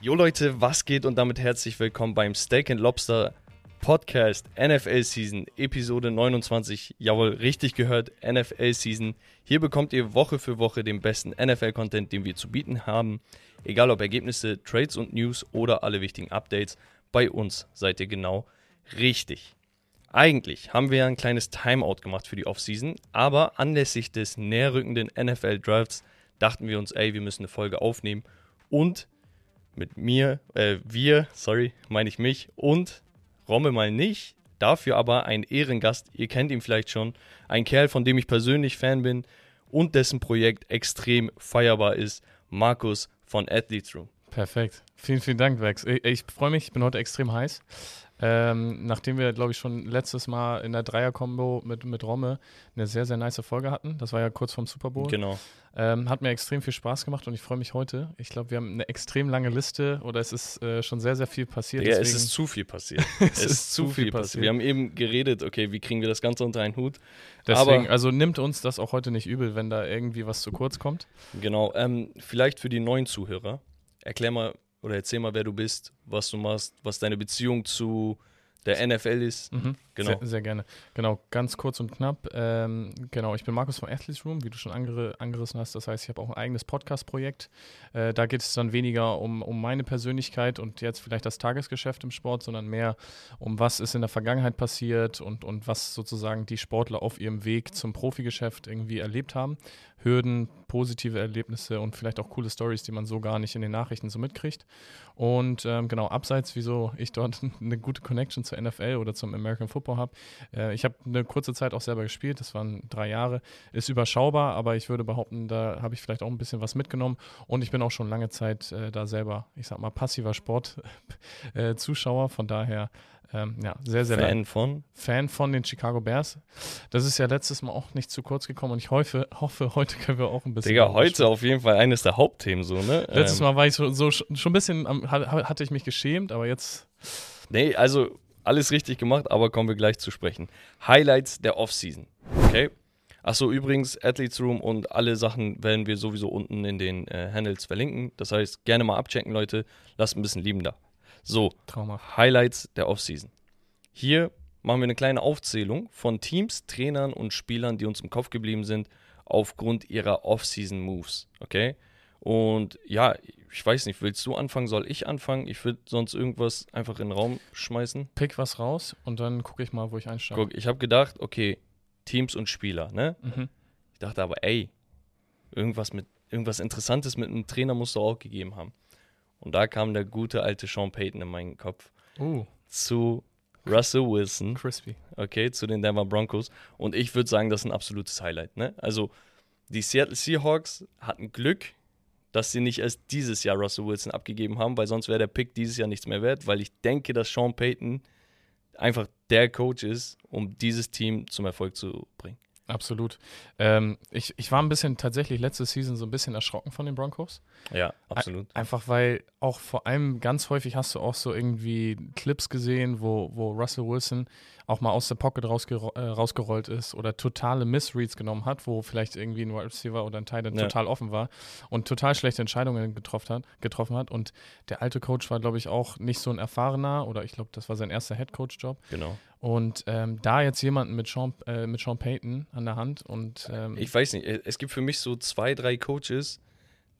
Jo Leute, was geht und damit herzlich willkommen beim Steak and Lobster Podcast NFL Season Episode 29. Jawohl, richtig gehört, NFL Season. Hier bekommt ihr Woche für Woche den besten NFL Content, den wir zu bieten haben. Egal ob Ergebnisse, Trades und News oder alle wichtigen Updates, bei uns seid ihr genau richtig. Eigentlich haben wir ein kleines Timeout gemacht für die Offseason, aber anlässlich des näherrückenden NFL Drafts dachten wir uns, ey, wir müssen eine Folge aufnehmen und mit mir, äh, wir, sorry, meine ich mich und Romme mal nicht, dafür aber ein Ehrengast, ihr kennt ihn vielleicht schon, ein Kerl, von dem ich persönlich Fan bin und dessen Projekt extrem feierbar ist, Markus von Athletes Room. Perfekt. Vielen, vielen Dank, Vex. Ich, ich freue mich, ich bin heute extrem heiß. Ähm, nachdem wir, glaube ich, schon letztes Mal in der Dreier-Kombo mit, mit Romme eine sehr, sehr nice Folge hatten. Das war ja kurz vorm Super Bowl. Genau. Ähm, hat mir extrem viel Spaß gemacht und ich freue mich heute. Ich glaube, wir haben eine extrem lange Liste oder es ist äh, schon sehr, sehr viel passiert. Ja, es ist zu viel passiert. es ist zu viel passiert. Wir haben eben geredet, okay, wie kriegen wir das Ganze unter einen Hut? Deswegen, Aber- also nimmt uns das auch heute nicht übel, wenn da irgendwie was zu kurz kommt. Genau, ähm, vielleicht für die neuen Zuhörer, erklär mal oder erzähl mal, wer du bist, was du machst, was deine Beziehung zu der NFL ist. Mhm. Genau. Sehr, sehr gerne. Genau, ganz kurz und knapp. Ähm, genau, ich bin Markus vom Athletes Room, wie du schon angerissen hast. Das heißt, ich habe auch ein eigenes Podcast-Projekt. Äh, da geht es dann weniger um, um meine Persönlichkeit und jetzt vielleicht das Tagesgeschäft im Sport, sondern mehr um was ist in der Vergangenheit passiert und, und was sozusagen die Sportler auf ihrem Weg zum Profigeschäft irgendwie erlebt haben. Hürden, positive Erlebnisse und vielleicht auch coole Stories, die man so gar nicht in den Nachrichten so mitkriegt. Und ähm, genau, abseits, wieso ich dort eine gute Connection zur NFL oder zum American Football habe. Äh, ich habe eine kurze Zeit auch selber gespielt, das waren drei Jahre. Ist überschaubar, aber ich würde behaupten, da habe ich vielleicht auch ein bisschen was mitgenommen. Und ich bin auch schon lange Zeit äh, da selber, ich sag mal, passiver Sport-Zuschauer. Von daher, ähm, ja, sehr, sehr Fan von. Fan von den Chicago Bears. Das ist ja letztes Mal auch nicht zu kurz gekommen und ich hoffe, hoffe heute können wir auch ein bisschen. Digga, heute auf jeden Fall eines der Hauptthemen so, ne? Letztes Ähm, Mal war ich so, so sch- schon ein bisschen, hatte ich mich geschämt, aber jetzt, Nee, also alles richtig gemacht, aber kommen wir gleich zu sprechen. Highlights der Offseason. Okay? Achso, übrigens, Athletes Room und alle Sachen werden wir sowieso unten in den äh, Handles verlinken. Das heißt, gerne mal abchecken, Leute. Lasst ein bisschen lieben da. So, traumhaft. Highlights der Offseason. Hier machen wir eine kleine Aufzählung von Teams, Trainern und Spielern, die uns im Kopf geblieben sind, aufgrund ihrer Offseason-Moves. Okay? Und ja, ich weiß nicht, willst du anfangen? Soll ich anfangen? Ich würde sonst irgendwas einfach in den Raum schmeißen. Pick was raus und dann gucke ich mal, wo ich einsteige. Guck, ich habe gedacht, okay, Teams und Spieler, ne? Mhm. Ich dachte aber, ey, irgendwas mit irgendwas Interessantes mit einem Trainer musst du auch gegeben haben. Und da kam der gute alte Sean Payton in meinen Kopf Uh, zu Russell Wilson, crispy. okay, zu den Denver Broncos. Und ich würde sagen, das ist ein absolutes Highlight. Ne? Also die Seattle Seahawks hatten Glück, dass sie nicht erst dieses Jahr Russell Wilson abgegeben haben, weil sonst wäre der Pick dieses Jahr nichts mehr wert, weil ich denke, dass Sean Payton einfach der Coach ist, um dieses Team zum Erfolg zu bringen. Absolut. Ähm, ich, ich war ein bisschen tatsächlich letzte Season so ein bisschen erschrocken von den Broncos. Ja, absolut. Einfach weil auch vor allem ganz häufig hast du auch so irgendwie Clips gesehen, wo, wo Russell Wilson auch mal aus der Pocket rausgero äh, rausgerollt ist oder totale Missreads genommen hat, wo vielleicht irgendwie ein Wide Receiver oder ein Tight End Ja. total offen war und total schlechte Entscheidungen getroffen hat, getroffen hat. Und der alte Coach war, glaube ich, auch nicht so ein erfahrener oder ich glaube, das war sein erster Head Coach Job. Genau. Und ähm, da jetzt jemanden mit Sean, äh, mit Sean Payton an der Hand und ähm, Ich weiß nicht, es gibt für mich so zwei, drei Coaches,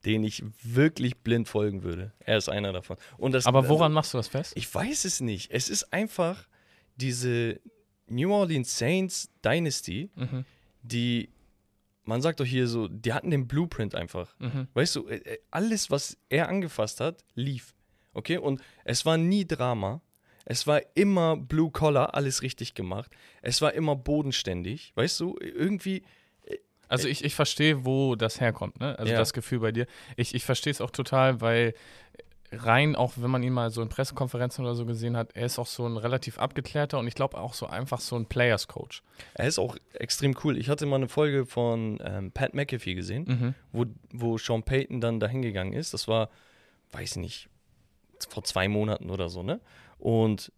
denen ich wirklich blind folgen würde. Er ist einer davon. Und das, aber woran machst du das fest? Ich weiß es nicht. Es ist einfach diese New Orleans Saints Dynasty, Mhm, die, man sagt doch hier so, die hatten den Blueprint einfach. mhm. Weißt du, äh, äh, alles, was er angefasst hat, lief. Okay? Und es war nie Drama. Es war immer Blue Collar, alles richtig gemacht. Es war immer bodenständig. Weißt du, irgendwie, Also ich, ich verstehe, wo das herkommt, ne? Also Ja. das Gefühl bei dir. Ich, ich verstehe es auch total, weil rein, auch wenn man ihn mal so in Pressekonferenzen oder so gesehen hat, er ist auch so ein relativ abgeklärter und ich glaube auch so einfach so ein Players-Coach. er ist auch extrem cool. Ich hatte mal eine Folge von ähm, Pat McAfee gesehen. Mhm. wo, wo Sean Payton dann dahin gegangen ist. Das war, weiß nicht, vor zwei Monaten oder so, ne? Und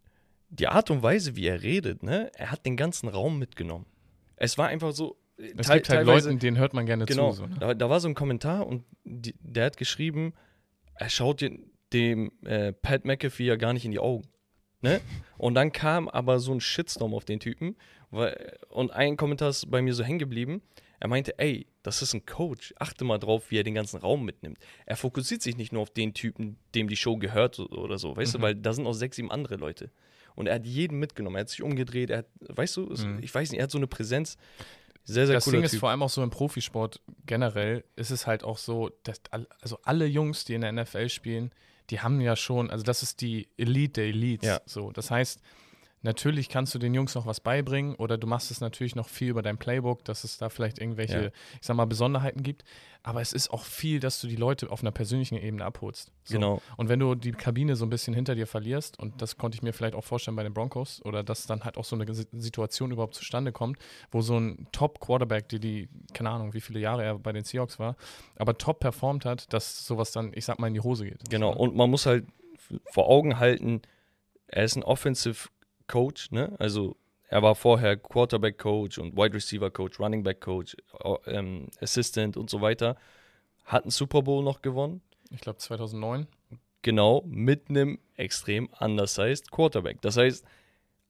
die Art und Weise, wie er redet, ne? Er hat den ganzen Raum mitgenommen. Es war einfach so. Es teil- gibt halt Leuten, denen hört man gerne Genau, zu. So, ne? da, da war so ein Kommentar und die, der hat geschrieben, er schaut den, dem äh, Pat McAfee ja gar nicht in die Augen. Ne? Und dann kam aber so ein Shitstorm auf den Typen. Weil, und ein Kommentar ist bei mir so hängen geblieben. Er meinte, ey, das ist ein Coach. Achte mal drauf, wie er den ganzen Raum mitnimmt. Er fokussiert sich nicht nur auf den Typen, dem die Show gehört oder so, weißt mhm. du, weil da sind auch sechs, sieben andere Leute. Und er hat jeden mitgenommen. Er hat sich umgedreht. Er hat, weißt du, mhm. ich weiß nicht, er hat so eine Präsenz. Sehr, sehr Das Ding ist vor allem auch so im Profisport generell, ist es halt auch so, dass also alle Jungs, die in der NFL spielen, die haben ja schon, also das ist die Elite der Elites. Ja. So, das heißt, Natürlich kannst du den Jungs noch was beibringen oder du machst es natürlich noch viel über dein Playbook, dass es da vielleicht irgendwelche, ja. ich sag mal, Besonderheiten gibt. Aber es ist auch viel, dass du die Leute auf einer persönlichen Ebene abholst. So. Genau. Und wenn du die Kabine so ein bisschen hinter dir verlierst, und das konnte ich mir vielleicht auch vorstellen bei den Broncos, oder dass dann halt auch so eine Situation überhaupt zustande kommt, wo so ein Top-Quarterback, die die, keine Ahnung, wie viele Jahre er bei den Seahawks war, aber top performt hat, dass sowas dann, ich sag mal, in die Hose geht. Genau. Und man muss halt vor Augen halten, er ist ein Offensive Coach, ne? Also er war vorher Quarterback Coach und Wide Receiver Coach, Running Back Coach, ähm, Assistant und so weiter. Hat einen Super Bowl noch gewonnen. Ich glaube 2009. Genau, mit einem extrem undersized Quarterback. Das heißt,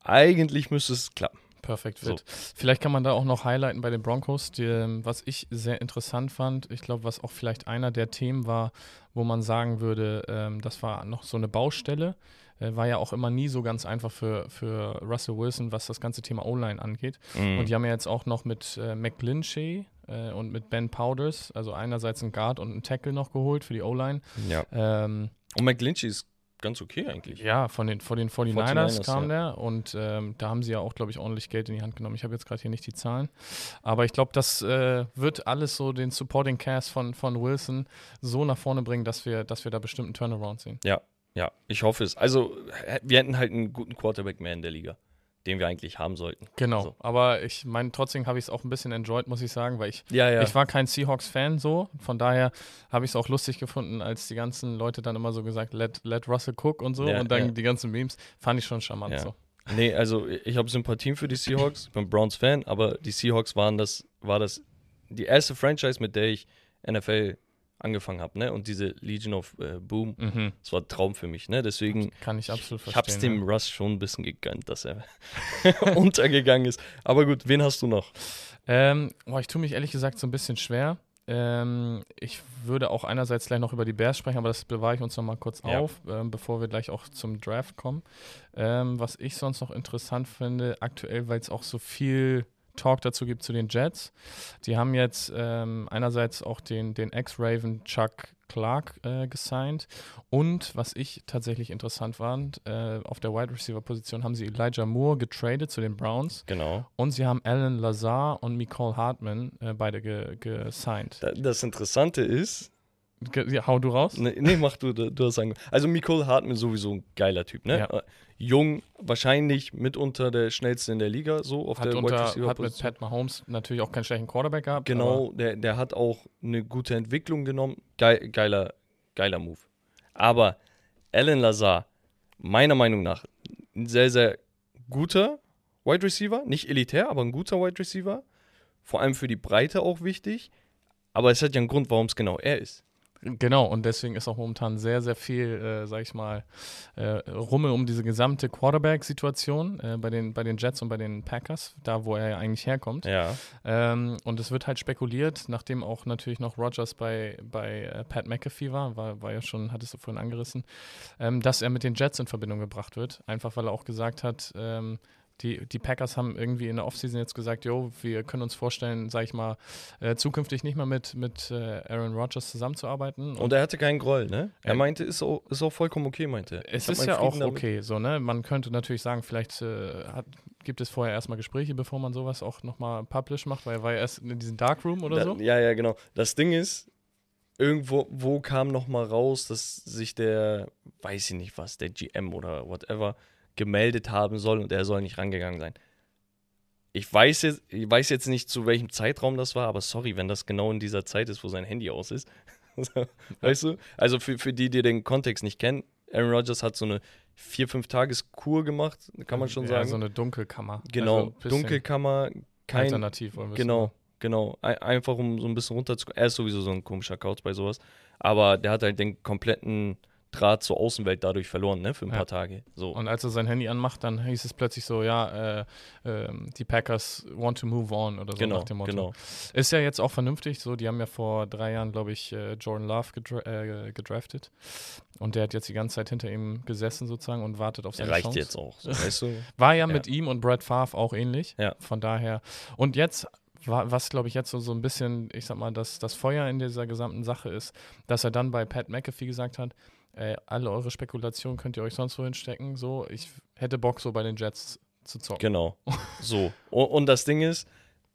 eigentlich müsste es klappen. Perfekt fit. So. Vielleicht kann man da auch noch highlighten bei den Broncos, die, ähm, was ich sehr interessant fand. Ich glaube, was auch vielleicht einer der Themen war, wo man sagen würde, ähm, das war noch so eine Baustelle. Äh, war ja auch immer nie so ganz einfach für, für Russell Wilson, was das ganze Thema O-Line angeht. Mhm. Und die haben ja jetzt auch noch mit äh, McGlinchey äh, und mit Ben Powders, also einerseits ein Guard und ein Tackle noch geholt für die O-Line. Ja. Ähm, und McGlinchey ist ganz okay eigentlich. Ja, von den, von den 49ers, 49ers kam ja. der und ähm, da haben sie ja auch, glaube ich, ordentlich Geld in die Hand genommen. Ich habe jetzt gerade hier nicht die Zahlen, aber ich glaube, das äh, wird alles so den Supporting Cast von, von Wilson so nach vorne bringen, dass wir, dass wir da bestimmt einen Turnaround sehen. Ja, ja, ich hoffe es. Also, wir hätten halt einen guten Quarterback mehr in der Liga, den wir eigentlich haben sollten. Genau, also. aber ich meine, trotzdem habe ich es auch ein bisschen enjoyed, muss ich sagen, weil ich, ja, ja. ich war kein Seahawks-Fan so. Von daher habe ich es auch lustig gefunden, als die ganzen Leute dann immer so gesagt, let, let Russell cook und so. Ja, und dann die ganzen Memes fand ich schon charmant so. Nee, also ich habe Sympathien für die Seahawks, ich bin Browns-Fan, aber die Seahawks waren das, war das die erste Franchise, mit der ich NFL angefangen habe, ne? Und diese Legion of äh, Boom, mhm. das war ein Traum für mich, ne? Deswegen kann ich absolut verstehen. Ich hab's dem ja. Russ schon ein bisschen gegönnt, dass er untergegangen ist. Aber gut, wen hast du noch? Ähm, boah, ich tue mich ehrlich gesagt so ein bisschen schwer. Ähm, ich würde auch einerseits gleich noch über die Bears sprechen, aber das bewahre ich uns noch mal kurz ja. auf, ähm, bevor wir gleich auch zum Draft kommen. Ähm, was ich sonst noch interessant finde, aktuell, weil es auch so viel Talk dazu gibt zu den Jets. Die haben jetzt ähm, einerseits auch den, den Ex-Raven Chuck Clark äh, gesigned und was ich tatsächlich interessant fand, äh, auf der Wide Receiver Position haben sie Elijah Moore getradet zu den Browns. Genau. Und sie haben Alan Lazar und Nicole Hartman äh, beide ge gesigned. Das Interessante ist, ja, hau du raus. Nee, nee mach du, du hast sagen. Also Nicole Hartman ist sowieso ein geiler Typ, ne? Ja. Äh, jung, wahrscheinlich mitunter der schnellste in der Liga, so auf hat der unter, Hat mit Pat Mahomes natürlich auch keinen schlechten Quarterback gehabt. Genau, der, der hat auch eine gute Entwicklung genommen. Geil, geiler, geiler Move. Aber Alan Lazar, meiner Meinung nach, ein sehr, sehr guter Wide Receiver. Nicht elitär, aber ein guter Wide Receiver. Vor allem für die Breite auch wichtig. Aber es hat ja einen Grund, warum es genau er ist. Genau, und deswegen ist auch momentan sehr, sehr viel, äh, sag ich mal, äh, Rummel um diese gesamte Quarterback-Situation äh, bei, den, bei den Jets und bei den Packers, da wo er ja eigentlich herkommt. Ja. Ähm, und es wird halt spekuliert, nachdem auch natürlich noch Rogers bei, bei äh, Pat McAfee war, war, war ja schon, hattest du vorhin angerissen, ähm, dass er mit den Jets in Verbindung gebracht wird. Einfach weil er auch gesagt hat, ähm, die, die Packers haben irgendwie in der Offseason jetzt gesagt, jo, wir können uns vorstellen, sag ich mal, äh, zukünftig nicht mehr mit, mit äh, Aaron Rodgers zusammenzuarbeiten. Und, und, er hatte keinen Groll, ne? Er meinte, ist auch, ist auch vollkommen okay, meinte er. Es ist ja auch okay, damit. so, ne? Man könnte natürlich sagen, vielleicht äh, hat, gibt es vorher erstmal Gespräche, bevor man sowas auch nochmal publish macht, weil er war ja erst in diesem Darkroom oder da, so. Ja, ja, genau. Das Ding ist, irgendwo wo kam nochmal raus, dass sich der, weiß ich nicht was, der GM oder whatever, gemeldet haben soll und er soll nicht rangegangen sein. Ich weiß jetzt, ich weiß jetzt nicht, zu welchem Zeitraum das war, aber sorry, wenn das genau in dieser Zeit ist, wo sein Handy aus ist. weißt du? Also für, für die, die den Kontext nicht kennen, Aaron Rodgers hat so eine vier, fünf Tages-Kur gemacht, kann man schon ja, sagen. so eine Dunkelkammer. Genau, also Dunkelkammer. Kein, Alternativ wollen wir Genau, genau. Ein, einfach um so ein bisschen runterzukommen. Er ist sowieso so ein komischer Couch bei sowas. Aber der hat halt den kompletten Draht zur Außenwelt dadurch verloren, ne, für ein Ja. paar Tage. So. Und als er sein Handy anmacht, dann hieß es plötzlich so, ja, äh, ähm, die Packers want to move on oder so genau, nach dem Motto. genau. Ist ja jetzt auch vernünftig, so, die haben ja vor drei Jahren, glaube ich, äh, Jordan Love gedra äh, gedraftet. Und der hat jetzt die ganze Zeit hinter ihm gesessen sozusagen und wartet auf seine reicht Chance. jetzt auch. So, weißt du? War ja, Ja. mit ihm und Brad Favre auch ähnlich. Ja. Von daher. Und jetzt, wa- was glaube ich jetzt so, so ein bisschen, ich sag mal, das, das Feuer in dieser gesamten Sache ist, dass er dann bei Pat McAfee gesagt hat, äh, alle eure Spekulationen könnt ihr euch sonst wohin stecken. So, ich hätte Bock, so bei den Jets zu zocken. Genau. So. Und, und das Ding ist,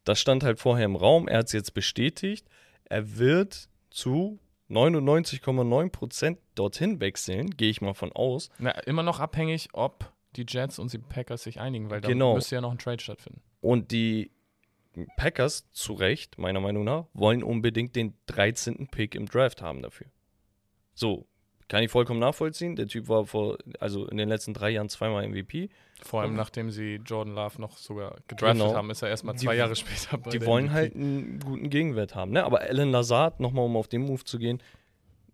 das stand halt vorher im Raum, er hat es jetzt bestätigt, er wird zu 99,9% dorthin wechseln, gehe ich mal von aus. Na, immer noch abhängig, ob die Jets und die Packers sich einigen, weil da Genau. müsste ja noch ein Trade stattfinden. Und die Packers, zu Recht, meiner Meinung nach, wollen unbedingt den 13. Pick im Draft haben dafür. So, kann ich vollkommen nachvollziehen. Der Typ war vor, also in den letzten drei Jahren zweimal MVP. Vor allem, Mhm. nachdem sie Jordan Love noch sogar gedraftet Genau. haben, ist er erstmal Die- zwei Jahre später bei Die wollen MVP. halt einen guten Gegenwert haben, ne? Aber Alan Lazard, nochmal um auf den Move zu gehen,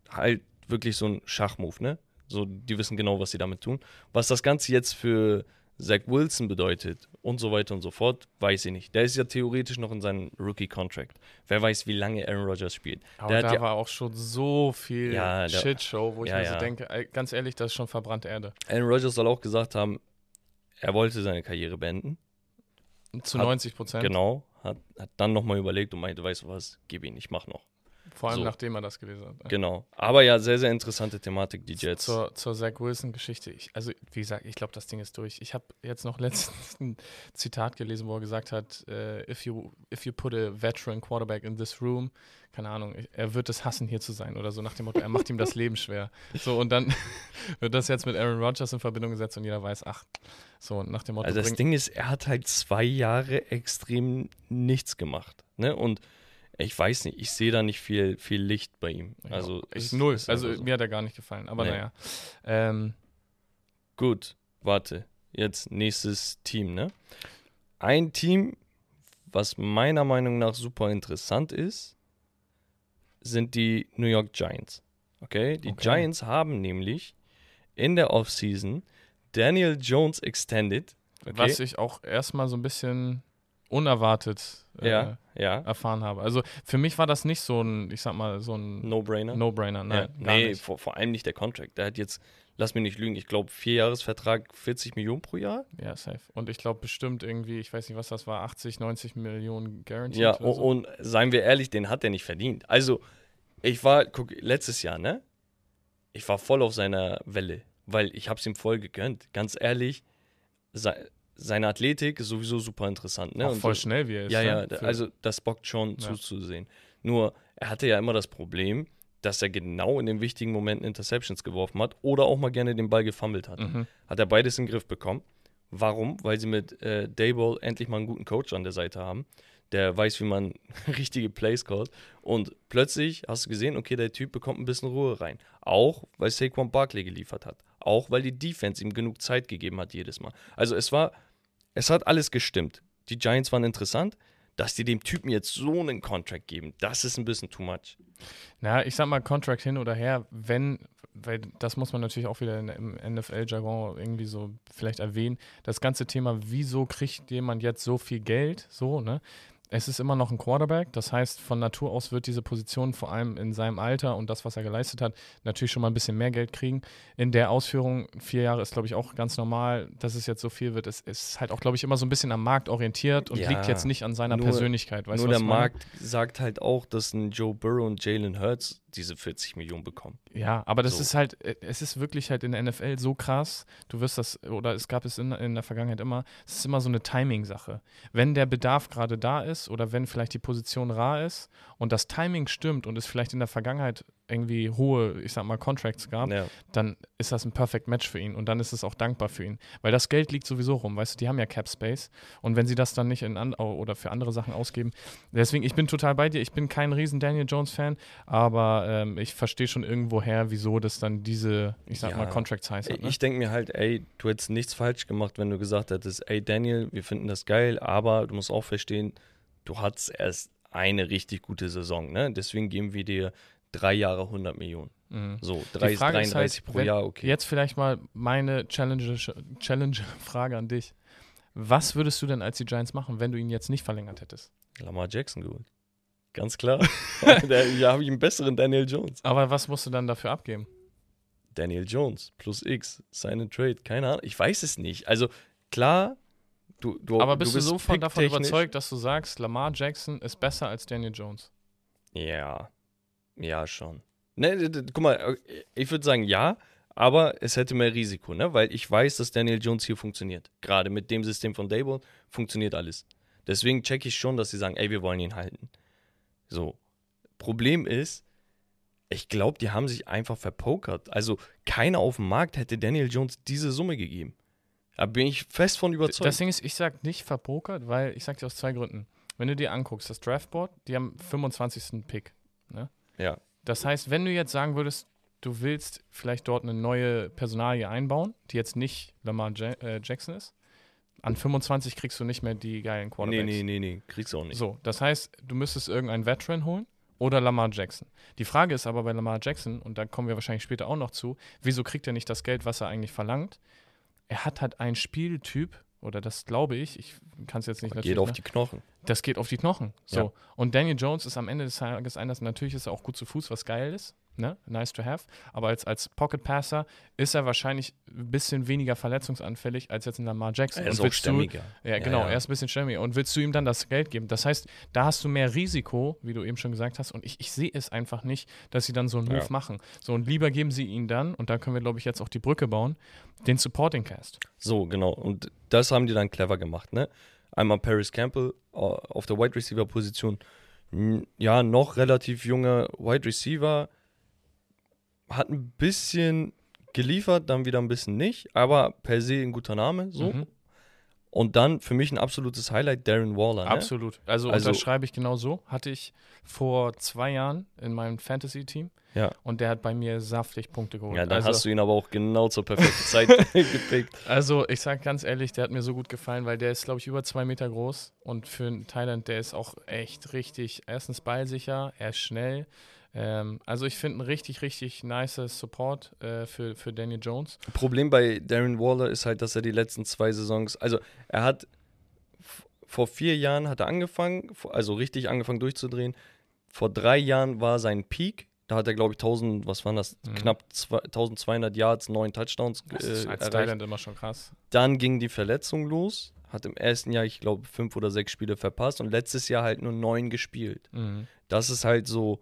halt wirklich so ein Schachmove, ne? So, die wissen genau, was sie damit tun. Was das Ganze jetzt für Zach Wilson bedeutet und so weiter und so fort, weiß ich nicht. Der ist ja theoretisch noch in seinem Rookie-Contract. Wer weiß, wie lange Aaron Rodgers spielt. Aber Der hat da ja- war auch schon so viel Ja, Shitshow, wo ich Ja, mir so denke, ganz ehrlich, das ist schon verbrannte Erde. Aaron Rodgers soll auch gesagt haben, er wollte seine Karriere beenden. Zu Hat- 90 Prozent. Genau. Hat, hat dann nochmal überlegt und meinte, weißt du was, gib ihn, ich mach noch. Vor allem, So. nachdem er das gelesen hat. Genau. Aber ja, sehr, sehr interessante Thematik, die Jets. Zur, zur Zach Wilson-Geschichte. Ich- Also, wie gesagt, ich glaube, das Ding ist durch. Ich habe jetzt noch letztens ein Zitat gelesen, wo er gesagt hat: äh, if, you, if you put a veteran quarterback in this room, keine Ahnung, er wird es hassen, hier zu sein oder so nach dem Motto, er macht ihm das Leben schwer. So, und dann wird das jetzt mit Aaron Rodgers in Verbindung gesetzt und jeder weiß, ach, so nach dem Motto. Also das Ding ist, er hat halt zwei Jahre extrem nichts gemacht. Ne? Und ich weiß nicht, ich sehe da nicht viel, viel Licht bei ihm. Also ich es null. ist Also so. mir hat er gar nicht gefallen. Aber Nee. naja. Ähm, Gut, warte. Jetzt nächstes Team, ne? Ein Team, was meiner Meinung nach super interessant ist, sind die New York Giants. Okay? Die Okay. Giants haben nämlich in der Offseason Daniel Jones extended. Okay? Was ich auch erstmal so ein bisschen unerwartet äh, ja, ja. erfahren habe. Also für mich war das nicht so ein, ich sag mal, so ein No-brainer. No-Brainer. Nein, ja. gar Nee, nicht. vor, vor allem nicht der Contract. Der hat jetzt, lass mich nicht lügen, ich glaube, Vierjahresvertrag, 40 Millionen pro Jahr. Ja, safe. Und ich glaube bestimmt irgendwie, ich weiß nicht, was das war, 80, 90 Millionen Guaranteed Ja, und, so. und seien wir ehrlich, den hat er nicht verdient. Also, ich war, guck, letztes Jahr, ne? Ich war voll auf seiner Welle, weil ich hab's ihm voll gegönnt. Ganz ehrlich, seine Athletik ist sowieso super interessant, ne? Auch Und voll so, schnell, wie er ist. ja, ne? ja, Für- also das bockt schon Ja. zuzusehen. Nur, er hatte ja immer das Problem, dass er genau in den wichtigen Momenten Interceptions geworfen hat oder auch mal gerne den Ball gefummelt hat. Mhm. Hat er beides in den Griff bekommen. Warum? Weil sie mit äh, Dayball endlich mal einen guten Coach an der Seite haben, der weiß, wie man richtige Plays callt. Und plötzlich hast du gesehen, okay, der Typ bekommt ein bisschen Ruhe rein. Auch, weil Saquon Barkley geliefert hat. Auch, weil die Defense ihm genug Zeit gegeben hat jedes Mal. Also es war, es hat alles gestimmt. Die Giants waren interessant. Dass die dem Typen jetzt so einen Contract geben, das ist ein bisschen too much. Na, ich sag mal, Contract hin oder her, wenn, weil das muss man natürlich auch wieder im NFL-Jargon irgendwie so vielleicht erwähnen, das ganze Thema, wieso kriegt jemand jetzt so viel Geld, so, ne? Es ist immer noch ein Quarterback, das heißt, von Natur aus wird diese Position vor allem in seinem Alter und das, was er geleistet hat, natürlich schon mal ein bisschen mehr Geld kriegen. In der Ausführung, vier Jahre ist, glaube ich, auch ganz normal, dass es jetzt so viel wird. Es ist halt auch, glaube ich, immer so ein bisschen am Markt orientiert und Ja, liegt jetzt nicht an seiner nur- Persönlichkeit. Weißt Nur der? Markt sagt halt auch, dass ein Joe Burrow und Jalen Hurts diese 40 Millionen bekommen. Ja, aber das So. ist halt, äh, es ist wirklich halt in der NFL so krass. Du wirst das, oder es gab es in, in der Vergangenheit immer, es ist immer so eine Timing-Sache. Wenn der Bedarf gerade da ist oder wenn vielleicht die Position rar ist und das Timing stimmt und es vielleicht in der Vergangenheit irgendwie hohe, ich sag mal, Contracts gab, Ja. dann ist das ein Perfect Match für ihn und dann ist es auch dankbar für ihn. Weil das Geld liegt sowieso rum, weißt du, die haben ja Cap Space und wenn sie das dann nicht in an oder für andere Sachen ausgeben, deswegen, ich bin total bei dir, ich bin kein riesen Daniel Jones Fan, aber ähm, ich verstehe schon irgendwoher, wieso das dann diese, ich sag Ja. mal, Contracts heißt. Ne? Ich denke mir halt, ey, du hättest nichts falsch gemacht, wenn du gesagt hättest, ey Daniel, wir finden das geil, aber du musst auch verstehen, du hattest erst eine richtig gute Saison. Ne? Deswegen geben wir dir drei Jahre 100 Millionen. Mhm. So, Die 30, Frage ist 33 halt, pro Jahr, okay. Jetzt vielleicht mal meine Challenge-Frage Challenge -Frage an dich. Was würdest du denn als die Giants machen, wenn du ihn jetzt nicht verlängert hättest? Lamar Jackson geholt. Ganz klar. da ja, habe ich einen besseren Daniel Jones. Aber was musst du dann dafür abgeben? Daniel Jones plus X, seine Trade, keine Ahnung. Ich weiß es nicht. Also klar, du, du Aber bist du, bist so von davon überzeugt, dass du sagst, Lamar Jackson ist besser als Daniel Jones? Ja, ja schon. Ne, guck mal, ich würde sagen ja, aber es hätte mehr Risiko, ne? Weil ich weiß, dass Daniel Jones hier funktioniert. Gerade mit dem System von Dable funktioniert alles. Deswegen checke ich schon, dass sie sagen, ey, wir wollen ihn halten. So. Problem ist, ich glaube, die haben sich einfach verpokert. Also keiner auf dem Markt hätte Daniel Jones diese Summe gegeben. Da bin ich fest von überzeugt. Das Ding ist, ich sag nicht verpokert, weil ich sag dir aus zwei Gründen. Wenn du dir anguckst, das Draftboard, die haben 25. Pick. Ne? Ja. Das heißt, wenn du jetzt sagen würdest, du willst vielleicht dort eine neue Personalie einbauen, die jetzt nicht Lamar ja äh, Jackson ist, an 25 kriegst du nicht mehr die geilen nee, Quarterbacks. nee, nee, nee, kriegst du auch nicht. So, das heißt, du müsstest irgendeinen Veteran holen oder Lamar Jackson. Die Frage ist aber bei Lamar Jackson, und da kommen wir wahrscheinlich später auch noch zu, wieso kriegt er nicht das Geld, was er eigentlich verlangt? Er hat halt einen Spieltyp, oder das glaube ich, ich kann es jetzt nicht Geht natürlich. auf ne? die Knochen. das geht auf die Knochen. So. Ja. Und Daniel Jones ist am Ende des Tages einer, natürlich ist er auch gut zu Fuß, was geil ist. Ne? Nice to have. Aber als, als Pocket Passer ist er wahrscheinlich ein bisschen weniger verletzungsanfällig als jetzt ein Lamar Jackson. Er ist auch willst du- stämmiger. ja, genau, ja. er ist ein bisschen stämmiger. Und willst du ihm dann das Geld geben? Das heißt, da hast du mehr Risiko, wie du eben schon gesagt hast. Und ich, ich sehe es einfach nicht, dass sie dann so einen Move Ja. machen. So, und lieber geben sie ihnen dann, und da können wir, glaube ich, jetzt auch die Brücke bauen, den Supporting Cast. So, genau. Und das haben die dann clever gemacht, ne? Einmal Paris Campbell auf der Wide Receiver Position. Ja, noch relativ junger Wide Receiver. Hat ein bisschen geliefert, dann wieder ein bisschen nicht, aber per se ein guter Name, so. Mhm. Und dann für mich ein absolutes Highlight, Darren Waller, ne? Absolut. Also, Also- unterschreibe ich genau so. Hatte ich vor zwei Jahren in meinem Fantasy-Team. Ja. Und der hat bei mir saftig Punkte geholt. Ja, dann also, hast du ihn aber auch genau zur perfekten Zeit gepickt. Also, ich sag ganz ehrlich, der hat mir so gut gefallen, weil der ist, glaube ich, über zwei Meter groß und für einen Thailand, der ist auch echt richtig, erstens ballsicher, er ist schnell. Ähm, also, ich finde ein richtig, richtig nice Support äh, für, für Daniel Jones. Problem bei Darren Waller ist halt, dass er die letzten zwei Saisons, also er hat vor vier Jahren hat er angefangen, also richtig angefangen durchzudrehen. Vor drei Jahren war sein Peak. Da hat er, glaube ich, 1000, was waren das? Mhm. Knapp zwei- 1200 Yards, neun Touchdowns Das äh, ist als. Thailand immer schon krass. Dann ging die Verletzung los. Hat im ersten Jahr, ich glaube, fünf oder sechs Spiele verpasst und letztes Jahr halt nur neun gespielt. Mhm. Das ist halt so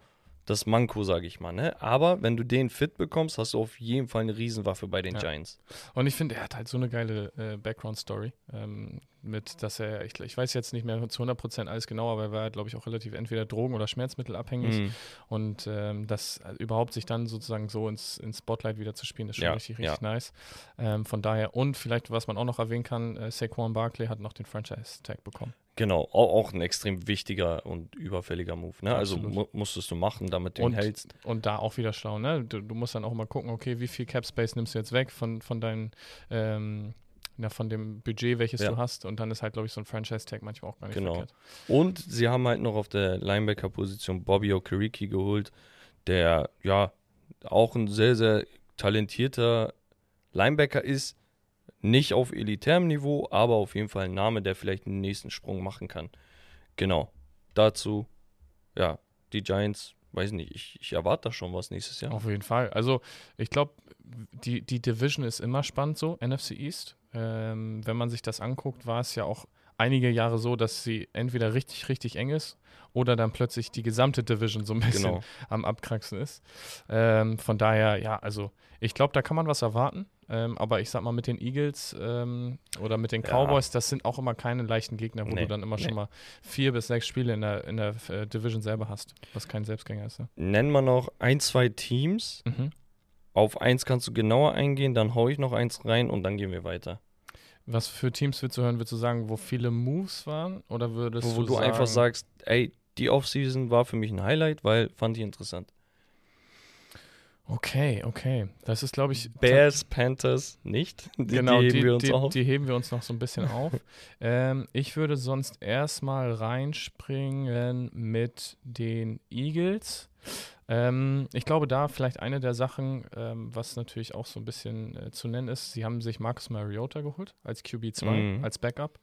das Manko, sage ich mal. Ne? Aber wenn du den fit bekommst, hast du auf jeden Fall eine Riesenwaffe bei den Ja. Giants. Und ich finde, er hat halt so eine geile äh, Background-Story. Ähm, mit, dass er, ich, ich weiß jetzt nicht mehr zu 100% alles genau, aber er war, glaube ich, auch relativ entweder Drogen- oder Schmerzmittelabhängig. Mhm. Und ähm, das äh, überhaupt sich dann sozusagen so ins, ins Spotlight wieder zu spielen, ist schon Ja, richtig, richtig ja. nice. Ähm, von daher, und vielleicht, was man auch noch erwähnen kann, äh, Saquon Barkley hat noch den Franchise-Tag bekommen. Genau, auch, ein extrem wichtiger und überfälliger Move. Ne? Also mu musstest du machen, damit du ihn Und- hältst. Und da auch wieder schlau, ne? Du, du musst dann auch mal gucken, okay, wie viel Cap Space nimmst du jetzt weg von, von deinen, ähm, na, von dem Budget, welches Ja. du hast. Und dann ist halt, glaube ich, so ein Franchise-Tag manchmal auch gar nicht Genau. verkehrt. Und sie haben halt noch auf der Linebacker-Position Bobby Okereke geholt, der ja auch ein sehr, sehr talentierter Linebacker ist. Nicht auf elitärem Niveau, aber auf jeden Fall ein Name, der vielleicht den nächsten Sprung machen kann. Genau. Dazu, ja, die Giants, weiß nicht, ich, ich erwarte da schon was nächstes Jahr. Auf jeden Fall. Also ich glaube, die, die Division ist immer spannend so, NFC East. Ähm, wenn man sich das anguckt, war es ja auch einige Jahre so, dass sie entweder richtig, richtig eng ist oder dann plötzlich die gesamte Division so ein bisschen Genau. am Abkraxen ist. Ähm, von daher, ja, also ich glaube, da kann man was erwarten. Ähm, aber ich sag mal, mit den Eagles ähm, oder mit den Ja. Cowboys, das sind auch immer keine leichten Gegner, wo Nee, du dann immer nee. schon mal vier bis sechs Spiele in der, in der äh, Division selber hast, was kein Selbstgänger ist. Ne? Nennen wir noch ein, zwei Teams. Mhm. Auf eins kannst du genauer eingehen, dann hau ich noch eins rein und dann gehen wir weiter. Was für Teams willst du hören? Willst du sagen, wo viele Moves waren? Oder würdest Wo, wo du sagen, einfach sagst, ey, die Offseason war für mich ein Highlight, weil fand ich interessant. Okay, okay. Das ist, glaube ich. Bears, Panthers nicht. Die, genau, die heben, wir uns die, auf. die heben wir uns noch so ein bisschen auf. ähm, ich würde sonst erstmal reinspringen mit den Eagles. Ähm, ich glaube, da vielleicht eine der Sachen, ähm, was natürlich auch so ein bisschen äh, zu nennen ist, sie haben sich Marcus Mariota geholt als QB2, mhm. als Backup.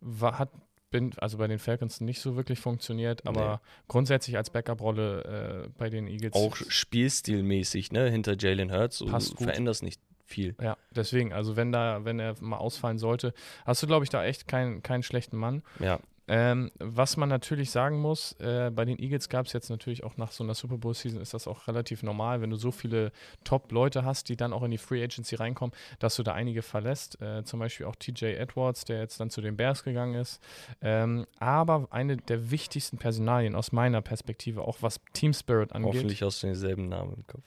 War, hat bin, also bei den Falcons nicht so wirklich funktioniert, aber nee. grundsätzlich als Backup-Rolle äh, bei den Eagles. Auch spielstilmäßig, ne, hinter Jalen Hurts, passt du veränderst nicht viel. Ja, deswegen, also wenn da, wenn er mal ausfallen sollte, hast du, glaube ich, da echt keinen, keinen schlechten Mann. Ja. Ähm, was man natürlich sagen muss, äh, bei den Eagles gab es jetzt natürlich auch nach so einer Super Bowl-Season ist das auch relativ normal, wenn du so viele Top-Leute hast, die dann auch in die Free Agency reinkommen, dass du da einige verlässt. Äh, zum Beispiel auch TJ Edwards, der jetzt dann zu den Bears gegangen ist. Ähm, aber eine der wichtigsten Personalien aus meiner Perspektive, auch was Team Spirit angeht. Hoffentlich hast du denselben Namen im Kopf.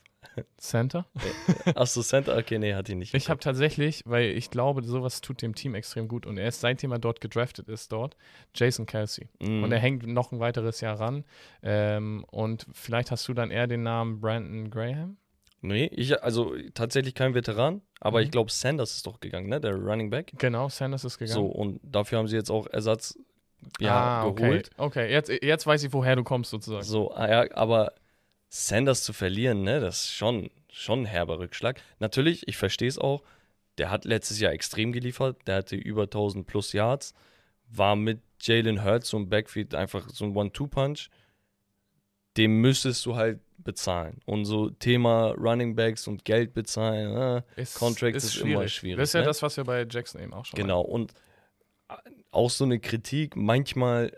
Center? Achso, Center? Okay, nee, hat ihn nicht. Ich habe tatsächlich, weil ich glaube, sowas tut dem Team extrem gut und er ist, seitdem er dort gedraftet ist, dort, Jason Kelsey. Mm. Und er hängt noch ein weiteres Jahr ran. Ähm, und vielleicht hast du dann eher den Namen Brandon Graham? Nee, ich, also tatsächlich kein Veteran, aber mhm. ich glaube, Sanders ist doch gegangen, ne? Der Running Back. Genau, Sanders ist gegangen. So, und dafür haben sie jetzt auch Ersatz ja, ah, geholt. Okay, okay. Jetzt, jetzt weiß ich, woher du kommst, sozusagen. So, ah ja, aber Sanders zu verlieren, ne, das ist schon, schon ein herber Rückschlag. Natürlich, ich verstehe es auch, der hat letztes Jahr extrem geliefert, der hatte über 1000 plus Yards, war mit Jalen Hurts so ein Backfield einfach so ein One-Two-Punch. Dem müsstest du halt bezahlen. Und so Thema Running Backs und Geld bezahlen, äh, ist, Contract ist, ist schwierig. immer schwierig. Das ist ja ne? das, was wir bei Jackson eben auch schon Genau, meinen. und auch so eine Kritik, manchmal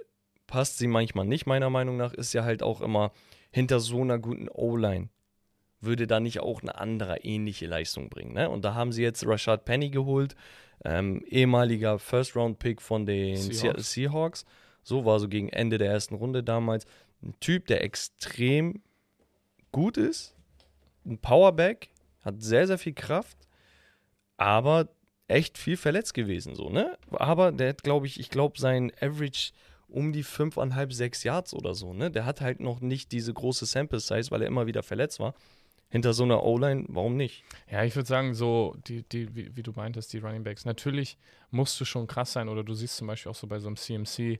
passt sie, manchmal nicht, meiner Meinung nach, ist ja halt auch immer, hinter so einer guten O-Line würde da nicht auch eine andere ähnliche Leistung bringen. Ne? Und da haben sie jetzt Rashad Penny geholt, ähm, ehemaliger First-Round-Pick von den Seahawks. Seahawks. So war so gegen Ende der ersten Runde damals. Ein Typ, der extrem gut ist, ein Powerback, hat sehr, sehr viel Kraft, aber echt viel verletzt gewesen, so, ne? Aber der hat, glaube ich, ich glaube, sein Average um die 5,5, 6 Yards oder so. Ne? Der hat halt noch nicht diese große Sample Size, weil er immer wieder verletzt war. Hinter so einer O-Line, warum nicht? Ja, ich würde sagen, so, die, die, wie, wie, du meintest, die Running Backs, natürlich musst du schon krass sein, oder du siehst zum Beispiel auch so bei so einem CMC,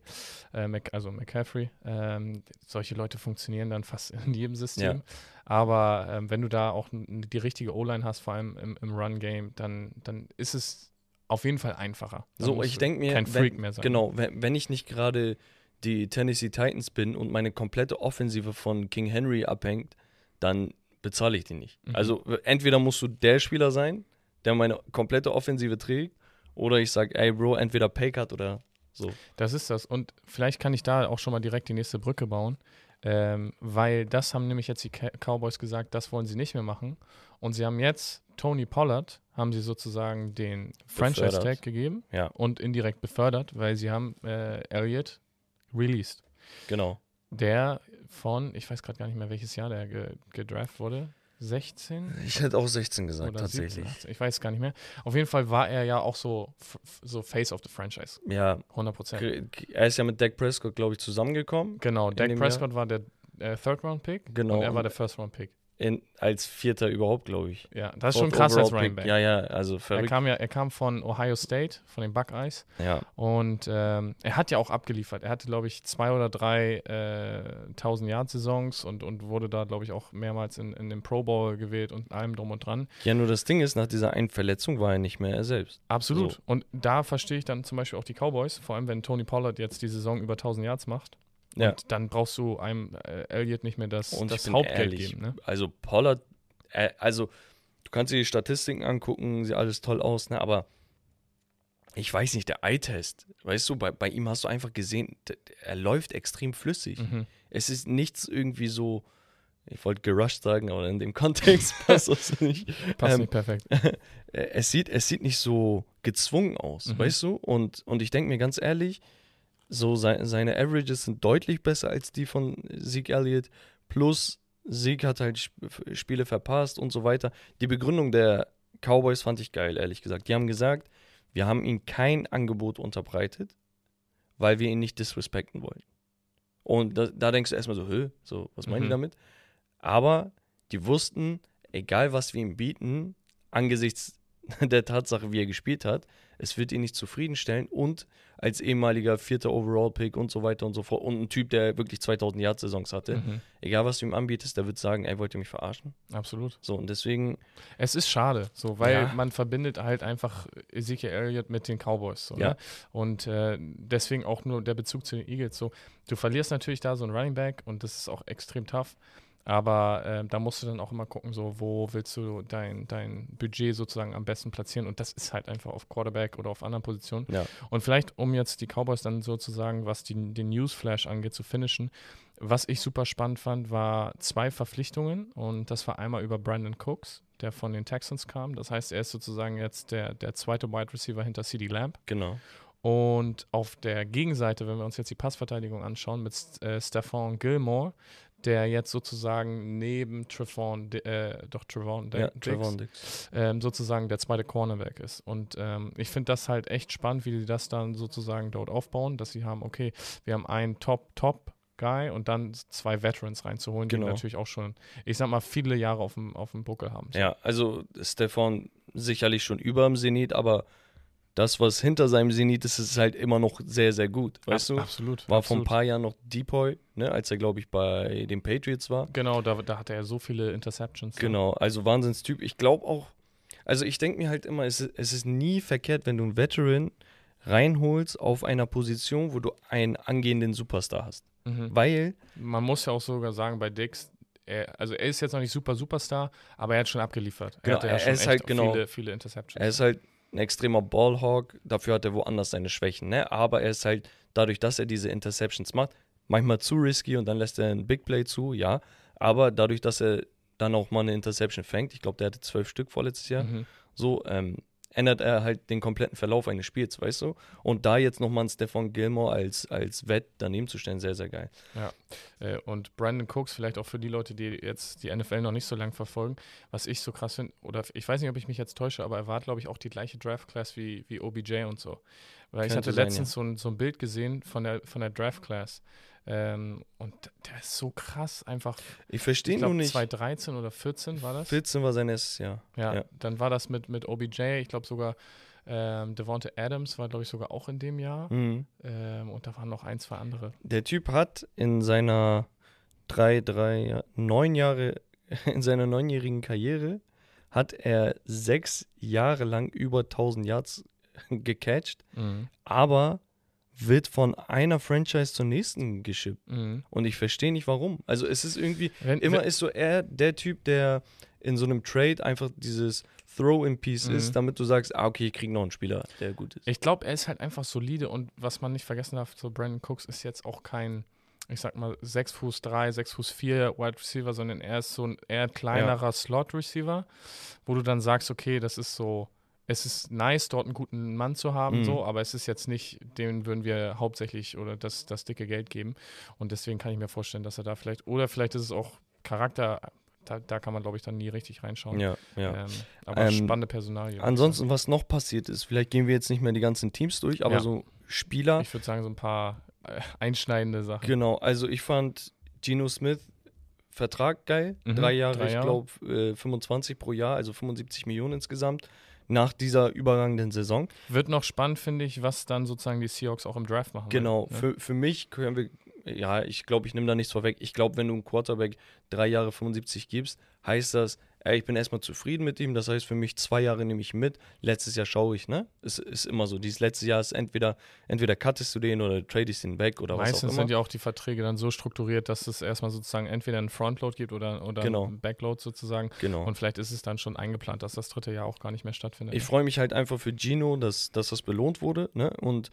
äh, Mac, also McCaffrey, ähm, solche Leute funktionieren dann fast in jedem System. Ja. Aber ähm, wenn du da auch die richtige O-Line hast, vor allem im, im Run-Game, dann, dann ist es auf jeden Fall einfacher. Dann so, ich denke mir, kein Freak wenn, mehr sein. Genau, wenn, wenn ich nicht gerade die Tennessee Titans bin und meine komplette Offensive von King Henry abhängt, dann bezahle ich die nicht. Mhm. Also entweder musst du der Spieler sein, der meine komplette Offensive trägt, oder ich sage, ey Bro, entweder Paycut oder so. Das ist das. Und vielleicht kann ich da auch schon mal direkt die nächste Brücke bauen. Ähm, weil das haben nämlich jetzt die Cowboys gesagt, das wollen sie nicht mehr machen. Und sie haben jetzt Tony Pollard, haben sie sozusagen den Franchise-Tag gegeben ja. und indirekt befördert, weil sie haben äh, Elliott released. Genau. Der von, ich weiß gerade gar nicht mehr, welches Jahr der ge gedraft wurde. 16? Ich hätte auch 16 gesagt, tatsächlich. 17, ich weiß gar nicht mehr. Auf jeden Fall war er ja auch so, so Face of the Franchise. Ja. 100 Prozent. Er ist ja mit Dak Prescott, glaube ich, zusammengekommen. Genau, Dak Prescott Jahr. war der äh, Third-Round-Pick. Genau. Und er war der First-Round-Pick in, als Vierter überhaupt, glaube ich. Ja, das ist schon krass als Running Back. Ja, ja, also verrückt. Er kam ja, er kam von Ohio State, von den Buckeyes. Ja. Und ähm, er hat ja auch abgeliefert. Er hatte, glaube ich, zwei oder drei äh, 1000 Yard Saisons und, und wurde da, glaube ich, auch mehrmals in, in den Pro Bowl gewählt und allem drum und dran. Ja, nur das Ding ist, nach dieser einen Verletzung war er nicht mehr er selbst. Absolut. So. Und da verstehe ich dann zum Beispiel auch die Cowboys, vor allem wenn Tony Pollard jetzt die Saison über 1000 Yards macht. Ja. Und dann brauchst du einem äh, Elliott nicht mehr das, das Hauptgeld ehrlich, geben. Ne? Also Pollard äh, also, du kannst dir die Statistiken angucken, sieht alles toll aus, ne? Aber ich weiß nicht, der Eye-Test, weißt du, bei, bei ihm hast du einfach gesehen, er läuft extrem flüssig. Mhm. Es ist nichts irgendwie so, ich wollte gerusht sagen, aber in dem Kontext passt das nicht. Passt ähm, nicht perfekt. es, sieht, es sieht nicht so gezwungen aus, mhm. weißt du? Und, und ich denke mir ganz ehrlich, so se seine Averages sind deutlich besser als die von Zeke Elliott. Plus Sieg hat halt Spiele verpasst und so weiter. Die Begründung der Cowboys fand ich geil, ehrlich gesagt. Die haben gesagt, wir haben ihnen kein Angebot unterbreitet, weil wir ihn nicht disrespekten wollen. Und da, da denkst du erstmal so, Hö, so, was meinen mhm. die damit? Aber die wussten, egal was wir ihm bieten, angesichts der Tatsache, wie er gespielt hat, es wird ihn nicht zufriedenstellen und als ehemaliger vierter Overall-Pick und so weiter und so fort und ein Typ, der wirklich 2000 Yard-Saisons hatte, Mhm. egal was du ihm anbietest, der wird sagen, ey, wollt ihr mich verarschen? Absolut. So, und deswegen, Es ist schade, so, weil Ja. man verbindet halt einfach Ezekiel Elliott mit den Cowboys. So, Ja. ne? Und äh, deswegen auch nur der Bezug zu den Eagles. So, du verlierst natürlich da so einen Running Back und das ist auch extrem tough. Aber äh, da musst du dann auch immer gucken, so, wo willst du dein, dein Budget sozusagen am besten platzieren. Und das ist halt einfach auf Quarterback oder auf anderen Positionen. ja, Und vielleicht, um jetzt die Cowboys dann sozusagen, was die, den Newsflash angeht, zu finishen, was ich super spannend fand, war zwei Verpflichtungen. Und das war einmal über Brandon Cooks, der von den Texans kam. Das heißt, er ist sozusagen jetzt der, der zweite Wide Receiver hinter CD Lamb. genau. Und auf der Gegenseite, wenn wir uns jetzt die Passverteidigung anschauen, mit äh, Stephon Gilmore, der jetzt sozusagen neben Trevon, äh, doch Trevon, Ja, Trevon Dix. ähm, sozusagen der zweite Cornerback ist. Und ähm, ich finde das halt echt spannend, wie die das dann sozusagen dort aufbauen, dass sie haben, okay, wir haben einen Top-Top-Guy und dann zwei Veterans reinzuholen, Genau. die natürlich auch schon, ich sag mal, viele Jahre auf dem, auf dem Buckel haben. Ja, also Stefan sicherlich schon über dem Zenit, aber das, was hinter seinem Zenit ist, ist halt immer noch sehr, sehr gut. Weißt Ab- du? Absolut. War vor ein absolut. paar Jahren noch Depoy, ne, als er, glaube ich, bei den Patriots war. Genau, da, da hatte er so viele Interceptions. Genau, also Wahnsinnstyp. Ich glaube auch, also ich denke mir halt immer, es ist, es ist nie verkehrt, wenn du einen Veteran reinholst auf einer Position, wo du einen angehenden Superstar hast. Mhm. Weil, Man muss ja auch sogar sagen, bei Dix, er, also er ist jetzt noch nicht super Superstar, aber er hat schon abgeliefert. Genau, er hatte ja er schon ist halt genau- viele, viele Interceptions. er ist halt ein extremer Ballhawk, dafür hat er woanders seine Schwächen, ne? Aber er ist halt, dadurch, dass er diese Interceptions macht, manchmal zu risky und dann lässt er ein Big Play zu, ja. Aber dadurch, dass er dann auch mal eine Interception fängt, ich glaube, der hatte zwölf Stück vorletztes Jahr, Mhm. so ähm, ändert er halt den kompletten Verlauf eines Spiels, weißt du? Und da jetzt nochmal einen Stefan Gilmore als, als Wett daneben zu stellen, sehr, sehr geil. Äh, und Brandon Cooks, vielleicht auch für die Leute, die jetzt die NFL noch nicht so lang verfolgen, was ich so krass finde, oder ich weiß nicht, ob ich mich jetzt täusche, aber er war, glaube ich, auch die gleiche Draft-Class wie, wie OBJ und so. Weil ich Könnte hatte sein, letztens so, ein, so ein Bild gesehen von der, von der Draft-Class. Ähm, und der ist so krass, einfach, Ich verstehe nur nicht. 2013 oder 14 war das? 14 war sein erstes Jahr. Ja, Ja. dann war das mit, mit OBJ, ich glaube sogar ähm, Devonta Adams war, glaube ich, sogar auch in dem Jahr. Mhm. Ähm, und da waren noch ein, zwei andere. Der Typ hat in seiner drei, drei, neun Jahre, in seiner neunjährigen Karriere hat er sechs Jahre lang über 1000 Yards gecatcht, Mhm. aber wird von einer Franchise zur nächsten geschippt. Mhm. Und ich verstehe nicht warum. Also es ist irgendwie, Wenn, immer wenn, ist so er der Typ, der in so einem Trade einfach dieses Throw-in-Piece Mhm. ist, damit du sagst, ah, okay, ich krieg noch einen Spieler, der gut ist. Ich glaube, er ist halt einfach solide und was man nicht vergessen darf, so Brandon Cooks ist jetzt auch kein, ich sag mal, 6 Fuß 3, 6 Fuß 4 Wide Receiver, sondern er ist so ein eher kleinerer Slot Receiver, wo du dann sagst, okay, das ist so, es ist nice, dort einen guten Mann zu haben, Mhm. so, aber es ist jetzt nicht, dem würden wir hauptsächlich oder das, das dicke Geld geben. Und deswegen kann ich mir vorstellen, dass er da vielleicht, oder vielleicht ist es auch Charakter, da, da kann man, glaube ich, dann nie richtig reinschauen. Ja, ja. Ähm, aber Ähm, spannende Personalie. Ansonsten, was noch passiert ist, vielleicht gehen wir jetzt nicht mehr die ganzen Teams durch, aber Ja. so Spieler. Ich würde sagen, so ein paar äh, einschneidende Sachen. Genau, also ich fand Geno Smith Vertrag geil. Mhm, drei Jahre, drei ich glaube äh, 25 pro Jahr, also 75 Millionen insgesamt. Nach dieser überragenden Saison. Wird noch spannend, finde ich, was dann sozusagen die Seahawks auch im Draft machen. Genau, werden, ne? für, für mich können wir, ja, ich glaube, ich nehme da nichts vorweg. Ich glaube, wenn du einem Quarterback drei Jahre 75 gibst, heißt das, ey, ich bin erstmal zufrieden mit ihm. Das heißt für mich, zwei Jahre nehme ich mit. Letztes Jahr schaue ich, ne? Es ist immer so. Dieses letzte Jahr ist entweder, entweder cuttest du den oder tradest ihn weg oder was auch Meistens immer. sind ja auch die Verträge dann so strukturiert, dass es erstmal sozusagen entweder einen Frontload gibt oder, oder Genau. einen Backload sozusagen. genau. Und vielleicht ist es dann schon eingeplant, dass das dritte Jahr auch gar nicht mehr stattfindet. Ich freue mich halt einfach für Gino, dass, dass das belohnt wurde. Ne? Und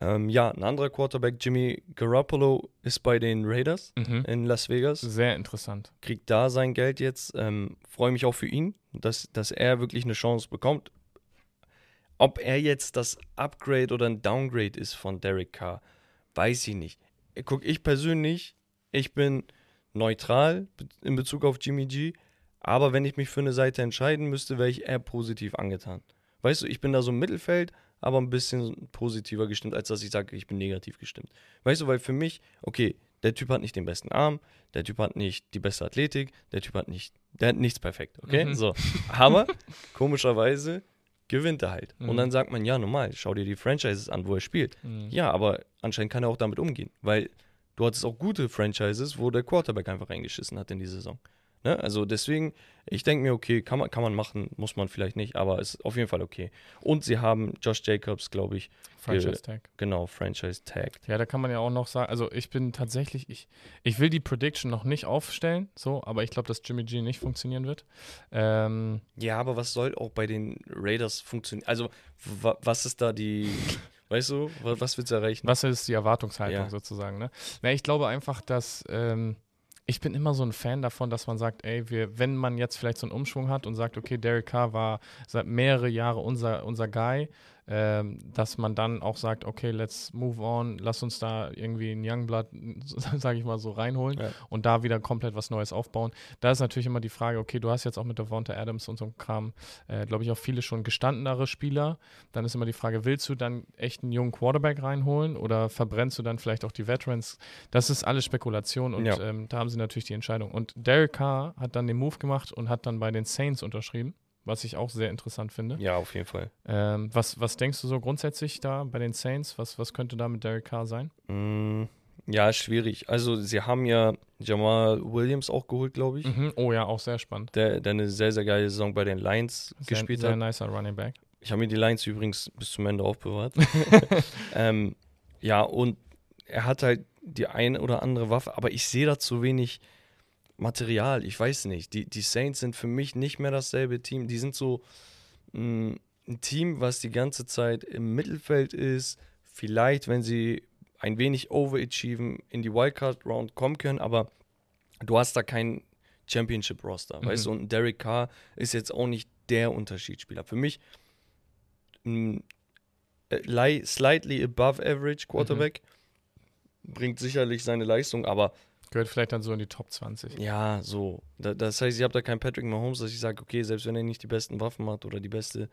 ähm, ja, ein anderer Quarterback, Jimmy Garoppolo, ist bei den Raiders mhm. in Las Vegas. Sehr interessant. Kriegt da sein Geld jetzt. Ähm, freue mich auch für ihn, dass, dass er wirklich eine Chance bekommt. Ob er jetzt das Upgrade oder ein Downgrade ist von Derek Carr, weiß ich nicht. Guck, ich persönlich, ich bin neutral in Bezug auf Jimmy G, aber wenn ich mich für eine Seite entscheiden müsste, wäre ich eher positiv angetan. Weißt du, ich bin da so im Mittelfeld, aber ein bisschen positiver gestimmt, als dass ich sage, ich bin negativ gestimmt. Weißt du, weil für mich, okay, der Typ hat nicht den besten Arm, der Typ hat nicht die beste Athletik, der Typ hat nicht, der hat nichts perfekt, okay? Mhm. So. Aber komischerweise gewinnt er halt. Mhm. Und dann sagt man, ja, normal, schau dir die Franchises an, wo er spielt. Mhm. Ja, aber anscheinend kann er auch damit umgehen, weil du hattest auch gute Franchises, wo der Quarterback einfach reingeschissen hat in die Saison. Ne? Also deswegen, ich denke mir, okay, kann man, kann man machen, muss man vielleicht nicht, aber ist auf jeden Fall okay. Und sie haben Josh Jacobs, glaube ich, Franchise Tag. genau, Franchise tagged. Ja, da kann man ja auch noch sagen, also ich bin tatsächlich, ich, ich will die Prediction noch nicht aufstellen, so, aber ich glaube, dass Jimmy G nicht funktionieren wird. Ähm, Ja, aber was soll auch bei den Raiders funktionieren? Also, wa was ist da die, weißt du, wa was willst du erreichen? was ist die Erwartungshaltung Ja. sozusagen, ne? Na, ich glaube einfach, dass ähm, ich bin immer so ein Fan davon, dass man sagt, ey, wir, wenn man jetzt vielleicht so einen Umschwung hat und sagt, okay, Derek Carr war seit mehrere Jahre unser, unser Guy, dass man dann auch sagt, okay, let's move on, lass uns da irgendwie ein Youngblood, sage ich mal so, reinholen Ja. und da wieder komplett was Neues aufbauen. Da ist natürlich immer die Frage, okay, du hast jetzt auch mit Devonta Adams und so einem Kram, äh, glaube ich, auch viele schon gestandenere Spieler. Dann ist immer die Frage, willst du dann echt einen jungen Quarterback reinholen oder verbrennst du dann vielleicht auch die Veterans? Das ist alles Spekulation und Ja. ähm, da haben sie natürlich die Entscheidung. Und Derek Carr hat dann den Move gemacht und hat dann bei den Saints unterschrieben, was ich auch sehr interessant finde. Ja, auf jeden Fall. Ähm, was, was denkst du so grundsätzlich da bei den Saints? Was, was könnte da mit Derek Carr sein? Mm, ja, schwierig. Also, sie haben ja Jamal Williams auch geholt, glaube ich, Mhm. Oh ja, auch sehr spannend. der, der eine sehr, sehr geile Saison bei den Lions Sehr, gespielt sehr hat. nicer Running Back. Ich habe mir die Lions übrigens bis zum Ende aufbewahrt. ähm, ja, und er hat halt die eine oder andere Waffe, aber ich sehe da zu wenig Material. Ich weiß nicht. Die, die Saints sind für mich nicht mehr dasselbe Team. Die sind so mh, ein Team, was die ganze Zeit im Mittelfeld ist. Vielleicht, wenn sie ein wenig overachieven, in die Wildcard-Round kommen können, aber du hast da kein Championship-Roster, Mhm. weißt du? Und Derek Carr ist jetzt auch nicht der Unterschiedsspieler. Für mich ein äh, li- slightly above average Quarterback bringt sicherlich seine Leistung, aber Gehört vielleicht dann so in die Top 20. ja, so. Da, das heißt, ich habe da keinen Patrick Mahomes, dass ich sage, okay, selbst wenn er nicht die besten Waffen hat oder die beste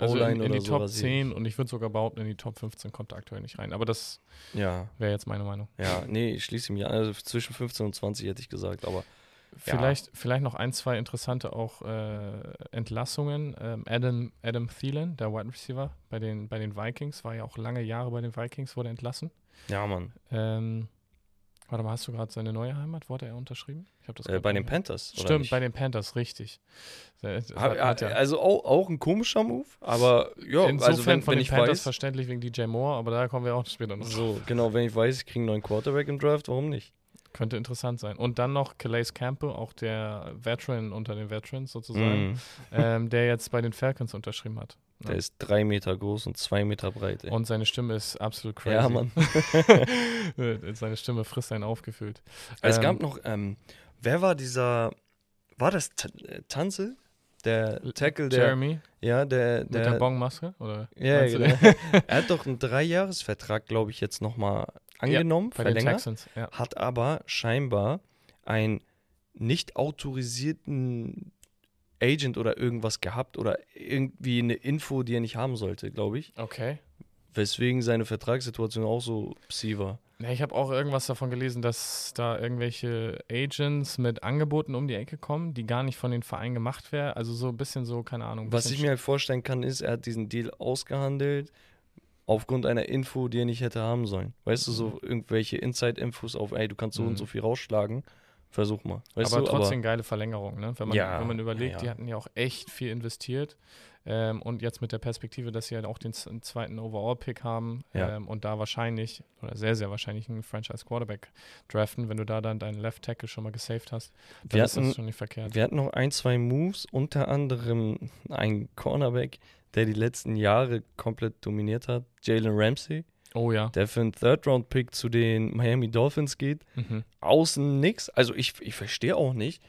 Also in, in oder die Top sowas. 10 und ich würde sogar behaupten, in die Top 15 kommt er aktuell nicht rein. Aber das Ja, wäre jetzt meine Meinung. ja, nee, ich schließe mich an. Also zwischen 15 und 20 hätte ich gesagt, aber Ja. Vielleicht, vielleicht noch ein, zwei interessante auch äh, Entlassungen. Ähm, Adam, Adam Thielen, der Wide Receiver bei den, bei den Vikings, war ja auch lange Jahre bei den Vikings, wurde entlassen. ja, Mann. Ähm, warte mal, hast du gerade seine neue Heimat? Wurde er unterschrieben? Ich habe das Äh, bei den Panthers. oder Stimmt, nicht? bei den Panthers, richtig. Der- Ha- hat- hat ja- Also auch, auch ein komischer Move, aber ja, Insofern also wenn, von wenn den ich Panthers weiß, verständlich wegen DJ Moore, aber da kommen wir auch später noch. so, genau, wenn ich weiß, ich kriege einen neuen Quarterback im Draft, warum nicht? Könnte interessant sein. Und dann noch Calais Campbell, auch der Veteran unter den Veterans sozusagen, Mhm. ähm, der jetzt bei den Falcons unterschrieben hat. Der Ja. ist drei Meter groß und zwei Meter breit. Ey. Und seine Stimme ist absolut crazy. ja, Mann. seine Stimme frisst einen aufgefüllt. Es Ähm, gab noch, ähm, wer war dieser, war das T äh, Tanzel? Der Tackle, der, Jeremy ja, der, mit der der, Bongmaske? Oder ja, genau. er hat doch einen Dreijahresvertrag, glaube ich, jetzt nochmal angenommen, Bei den verlängert, Texans, ja. hat aber scheinbar einen nicht autorisierten Agent oder irgendwas gehabt oder irgendwie eine Info, die er nicht haben sollte, glaube ich. Okay. Weswegen seine Vertragssituation auch so psi war. Ja, ich habe auch irgendwas davon gelesen, dass da irgendwelche Agents mit Angeboten um die Ecke kommen, die gar nicht von den Vereinen gemacht werden. Also so ein bisschen so, keine Ahnung. Was ich mir halt vorstellen kann, ist, er hat diesen Deal ausgehandelt aufgrund einer Info, die er nicht hätte haben sollen. Weißt du, Mhm. so irgendwelche Inside-Infos auf, ey, du kannst so und so viel rausschlagen. Versuch mal. Weißt aber du, trotzdem geile Verlängerung, ne? Wenn man, Ja, wenn man überlegt, ja. die hatten ja auch echt viel investiert. Ähm, und jetzt mit der Perspektive, dass sie halt auch den zweiten Overall-Pick haben Ja. ähm, und da wahrscheinlich, oder sehr, sehr wahrscheinlich einen Franchise-Quarterback draften, wenn du da dann deinen Left Tackle schon mal gesaved hast, dann Wir ist das hatten- schon nicht verkehrt. Wir hatten noch ein, zwei Moves, unter anderem ein Cornerback, der die letzten Jahre komplett dominiert hat, Jalen Ramsey, Oh ja. der für einen Third-Round-Pick zu den Miami Dolphins geht. Mhm. Außen nix. Also ich, ich verstehe auch nicht.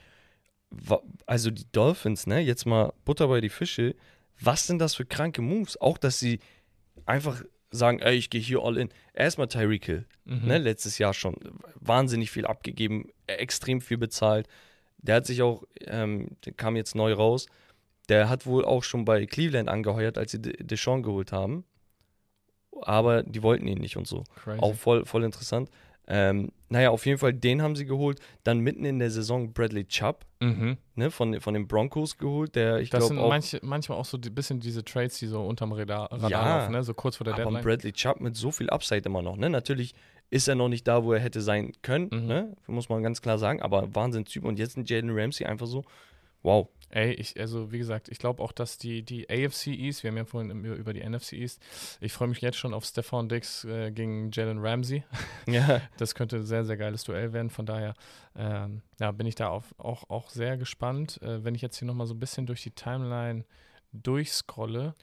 Also die Dolphins, ne, jetzt mal Butter bei die Fische, was sind das für kranke Moves? Auch, dass sie einfach sagen, ey, ich gehe hier all in. Erstmal Tyreek Hill, Mhm. ne, letztes Jahr schon wahnsinnig viel abgegeben, extrem viel bezahlt. Der hat sich auch, ähm, der kam jetzt neu raus, der hat wohl auch schon bei Cleveland angeheuert, als sie De- Deshaun geholt haben. Aber die wollten ihn nicht und so. Crazy. Auch voll, voll interessant. Ähm, naja, auf jeden Fall, den haben sie geholt. Dann mitten in der Saison Bradley Chubb, Mhm. ne, von, von den Broncos geholt, der ich Das glaube sind auch. manche, manchmal auch so ein bisschen diese Trades, die so unterm Radar, Radar Ja, laufen, ne? so kurz vor der aber Deadline. Bradley Chubb mit so viel Upside immer noch, ne? Natürlich ist er noch nicht da, wo er hätte sein können, Mhm. ne? Muss man ganz klar sagen, aber Wahnsinn-Typ. Und jetzt ein Jalen Ramsey einfach so, wow. Ey, ich, also wie gesagt, ich glaube auch, dass die, die AFC East, wir haben ja vorhin über, über die NFC East, ich freue mich jetzt schon auf Stefan Dix äh, gegen Jalen Ramsey. Ja, Das könnte ein sehr, sehr geiles Duell werden. Von daher ähm, ja, bin ich da auf, auch, auch sehr gespannt. Äh, wenn ich jetzt hier nochmal so ein bisschen durch die Timeline durchscrolle.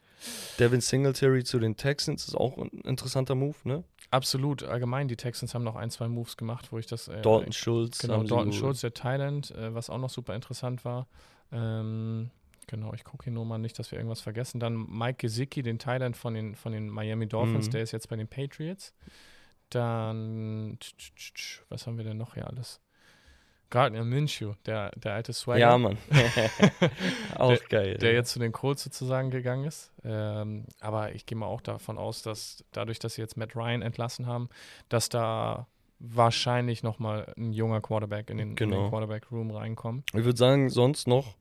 Devin Singletary zu den Texans ist auch ein interessanter Move, ne? Absolut, allgemein, die Texans haben noch ein, zwei Moves gemacht, wo ich das. Äh, Dalton Schultz. Genau, Dalton. Schultz, der Thailand, äh, was auch noch super interessant war. Ähm, genau, ich gucke hier nur mal nicht, dass wir irgendwas vergessen. Dann Mike Gesicki, den Thailand von den, von den Miami Dolphins, Mhm. der ist jetzt bei den Patriots. Dann, was haben wir denn noch hier alles? Gardner Minshew, der, der alte Swagger. Ja, Mann. auch geil. der ja. jetzt zu den Colts sozusagen gegangen ist. Ähm, aber ich gehe mal auch davon aus, dass dadurch, dass sie jetzt Matt Ryan entlassen haben, dass da wahrscheinlich nochmal ein junger Quarterback in den, in Genau. den Quarterback-Room reinkommt. Ich würde sagen, sonst noch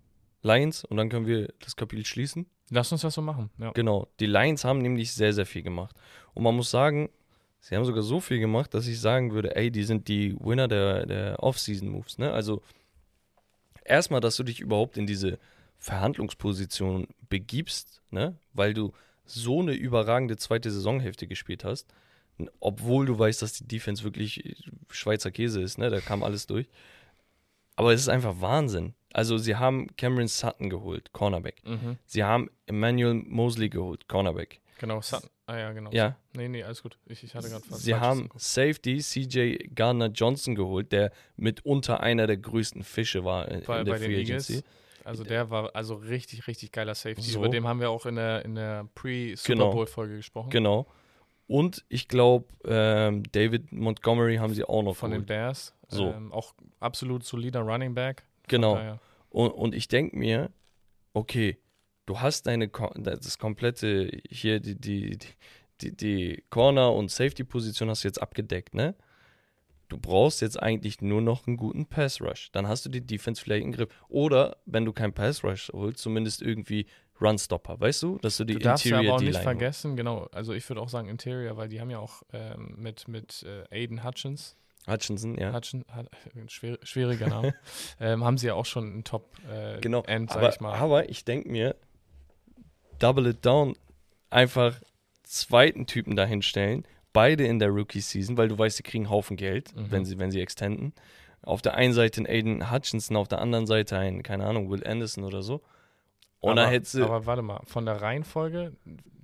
Lions und dann können wir das Kapitel schließen. Lass uns das so machen. Ja. Genau, die Lions haben nämlich sehr, sehr viel gemacht. Und man muss sagen, sie haben sogar so viel gemacht, dass ich sagen würde, ey, die sind die Winner der, der Off-Season-Moves. Ne? Also erstmal, dass du dich überhaupt in diese Verhandlungsposition begibst, ne? weil du so eine überragende zweite Saisonhälfte gespielt hast, obwohl du weißt, dass die Defense wirklich Schweizer Käse ist, ne? da kam alles durch. Aber es ist einfach Wahnsinn. Also sie haben Cameron Sutton geholt, Cornerback. Mhm. Sie haben Emmanuel Mosley geholt, Cornerback. Genau, Sutton. Ah ja, genau. Ja, Nee, nee, alles gut. Ich, ich hatte gerade was sie haben. Safety CJ Gardner Johnson geholt, der mitunter einer der größten Fische war in, bei, in der bei den Free Eagles. Agency. Also der war also richtig, richtig geiler Safety. So. Über dem haben wir auch in der, in der Pre-Super Genau. Bowl-Folge gesprochen. Genau. Und ich glaube, ähm, David Montgomery haben sie auch noch Von den geholt. Bears. So. Ähm, auch absolut solider Running Back. Genau. Und, und ich denke mir, okay, du hast deine das komplette hier die die die, die, Corner und Safety Position hast du jetzt abgedeckt, ne? Du brauchst jetzt eigentlich nur noch einen guten Pass Rush. Dann hast du die Defense vielleicht im Griff. Oder wenn du keinen Pass Rush holst, zumindest irgendwie Run Stopper, weißt du, dass du die Du darfst ja aber auch nicht vergessen, genau, also ich würde auch sagen Interior, weil die haben ja auch ähm, mit, mit äh, Aiden Hutchins. Hutchinson, ja. Hutchin, Hut, schwer, schwieriger Name, ähm, haben sie ja auch schon einen Top äh, Genau, End, sag aber, ich mal. aber ich denke mir, double it down, einfach zweiten Typen dahinstellen, beide in der Rookie-Season, weil du weißt, sie kriegen einen Haufen Geld, Mhm. wenn sie, wenn sie extenden. Auf der einen Seite einen Aiden Hutchinson, auf der anderen Seite einen, keine Ahnung, Will Anderson oder so. Und aber, dann hätte sie. aber warte mal, von der Reihenfolge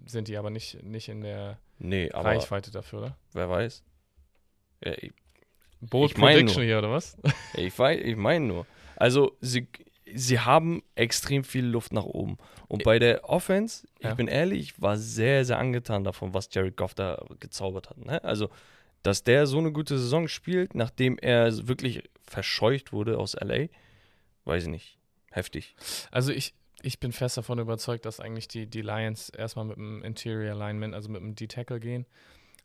sind die aber nicht, nicht in der nee, aber Reichweite dafür, oder? wer weiß. Ja, ich, Bold Ich mein Prediction nur. hier, oder was? ich, weiß- ich meine nur. Also, sie, sie haben extrem viel Luft nach oben. Und bei der Offense, ich Ja. bin ehrlich, ich war sehr, sehr angetan davon, was Jared Goff da gezaubert hat. Ne? Also, dass der so eine gute Saison spielt, nachdem er wirklich verscheucht wurde aus LA, weiß ich nicht. Heftig. Also ich, ich bin fest davon überzeugt, dass eigentlich die, die Lions erstmal mit dem Interior Alignment, also mit dem D-Tackle gehen.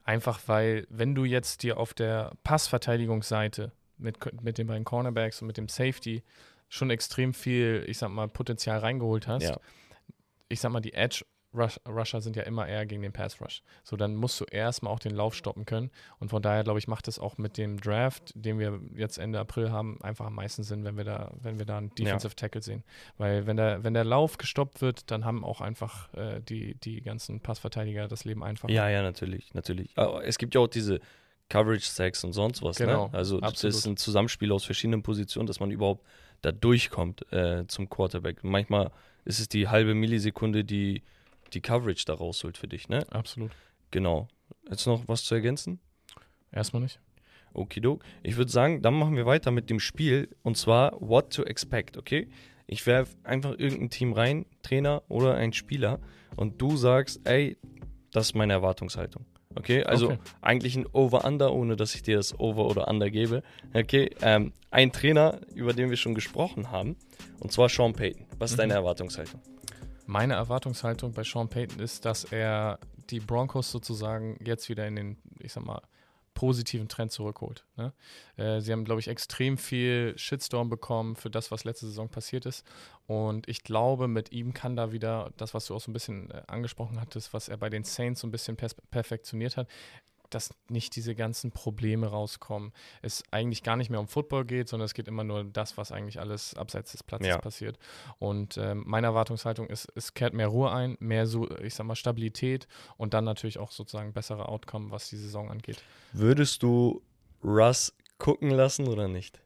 Einfach weil, wenn du jetzt dir auf der Passverteidigungsseite mit, mit den beiden Cornerbacks und mit dem Safety schon extrem viel, ich sag mal, Potenzial reingeholt hast, Ja. ich sag mal, die Edge Rush, Rusher sind ja immer eher gegen den Pass Rush. So, dann musst du erstmal auch den Lauf stoppen können. Und von daher, glaube ich, macht es auch mit dem Draft, den wir jetzt Ende April haben, einfach am meisten Sinn, wenn wir da, wenn wir da einen Defensive Tackle sehen. Weil wenn der, wenn der Lauf gestoppt wird, dann haben auch einfach äh, die, die ganzen Passverteidiger das Leben einfach. Ja, ja, natürlich, natürlich. Aber es gibt ja auch diese Coverage-Sacks und sonst was. Genau, ne? Also, absolut. das ist ein Zusammenspiel aus verschiedenen Positionen, dass man überhaupt da durchkommt äh, zum Quarterback. Manchmal ist es die halbe Millisekunde, die die Coverage da rausholt für dich, ne? Absolut. Genau. Jetzt noch was zu ergänzen? Erstmal nicht. Okidok. Ich würde sagen, dann machen wir weiter mit dem Spiel und zwar What to Expect, okay? Ich werfe einfach irgendein Team rein, Trainer oder ein Spieler und du sagst, ey, das ist meine Erwartungshaltung. Okay, also Okay. eigentlich ein Over-Under, ohne dass ich dir das Over oder Under gebe. Okay, ähm, ein Trainer, über den wir schon gesprochen haben, und zwar Sean Payton. Was ist Mhm. deine Erwartungshaltung? Meine Erwartungshaltung bei Sean Payton ist, dass er die Broncos sozusagen jetzt wieder in den, ich sag mal, positiven Trend zurückholt. Ne? Äh, sie haben, glaube ich, extrem viel Shitstorm bekommen für das, was letzte Saison passiert ist. Und ich glaube, mit ihm kann da wieder das, was du auch so ein bisschen äh, angesprochen hattest, was er bei den Saints so ein bisschen perfektioniert hat, dass nicht diese ganzen Probleme rauskommen. Es eigentlich gar nicht mehr um Football geht, sondern es geht immer nur das, was eigentlich alles abseits des Platzes ja. passiert. Und ähm, meine Erwartungshaltung ist, es kehrt mehr Ruhe ein, mehr so, ich sag mal, Stabilität und dann natürlich auch sozusagen bessere Outcome, was die Saison angeht. Würdest du Russ gucken lassen oder nicht?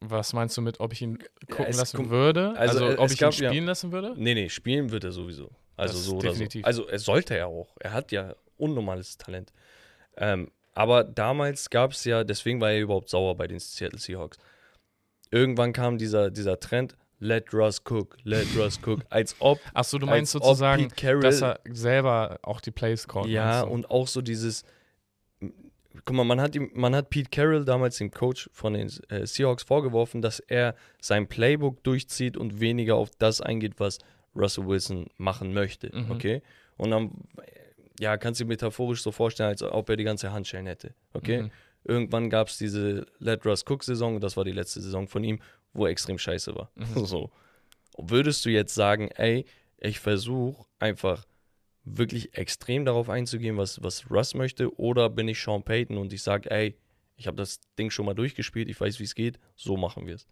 Was meinst du mit, ob ich ihn gucken ja, lassen würde? Also, also ob ich ihn spielen ja, lassen würde? Nee, nee, spielen würde er sowieso. Also das so definitiv. so. Also er sollte ja auch. Er hat ja unnormales Talent. Ähm, aber damals gab es ja, deswegen war er überhaupt sauer bei den Seattle Seahawks. Irgendwann kam dieser, dieser Trend, let Russ cook, let Russ cook, als ob. Achso, du meinst sozusagen, Carroll, dass er selber auch die Plays callt. Ja, und auch so dieses. Guck mal, man hat, ihm, man hat Pete Carroll, damals dem Coach von den äh, Seahawks, vorgeworfen, dass er sein Playbook durchzieht und weniger auf das eingeht, was Russell Wilson machen möchte. Mhm. Okay? Und dann ja, kannst du dir metaphorisch so vorstellen, als ob er die ganze Handschellen hätte. Okay? Mhm. Irgendwann gab es diese Let Russ Cook-Saison, das war die letzte Saison von ihm, wo er extrem scheiße war. Mhm. So. Würdest du jetzt sagen, ey, ich versuche einfach wirklich extrem darauf einzugehen, was, was Russ möchte, oder bin ich Sean Payton und ich sage, ey, ich habe das Ding schon mal durchgespielt, ich weiß, wie es geht, so machen wir es.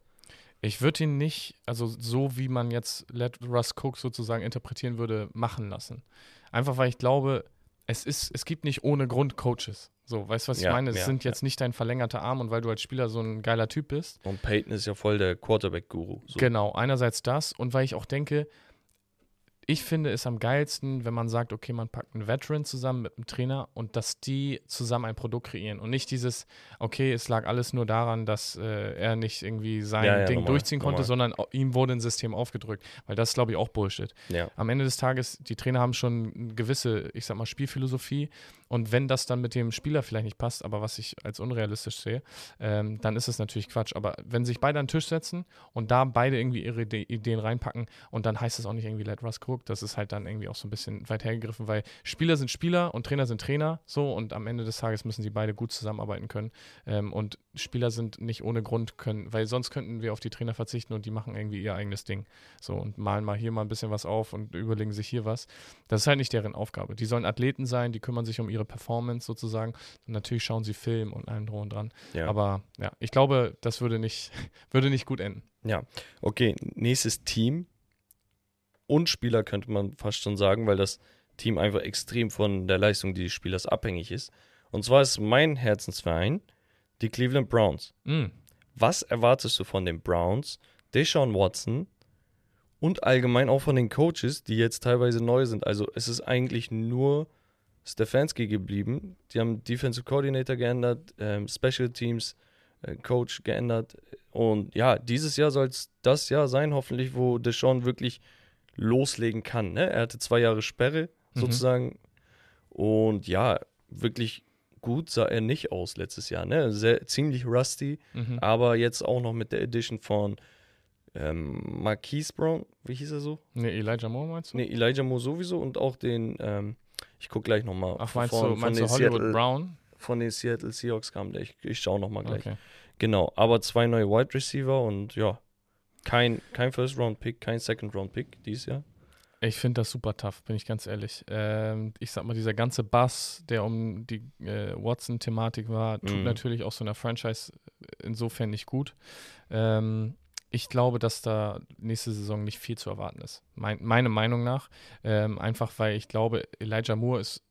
Ich würde ihn nicht, also so wie man jetzt Let Russ Cook sozusagen interpretieren würde, machen lassen. Einfach weil ich glaube, es, ist, es gibt nicht ohne Grund Coaches. So, weißt du, was ich ja, meine? Es ja, sind jetzt ja. nicht dein verlängerter Arm und weil du als Spieler so ein geiler Typ bist. Und Peyton ist ja voll der Quarterback-Guru. So. Genau, einerseits das und weil ich auch denke, ich finde es am geilsten, wenn man sagt, okay, man packt einen Veteran zusammen mit einem Trainer und dass die zusammen ein Produkt kreieren und nicht dieses, okay, es lag alles nur daran, dass äh, er nicht irgendwie sein ja, ja, Ding normal, durchziehen konnte, normal. sondern ihm wurde ein System aufgedrückt, weil das glaube ich, auch Bullshit. Ja. Am Ende des Tages, die Trainer haben schon eine gewisse, ich sag mal, Spielphilosophie und wenn das dann mit dem Spieler vielleicht nicht passt, aber was ich als unrealistisch sehe, ähm, dann ist es natürlich Quatsch. Aber wenn sich beide an den Tisch setzen und da beide irgendwie ihre Ideen reinpacken und dann heißt es auch nicht irgendwie Let Russ Cook, das ist halt dann irgendwie auch so ein bisschen weit hergegriffen, weil Spieler sind Spieler und Trainer sind Trainer, so und am Ende des Tages müssen sie beide gut zusammenarbeiten können. Ähm, und Spieler sind nicht ohne Grund können, weil sonst könnten wir auf die Trainer verzichten und die machen irgendwie ihr eigenes Ding. So und malen mal hier mal ein bisschen was auf und überlegen sich hier was. Das ist halt nicht deren Aufgabe. Die sollen Athleten sein, die kümmern sich um ihre Performance sozusagen. Und natürlich schauen sie Film und allem drum und dran. Ja. Aber ja, ich glaube, das würde nicht, würde nicht gut enden. Ja, okay. Nächstes Team und Spieler könnte man fast schon sagen, weil das Team einfach extrem von der Leistung des Spielers abhängig ist. Und zwar ist mein Herzensverein die Cleveland Browns. Mm. Was erwartest du von den Browns, Deshaun Watson und allgemein auch von den Coaches, die jetzt teilweise neu sind? Also es ist eigentlich nur Stefanski geblieben. Die haben Defensive Coordinator geändert, ähm, Special Teams äh, Coach geändert. Und ja, dieses Jahr soll es das Jahr sein, hoffentlich, wo Deshaun wirklich loslegen kann. Ne? Er hatte zwei Jahre Sperre mhm. sozusagen. Und ja, wirklich gut sah er nicht aus letztes Jahr. Ne? Sehr, ziemlich rusty, mhm. aber jetzt auch noch mit der Edition von ähm, Marquise Brown, wie hieß er so? Ne, Elijah Moore meinst du? Ne, Elijah Moore sowieso und auch den, ähm, ich gucke gleich nochmal. Ach, meinst von, du, meinst du Hollywood Seattle, Brown? Von den Seattle Seahawks kam der, ich, ich schaue nochmal gleich. Okay. Genau, aber zwei neue Wide Receiver und ja, kein, kein First-Round-Pick, kein Second-Round-Pick dieses Jahr. Ich finde das super tough, bin ich ganz ehrlich. Ähm, ich sag mal, dieser ganze Bass, der um die äh, Watson-Thematik war, tut mm. natürlich auch so einer Franchise insofern nicht gut. Ähm, ich glaube, dass da nächste Saison nicht viel zu erwarten ist. Mein, meine Meinung nach. Ähm, einfach weil ich glaube, Elijah Moore ist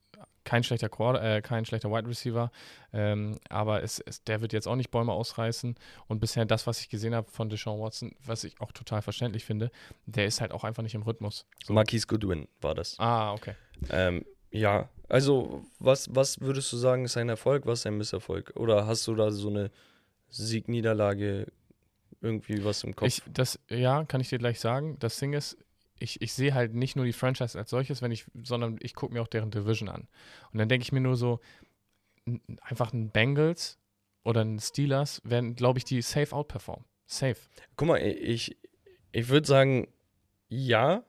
kein schlechter Quarter, äh, kein schlechter Wide Receiver, ähm, aber es, es, der wird jetzt auch nicht Bäume ausreißen. Und bisher das, was ich gesehen habe von Deshaun Watson, was ich auch total verständlich finde, der ist halt auch einfach nicht im Rhythmus. So. Marquise Goodwin war das. Ah, okay. Ähm, ja, also was, was würdest du sagen, ist ein Erfolg, was ist ein Misserfolg? Oder hast du da so eine Siegniederlage irgendwie was im Kopf? Ich, das, ja, kann ich dir gleich sagen. Das Ding ist, ich, ich sehe halt nicht nur die Franchise als solches, wenn ich, sondern ich gucke mir auch deren Division an. Und dann denke ich mir nur so, einfach ein Bengals oder ein Steelers werden, glaube ich, die safe outperformen. Safe. Guck mal, ich, ich würde sagen, ja.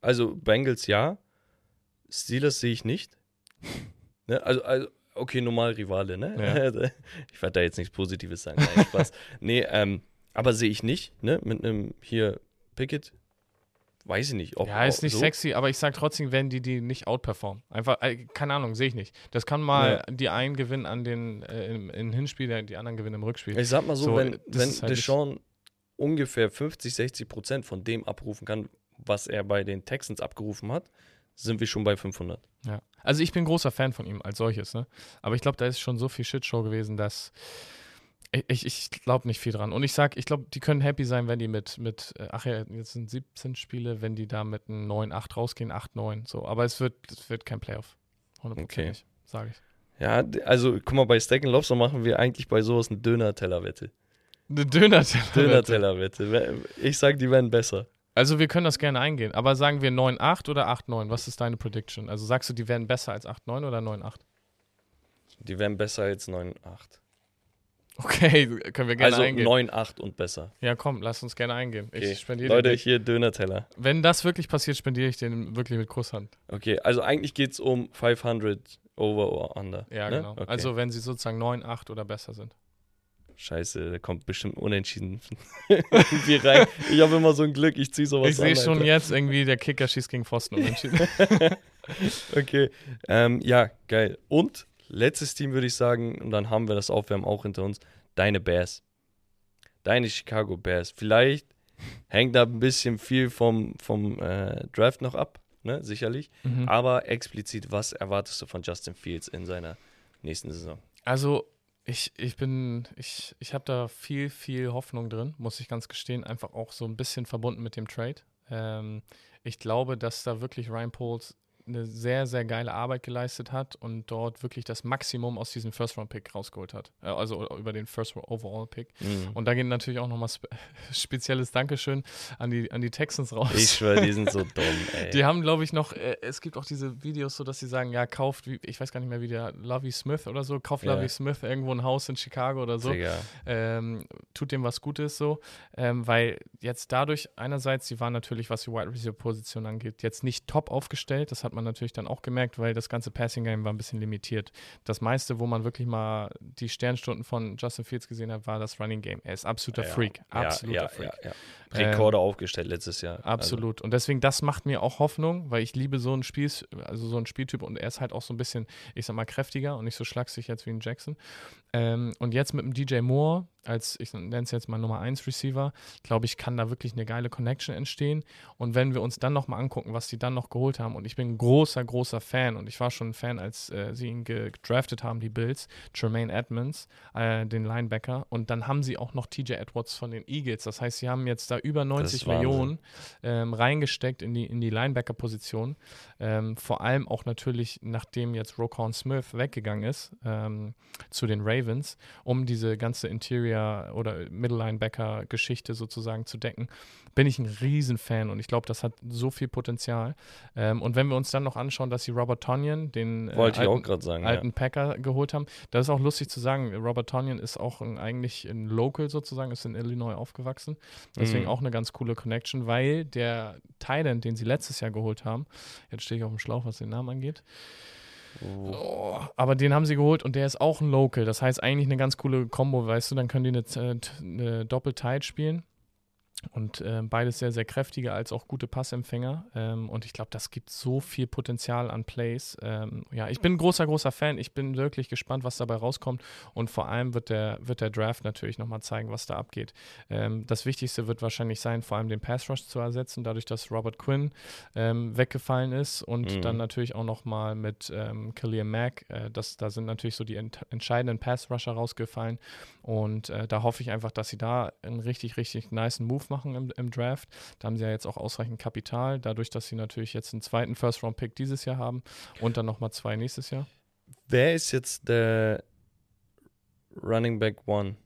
Also Bengals ja. Steelers sehe ich nicht. ne? Also, also okay, normal Rivale, ne? Ja. Ich werde da jetzt nichts Positives sagen. Nein, Spaß. nee, ähm, aber sehe ich nicht, ne? Mit einem hier Pickett. Weiß ich nicht. Ob, Ja, ist nicht so. sexy, aber ich sag trotzdem, werden die die nicht outperformen. Einfach, äh, keine Ahnung, sehe ich nicht. Das kann mal die einen gewinnen an den äh, im, im Hinspiel, die anderen gewinnen im Rückspiel. Ich sag mal so, So, wenn, wenn halt Deshaun ungefähr 50, 60 Prozent von dem abrufen kann, was er bei den Texans abgerufen hat, sind wir schon bei 500. Ja. Also ich bin großer Fan von ihm als solches, ne? Aber ich glaube, da ist schon so viel Shitshow gewesen, dass ich, ich, glaube nicht viel dran. Und ich sag, ich glaube, die können happy sein, wenn die mit, mit, äh, ach ja, jetzt sind 17 Spiele, wenn die da mit einem 9-8 rausgehen, 8-9. So. Aber es wird, es wird kein Playoff. 100% Okay. sage ich. Ja, also guck mal, bei Stack Lobster machen wir eigentlich bei sowas eine Döner-Teller-Wette. Eine Döner-Teller. Döner-Teller-Wette. Ich sag, die werden besser. Also wir können das gerne eingehen. Aber sagen wir 9-8 oder 8-9? Was ist deine Prediction? Also sagst du, die werden besser als 8-9 oder 9-8? Die werden besser als 9-8. Okay, können wir gerne Also eingehen. 9-8 und besser. Ja, komm, lass uns gerne eingehen. Okay. Ich spendiere Leute, den. hier Döner-Teller. Wenn das wirklich passiert, spendiere ich den wirklich mit Kusshand. Okay, also eigentlich geht es um 500 over or under. Ja, ne? genau. Okay. Also wenn sie sozusagen 9, 8 oder besser sind. Scheiße, da kommt bestimmt unentschieden irgendwie rein. Ich habe immer so ein Glück, ich ziehe sowas ich sehe schon Alter. jetzt irgendwie, der Kicker schießt gegen Pfosten unentschieden. Okay, ähm, ja, geil. Und letztes Team würde ich sagen, und dann haben wir das Aufwärmen auch hinter uns, deine Bears. Deine Chicago Bears. Vielleicht hängt da ein bisschen viel vom, vom äh, Draft noch ab, ne, sicherlich. Mhm. Aber explizit, was erwartest du von Justin Fields in seiner nächsten Saison? Also, ich, ich bin, ich, ich habe da viel, viel Hoffnung drin, muss ich ganz gestehen. Einfach auch so ein bisschen verbunden mit dem Trade. Ähm, ich glaube, dass da wirklich Ryan Poles eine sehr, sehr geile Arbeit geleistet hat und dort wirklich das Maximum aus diesem First-Round-Pick rausgeholt hat. Äh, Also über den First-Overall-Pick. Mhm. Und da geht natürlich auch nochmal spe spezielles Dankeschön an die, an die Texans raus. Ich schwöre, die sind so dumm, ey. Die haben, glaube ich, noch, äh, es gibt auch diese Videos, so dass sie sagen, ja, kauft, wie, ich weiß gar nicht mehr, wie der Lovey Smith oder so, kauft Ja. Lovey Smith irgendwo ein Haus in Chicago oder so, ähm, tut dem was Gutes so, ähm, weil jetzt dadurch einerseits, sie waren natürlich, was die Wide Receiver Position angeht, jetzt nicht top aufgestellt, das hat man natürlich dann auch gemerkt, weil das ganze Passing Game war ein bisschen limitiert. Das meiste, wo man wirklich mal die Sternstunden von Justin Fields gesehen hat, war das Running Game. Er ist absoluter Ja, Freak, absoluter ja, Freak. Rekorde aufgestellt letztes Jahr. Also, Absolut. Und deswegen, das macht mir auch Hoffnung, weil ich liebe so einen Spiel, also so einen Spieltyp und er ist halt auch so ein bisschen, ich sag mal, kräftiger und nicht so schlaksig jetzt wie ein Jackson. Ähm, und jetzt mit dem DJ Moore als, ich nenne es jetzt mal Nummer 1 Receiver, glaube ich, kann da wirklich eine geile Connection entstehen. Und wenn wir uns dann nochmal angucken, was die dann noch geholt haben, und ich bin ein großer, großer Fan und ich war schon ein Fan, als äh, sie ihn ge- gedraftet haben, die Bills, Tremaine Edmonds, äh, den Linebacker. Und dann haben sie auch noch TJ Edwards von den Eagles. Das heißt, sie haben jetzt da über 90 Wahnsinn. Millionen ähm, reingesteckt in die, in die Linebacker-Position. Ähm, vor allem auch natürlich, nachdem jetzt Roquan Smith weggegangen ist ähm, zu den Ravens, um diese ganze Interior- oder Middle-Linebacker-Geschichte sozusagen zu decken, bin ich ein Riesenfan und ich glaube, das hat so viel Potenzial. Ähm, und wenn wir uns dann noch anschauen, dass sie Robert Tonyan, den äh, alten, sagen. alten Packer geholt haben. Das ist auch lustig zu sagen. Robert Tonyan ist auch ein, eigentlich ein Local sozusagen, ist in Illinois aufgewachsen. Deswegen Mhm. auch eine ganz coole Connection, weil der Thailand, den sie letztes Jahr geholt haben, jetzt stehe ich auf dem Schlauch, was den Namen angeht. Oh. Oh, aber den haben sie geholt und der ist auch ein Local. Das heißt eigentlich eine ganz coole Kombo, weißt du, dann können die eine, äh, eine Doppel-Tight spielen. Und äh, beides sehr, sehr kräftige als auch gute Passempfänger. Ähm, und ich glaube, das gibt so viel Potenzial an Plays. Ähm, ja, ich bin ein großer, großer Fan. Ich bin wirklich gespannt, was dabei rauskommt. Und vor allem wird der, wird der Draft natürlich nochmal zeigen, was da abgeht. Ähm, das Wichtigste wird wahrscheinlich sein, vor allem den Pass Rush zu ersetzen, dadurch, dass Robert Quinn ähm, weggefallen ist. Und Mhm. dann natürlich auch nochmal mit ähm, Khalil Mack. Äh, das, da sind natürlich so die ent entscheidenden Pass Rusher rausgefallen. Und äh, da hoffe ich einfach, dass sie da einen richtig, richtig nice Move machen im, im Draft. Da haben sie ja jetzt auch ausreichend Kapital, dadurch, dass sie natürlich jetzt einen zweiten First-Round-Pick dieses Jahr haben und dann nochmal zwei nächstes Jahr. Wer ist jetzt der Running Back One?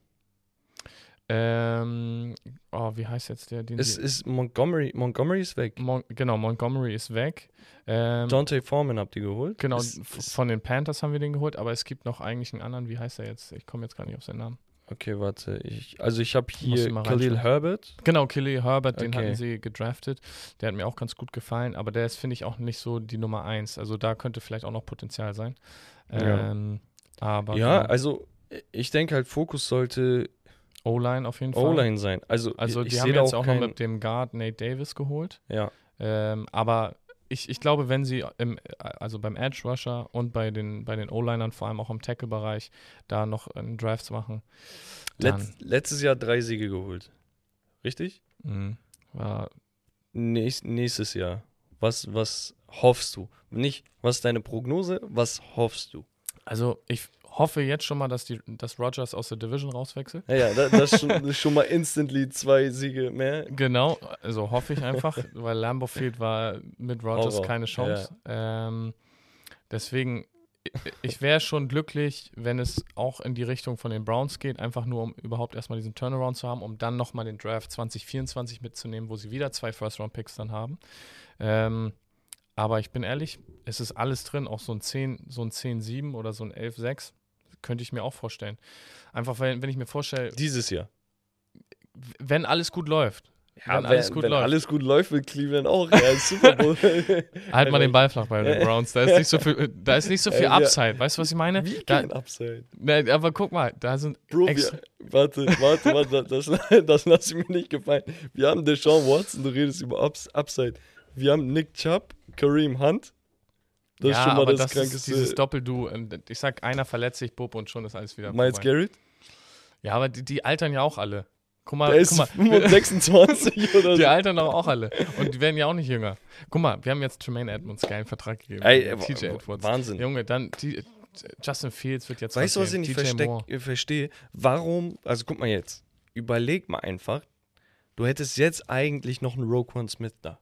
Ähm, oh, wie heißt jetzt der? Den Es ist Montgomery. Montgomery ist weg. Mon genau, Montgomery ist weg. Ähm, Dante Foreman habt ihr geholt? genau, Ist, ist, von den Panthers haben wir den geholt, aber es gibt noch eigentlich einen anderen. Wie heißt er jetzt? Ich komme jetzt gar nicht auf seinen Namen. Okay, warte. Ich, also ich habe hier Khalil. Herbert. Genau, Kelly Herbert, den Okay. hatten sie gedraftet. Der hat mir auch ganz gut gefallen, aber der ist, finde ich, auch nicht so die Nummer eins. Also da könnte vielleicht auch noch Potenzial sein. Ja. Ähm, Aber Ja, klar, also ich denke halt, Fokus sollte O-Line auf jeden Fall. O-Line sein. Also, Also die haben jetzt auch noch kein- mit dem Guard Nate Davis geholt. Ja, Ähm, aber ich, ich glaube, wenn sie im, also beim Edge Rusher und bei den, bei den O-Linern, vor allem auch im Tackle-Bereich, da noch einen Drafts machen, Letz, letztes Jahr drei Siege geholt. Richtig? mh, war Nächst, nächstes Jahr. Was, was hoffst du? Nicht, was ist deine Prognose? Was hoffst du? Also ich hoffe jetzt schon mal, dass die, dass Rogers aus der Division rauswechselt. Ja, ja, da- das ist schon, das ist schon mal instantly zwei Siege mehr. Genau, also hoffe ich einfach, weil Lambeau Field war mit Rogers Horror, keine Chance. Ähm, deswegen, ich, ich wäre schon glücklich, wenn es auch in die Richtung von den Browns geht, einfach nur um überhaupt erstmal diesen Turnaround zu haben, um dann nochmal den Draft 2024 mitzunehmen, wo sie wieder zwei First-Round-Picks dann haben. Ähm, aber ich bin ehrlich, es ist alles drin, auch so ein 10, so ein 10-7 oder so ein 11-6 könnte ich mir auch vorstellen. Einfach, weil, wenn ich mir vorstelle, Dieses Jahr. wenn alles gut läuft, Ja, wenn alles gut wenn läuft. alles gut läuft, wird Cleveland auch ja, Super Bowl. Halt mal den Ball flach bei den Browns. Da ist nicht so viel, da ist nicht so viel wir- Upside. Weißt du, was ich meine? Wie Da, kein Upside? ne, aber guck mal, da sind Bro, wir, warte, warte, warte, das, das lass ich mir nicht gefallen. Wir haben Deshaun Watson, du redest über Ups, Upside. Wir haben Nick Chubb, Kareem Hunt. Das ja, ist schon mal aber das, das ist krankeste. dieses Doppeldu. und Ich sag, einer verletzt sich, Bub, und schon ist alles wieder Miles vorbei. Garrett, Ja, aber die, die altern ja auch alle. Guck mal, der guck mal. 26 oder Die so. altern doch auch alle. Und die werden ja auch nicht jünger. Guck mal, wir haben jetzt Tremaine Edmonds geilen Vertrag gegeben. Ey, TJ wa- Edwards. Wahnsinn. Junge, dann die, Justin Fields wird jetzt Weißt du, was ich nicht verstehe? Warum, also guck mal jetzt, überleg mal einfach, du hättest jetzt eigentlich noch einen Roquan Smith da.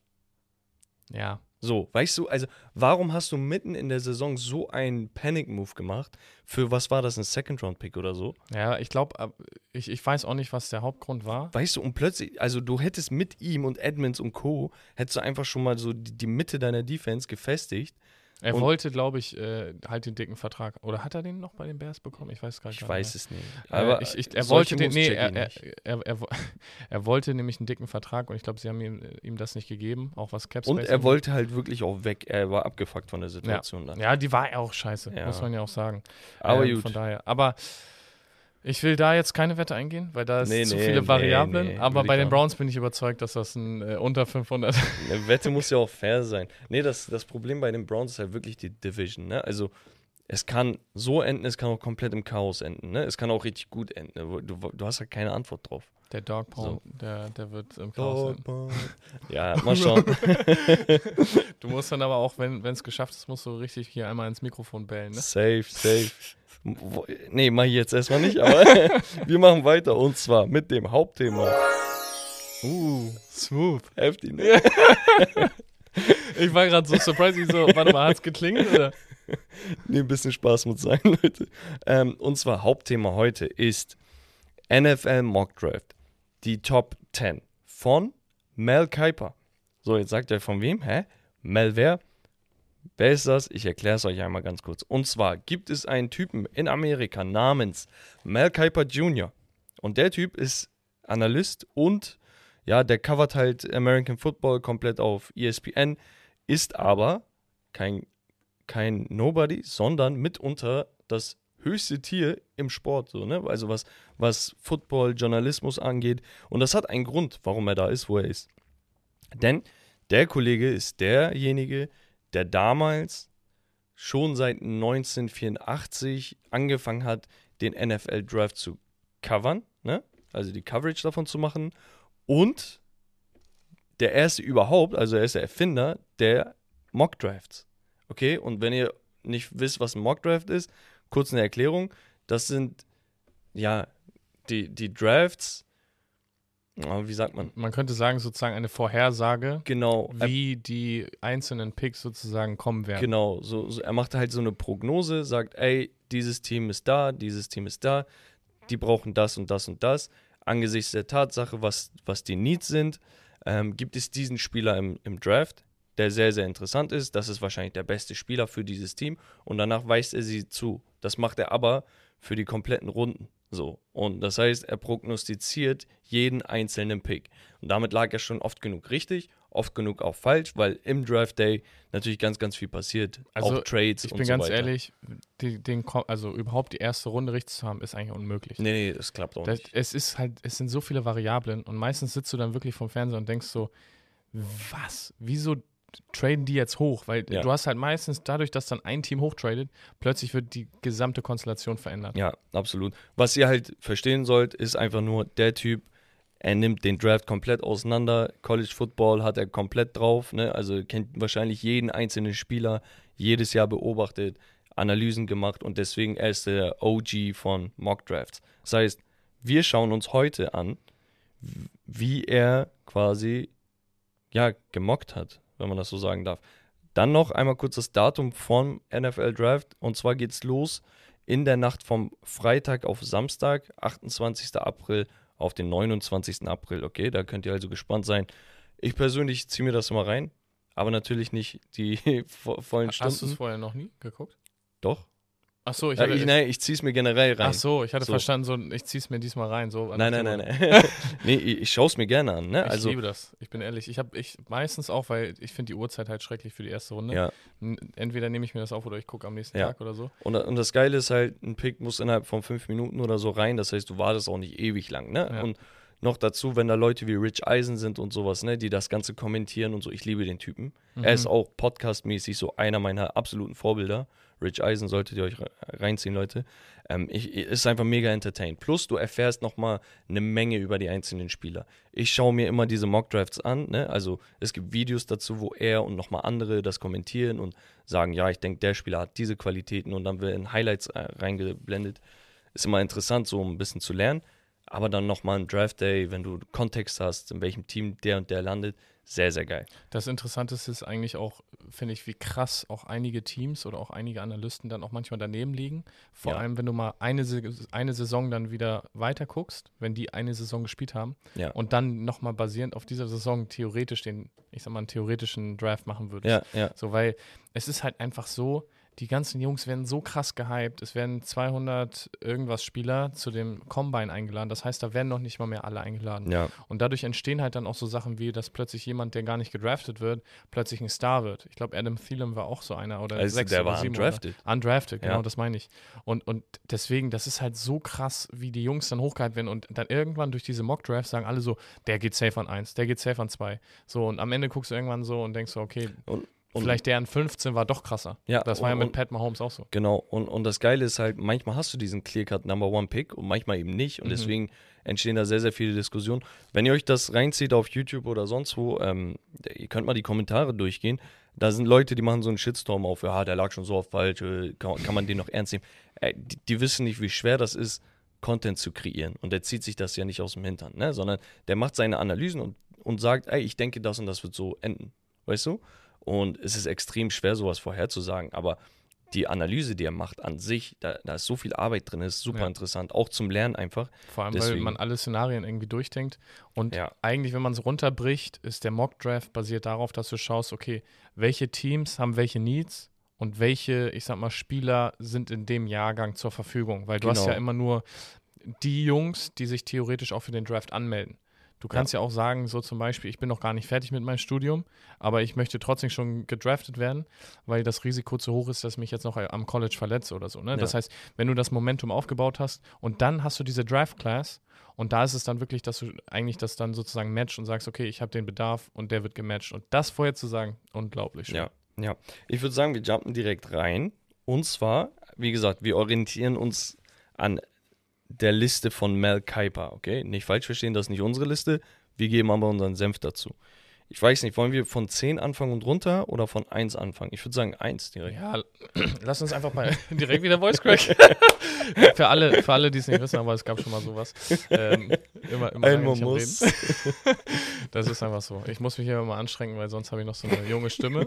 Ja. So, weißt du, also warum hast du mitten in der Saison so einen Panic-Move gemacht? Für was war das, ein Second-Round-Pick oder so? Ja, ich glaube, ich, ich weiß auch nicht, was der Hauptgrund war. Weißt du, und plötzlich, also du hättest mit ihm und Edmonds und Co., hättest du einfach schon mal so die, die Mitte deiner Defense gefestigt. Er Und- wollte, glaube ich, äh, halt den dicken Vertrag. Oder hat er den noch bei den Bears bekommen? Ich weiß gar nicht. Ich weiß es nicht. Aber Aber ich, ich, er wollte den, nee, er, er, er, er, wo- wollte nämlich einen dicken Vertrag und ich glaube, sie haben ihm, ihm das nicht gegeben, auch was Caps Und er wollte halt wirklich auch weg. Er war abgefuckt von der Situation dann. Ja, die war ja auch scheiße, Ja. muss man ja auch sagen. Aber Ähm, gut. Von daher. Aber ich will da jetzt keine Wette eingehen, weil da ist Nee, zu nee, viele Variablen. nee, aber bei den Browns bin ich überzeugt, dass das ein äh, unter 500. Eine Wette muss ja auch fair sein. Nee, das, das Problem bei den Browns ist halt wirklich die Division. Ne? Also es kann so enden, es kann auch komplett im Chaos enden. Ne? Es kann auch richtig gut enden. Du, du hast halt keine Antwort drauf. Der Dog Pound, So. der, der wird im Chaos sein. Ja, mal schauen. Du musst dann aber auch, wenn es geschafft ist, musst du richtig hier einmal ins Mikrofon bellen. Ne? Safe, safe. Nee, mach ich jetzt erstmal nicht, aber wir machen weiter und zwar mit dem Hauptthema. Uh, smooth. Heftig, ne? Ich war gerade so surprised, ich so, warte mal, hat's geklingelt? Oder? Nee, ein bisschen Spaß muss sein, Leute. Ähm, und zwar Hauptthema heute ist NFL Mock Draft. Die Top 10 von Mel Kiper. So, jetzt sagt ihr von wem? Hä? Mel wer? Wer ist das? Ich erkläre es euch einmal ganz kurz. Und zwar gibt es einen Typen in Amerika namens Mel Kiper Jr. Und der Typ ist Analyst und ja, der covert halt American Football komplett auf ESPN, ist aber kein kein Nobody, sondern mitunter das höchste Tier im Sport, so, ne? Also was, was Football, Journalismus angeht. Und das hat einen Grund, warum er da ist, wo er ist. Denn der Kollege ist derjenige, der damals schon seit 1984 angefangen hat, den NFL Draft zu covern, ne? Also die Coverage davon zu machen. Und der erste überhaupt, also er ist der Erfinder der Mock Drafts. Okay, und wenn ihr nicht wisst, was ein Mock Draft ist, kurz eine Erklärung. Das sind, ja, die, die Drafts, wie sagt man? Man könnte sagen, sozusagen eine Vorhersage, Genau, er, wie die einzelnen Picks sozusagen kommen werden. genau, so, so, er macht halt so eine Prognose, sagt, ey, dieses Team ist da, dieses Team ist da, die brauchen das und das und das. Angesichts der Tatsache, was, was die Needs sind, ähm, gibt es diesen Spieler im, im Draft, der sehr, sehr interessant ist. Das ist wahrscheinlich der beste Spieler für dieses Team und danach weist er sie zu. Das macht er aber für die kompletten Runden. So. Und das heißt, er prognostiziert jeden einzelnen Pick. Und damit lag er schon oft genug richtig, oft genug auch falsch, weil im Draft Day natürlich ganz, ganz viel passiert. Also, auch Trades Ich und bin so ganz weiter. ehrlich, die, den, also überhaupt die erste Runde richtig zu haben, ist eigentlich unmöglich. Nee, nee, das klappt auch Das, nicht. es ist halt, es sind so viele Variablen und meistens sitzt du dann wirklich vom Fernseher und denkst so, was? Wieso traden die jetzt hoch? Weil Ja. du hast halt meistens dadurch, dass dann ein Team hochtradet, plötzlich wird die gesamte Konstellation verändert. Ja, absolut. Was ihr halt verstehen sollt, ist einfach nur, der Typ, er nimmt den Draft komplett auseinander. College Football hat er komplett drauf, ne? Also kennt wahrscheinlich jeden einzelnen Spieler, jedes Jahr beobachtet, Analysen gemacht und deswegen er ist der OG von Mock Drafts. Das heißt, wir schauen uns heute an, wie er quasi ja gemockt hat, wenn man das so sagen darf. Dann noch einmal kurz das Datum vom NFL Draft und zwar geht's los in der Nacht vom Freitag auf Samstag, 28. April auf den 29. April. Okay, da könnt ihr also gespannt sein. Ich persönlich ziehe mir das immer rein, aber natürlich nicht die vo- vollen Hast du es Stunden. vorher noch nie geguckt? Doch. Ach so, ich Ja, hatte, ich, nee, ich ziehe es mir generell rein. ach so, ich hatte So. verstanden, so, ich zieh's mir diesmal rein. So, Nein, nein, nein, nein. nee, ich, schaue es mir gerne an. Ne? Ich Also, liebe das. Ich bin ehrlich. Ich habe ich meistens auch, weil ich finde die Uhrzeit halt schrecklich für die erste Runde. ja. Entweder nehme ich mir das auf oder ich gucke am nächsten Ja. Tag oder so. Und, und das Geile ist halt, ein Pick muss innerhalb von fünf Minuten oder so rein. Das heißt, du wartest auch nicht ewig lang. Ne? Ja. Und noch dazu, wenn da Leute wie Rich Eisen sind und sowas, ne, die das Ganze kommentieren und so. Ich liebe den Typen. Er ist Mhm. auch podcastmäßig so einer meiner absoluten Vorbilder. Rich Eisen solltet ihr euch re- reinziehen, Leute. Ähm, ich, ist einfach mega entertained. Plus, du erfährst nochmal eine Menge über die einzelnen Spieler. Ich schaue mir immer diese Mockdrafts an. Ne? Also, es gibt Videos dazu, wo er und nochmal andere das kommentieren und sagen: Ja, ich denke, der Spieler hat diese Qualitäten und dann werden Highlights äh, reingeblendet. Ist immer interessant, so ein bisschen zu lernen. Aber dann nochmal ein Draft Day, wenn du Kontext hast, in welchem Team der und der landet, sehr, sehr geil. Das Interessanteste ist eigentlich auch, finde ich, wie krass auch einige Teams oder auch einige Analysten dann auch manchmal daneben liegen. Vor Ja. allem, wenn du mal eine, eine Saison dann wieder weiter guckst, wenn die eine Saison gespielt haben Ja. und dann nochmal basierend auf dieser Saison theoretisch den, ich sag mal, einen theoretischen Draft machen würdest. Ja, ja. So, weil es ist halt einfach so, die ganzen Jungs werden so krass gehypt. Es werden 200 irgendwas Spieler zu dem Combine eingeladen. Das heißt, da werden noch nicht mal mehr alle eingeladen. Ja, Und dadurch entstehen halt dann auch so Sachen wie, dass plötzlich jemand, der gar nicht gedraftet wird, plötzlich ein Star wird. Ich glaube, Adam Thielen war auch so einer oder also sechs der oder war sieben undrafted. Oder undrafted, genau, Ja. das meine ich. Und, und deswegen, das ist halt so krass, wie die Jungs dann hochgehalten werden und dann irgendwann durch diese Mock-Drafts sagen alle so, der geht safe an 1, der geht safe an 2. So, und am Ende guckst du irgendwann so und denkst so, okay, Und, und vielleicht der an 15 war doch krasser. Ja, Das war und- ja mit Pat Mahomes auch so. Genau, und, und das Geile ist halt, manchmal hast du diesen Clear-Cut Number One Pick und manchmal eben nicht. Und Mhm. deswegen entstehen da sehr, sehr viele Diskussionen. Wenn ihr euch das reinzieht auf YouTube oder sonst wo, ähm, ihr könnt mal die Kommentare durchgehen. Da sind Leute, die machen so einen Shitstorm auf, ja, der lag schon so oft falsch, äh, kann, kann man den noch ernst nehmen? Äh, die, die wissen nicht, wie schwer das ist, Content zu kreieren. Und der zieht sich das ja nicht aus dem Hintern, ne? sondern der macht seine Analysen und, und sagt, ey, ich denke, das und das wird so enden. Weißt du? Und es ist extrem schwer, sowas vorherzusagen. Aber die Analyse, die er macht an sich, da, da ist so viel Arbeit drin, ist super Ja. interessant, auch zum Lernen einfach. Vor allem, weil Deswegen. man alle Szenarien irgendwie durchdenkt. Und Ja. eigentlich, wenn man es runterbricht, ist der Mock-Draft basiert darauf, dass du schaust, okay, welche Teams haben welche Needs und welche, ich sag mal, Spieler sind in dem Jahrgang zur Verfügung. Weil du hast Genau. ja immer nur die Jungs, die sich theoretisch auch für den Draft anmelden. Du kannst ja. auch sagen, so zum Beispiel, ich bin noch gar nicht fertig mit meinem Studium, aber ich möchte trotzdem schon gedraftet werden, weil das Risiko zu hoch ist, dass ich mich jetzt noch am College verletze oder so. Ne? Das Ja. heißt, wenn du das Momentum aufgebaut hast und dann hast du diese Draft-Class und da ist es dann wirklich, dass du eigentlich das dann sozusagen matcht und sagst, okay, ich habe den Bedarf und der wird gematcht. Und das vorher zu sagen, unglaublich schön. Ja, ja. Ich würde sagen, wir jumpen direkt rein. Und zwar, wie gesagt, wir orientieren uns an der Liste von Mel Kiper, okay? Nicht falsch verstehen, das ist nicht unsere Liste. Wir geben aber unseren Senf dazu. Ich weiß nicht, wollen wir von 10 anfangen und runter oder von 1 anfangen? Ich würde sagen 1 direkt. Ja, lass uns einfach mal direkt wieder Voice Crack. für alle, für alle, die es nicht wissen, aber es gab schon mal sowas. Ähm, immer, immer Einmal am muss. Das ist einfach so. Ich muss mich hier immer mal anstrengen, weil sonst habe ich noch so eine junge Stimme.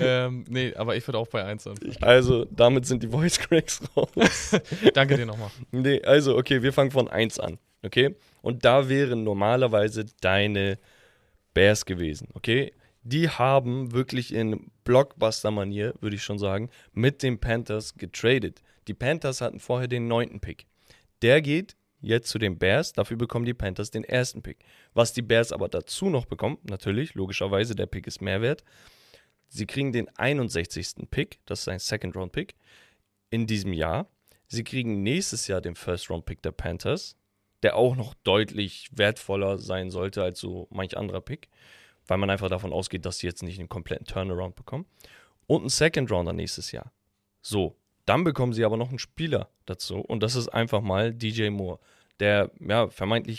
ähm, nee, aber ich würde auch bei 1 anfangen. Also, damit sind die Voice Cracks raus. Danke dir nochmal. nee, also, okay, wir fangen von 1 an, okay? Und da wären normalerweise deine Bears gewesen, okay? Die haben wirklich in Blockbuster-Manier, würde ich schon sagen, mit den Panthers getradet. Die Panthers hatten vorher den neunten Pick. Der geht jetzt zu den Bears, dafür bekommen die Panthers den ersten Pick. Was die Bears aber dazu noch bekommen, natürlich, logischerweise, der Pick ist mehr wert. Sie kriegen den 61. Pick, das ist ein Second-Round-Pick, in diesem Jahr. Sie kriegen nächstes Jahr den First-Round-Pick der Panthers, der auch noch deutlich wertvoller sein sollte als so manch anderer Pick, weil man einfach davon ausgeht, dass sie jetzt nicht einen kompletten Turnaround bekommen. Und einen Second-Rounder nächstes Jahr. So, dann bekommen sie aber noch einen Spieler dazu und das ist einfach mal DJ Moore, der ja vermeintlich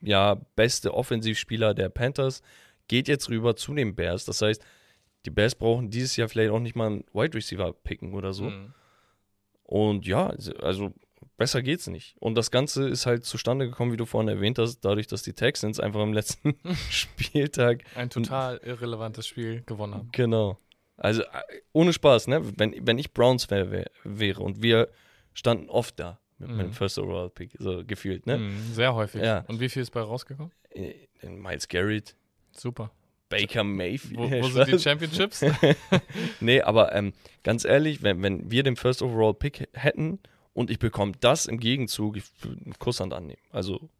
ja beste Offensivspieler der Panthers geht jetzt rüber zu den Bears. Das heißt, die Bears brauchen dieses Jahr vielleicht auch nicht mal einen Wide Receiver picken oder so. Mhm. Und ja, also besser geht's nicht. Und das Ganze ist halt zustande gekommen, wie du vorhin erwähnt hast, dadurch, dass die Texans einfach im letzten Spieltag ein total irrelevantes Spiel gewonnen haben. Genau. Also äh, ohne Spaß, ne? Wenn, wenn ich Browns wär, wär, wäre und wir standen oft da mit mhm. meinem First Overall Pick, so gefühlt, ne? Mhm, sehr häufig. Ja. Und wie viel ist bei rausgekommen? Äh, Miles Garrett. Super. Baker Mayfield. Wo, wo sind die Championships? nee, aber ähm, ganz ehrlich, wenn, wenn wir den First Overall Pick hätten und ich bekomme das im Gegenzug, ich Kusshand annehmen. Also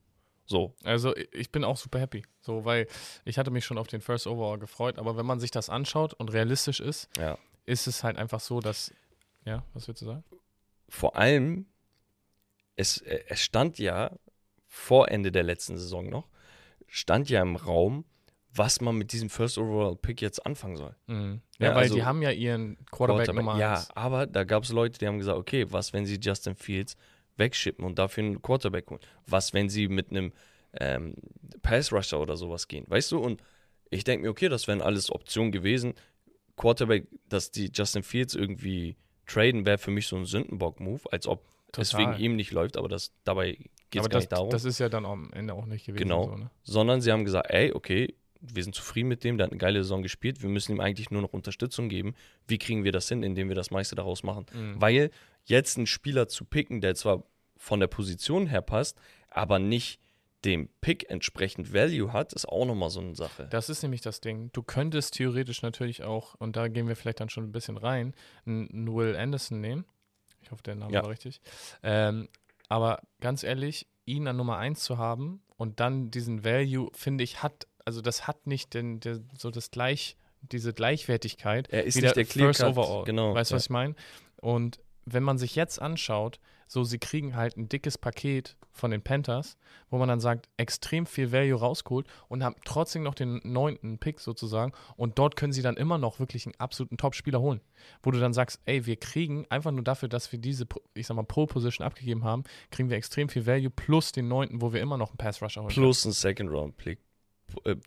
so. Also ich bin auch super happy. So, weil ich hatte mich schon auf den First Overall gefreut, aber wenn man sich das anschaut und realistisch ist, ja. ist es halt einfach so, dass. Ja, was würdest du sagen? Vor allem, es, es stand ja vor Ende der letzten Saison noch, stand ja im Raum, was man mit diesem First Overall Pick jetzt anfangen soll. Mhm. Ja, ja, weil also, die haben ja ihren Quarterback, Quarterback Nummer Ja, aber da gab es Leute, die haben gesagt, okay, was, wenn sie Justin Fields wegschippen und dafür einen Quarterback holen? Was, wenn sie mit einem ähm, Pass-Rusher oder sowas gehen? Weißt du? Und ich denke mir, okay, das wären alles Optionen gewesen. Quarterback, dass die Justin Fields irgendwie traden, wäre für mich so ein Sündenbock-Move, als ob Total. es wegen ihm nicht läuft, aber das dabei geht es gar das, nicht darum. Das ist ja dann am Ende auch nicht gewesen. Genau. So, ne? Sondern sie haben gesagt, ey, okay, wir sind zufrieden mit dem, der hat eine geile Saison gespielt, wir müssen ihm eigentlich nur noch Unterstützung geben. Wie kriegen wir das hin, indem wir das meiste daraus machen? Mhm. Weil jetzt einen Spieler zu picken, der zwar von der Position her passt, aber nicht dem Pick entsprechend Value hat, ist auch nochmal so eine Sache. Das ist nämlich das Ding. Du könntest theoretisch natürlich auch, und da gehen wir vielleicht dann schon ein bisschen rein, einen Will Anderson nehmen. Ich hoffe, der Name ja. war richtig. Ähm, aber ganz ehrlich, ihn an Nummer 1 zu haben und dann diesen Value, finde ich, hat, also das hat nicht den, der, so das gleich, diese Gleichwertigkeit. Er ist nicht der, First Overall. Genau. Weißt du, ja. was ich meine? Und wenn man sich jetzt anschaut, so sie kriegen halt ein dickes Paket von den Panthers, wo man dann sagt, extrem viel Value rausgeholt und haben trotzdem noch den neunten Pick sozusagen und dort können sie dann immer noch wirklich einen absoluten Top-Spieler holen, wo du dann sagst, ey, wir kriegen einfach nur dafür, dass wir diese, ich sag mal, Pole-Position abgegeben haben, kriegen wir extrem viel Value plus den neunten, wo wir immer noch einen Pass-Rusher holen. Plus einen Second-Round-Pick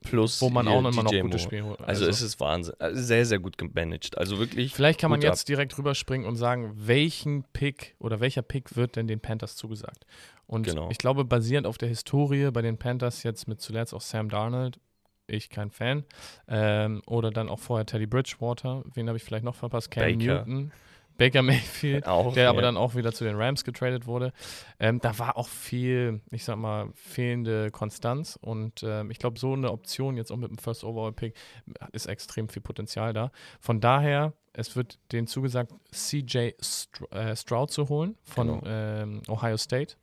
plus wo man auch immer noch gute Spiele holt. Also, also es ist Wahnsinn. Also sehr, sehr gut gemanagt. Also wirklich. Vielleicht kann man jetzt ab. direkt rüberspringen und sagen, welchen Pick oder welcher Pick wird denn den Panthers zugesagt? Und genau. ich glaube, basierend auf der Historie bei den Panthers jetzt mit zuletzt auch Sam Darnold, ich kein Fan, ähm, oder dann auch vorher Teddy Bridgewater, wen habe ich vielleicht noch verpasst? Cam Baker. Newton. Baker Mayfield, auch, der ja. aber dann auch wieder zu den Rams getradet wurde. Ähm, da war auch viel, ich sag mal, fehlende Konstanz und ähm, ich glaube, so eine Option jetzt auch mit dem First Overall Pick ist extrem viel Potenzial da. Von daher, es wird denen zugesagt, CJ Str äh, Stroud zu holen von genau. ähm, Ohio State.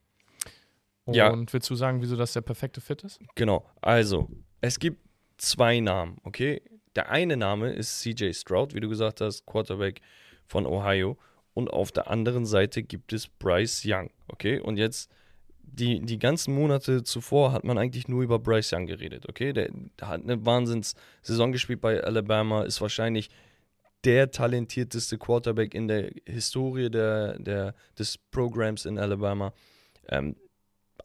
Und ja. willst du sagen, wieso das der perfekte Fit ist? Genau, also es gibt zwei Namen, okay? Der eine Name ist CJ Stroud, wie du gesagt hast, Quarterback von Ohio. Und auf der anderen Seite gibt es Bryce Young. Okay, und jetzt die, die ganzen Monate zuvor hat man eigentlich nur über Bryce Young geredet. Okay, der, hat eine Wahnsinns-Saison gespielt bei Alabama, ist wahrscheinlich der talentierteste Quarterback in der Historie der, der, des Programms in Alabama. Ähm,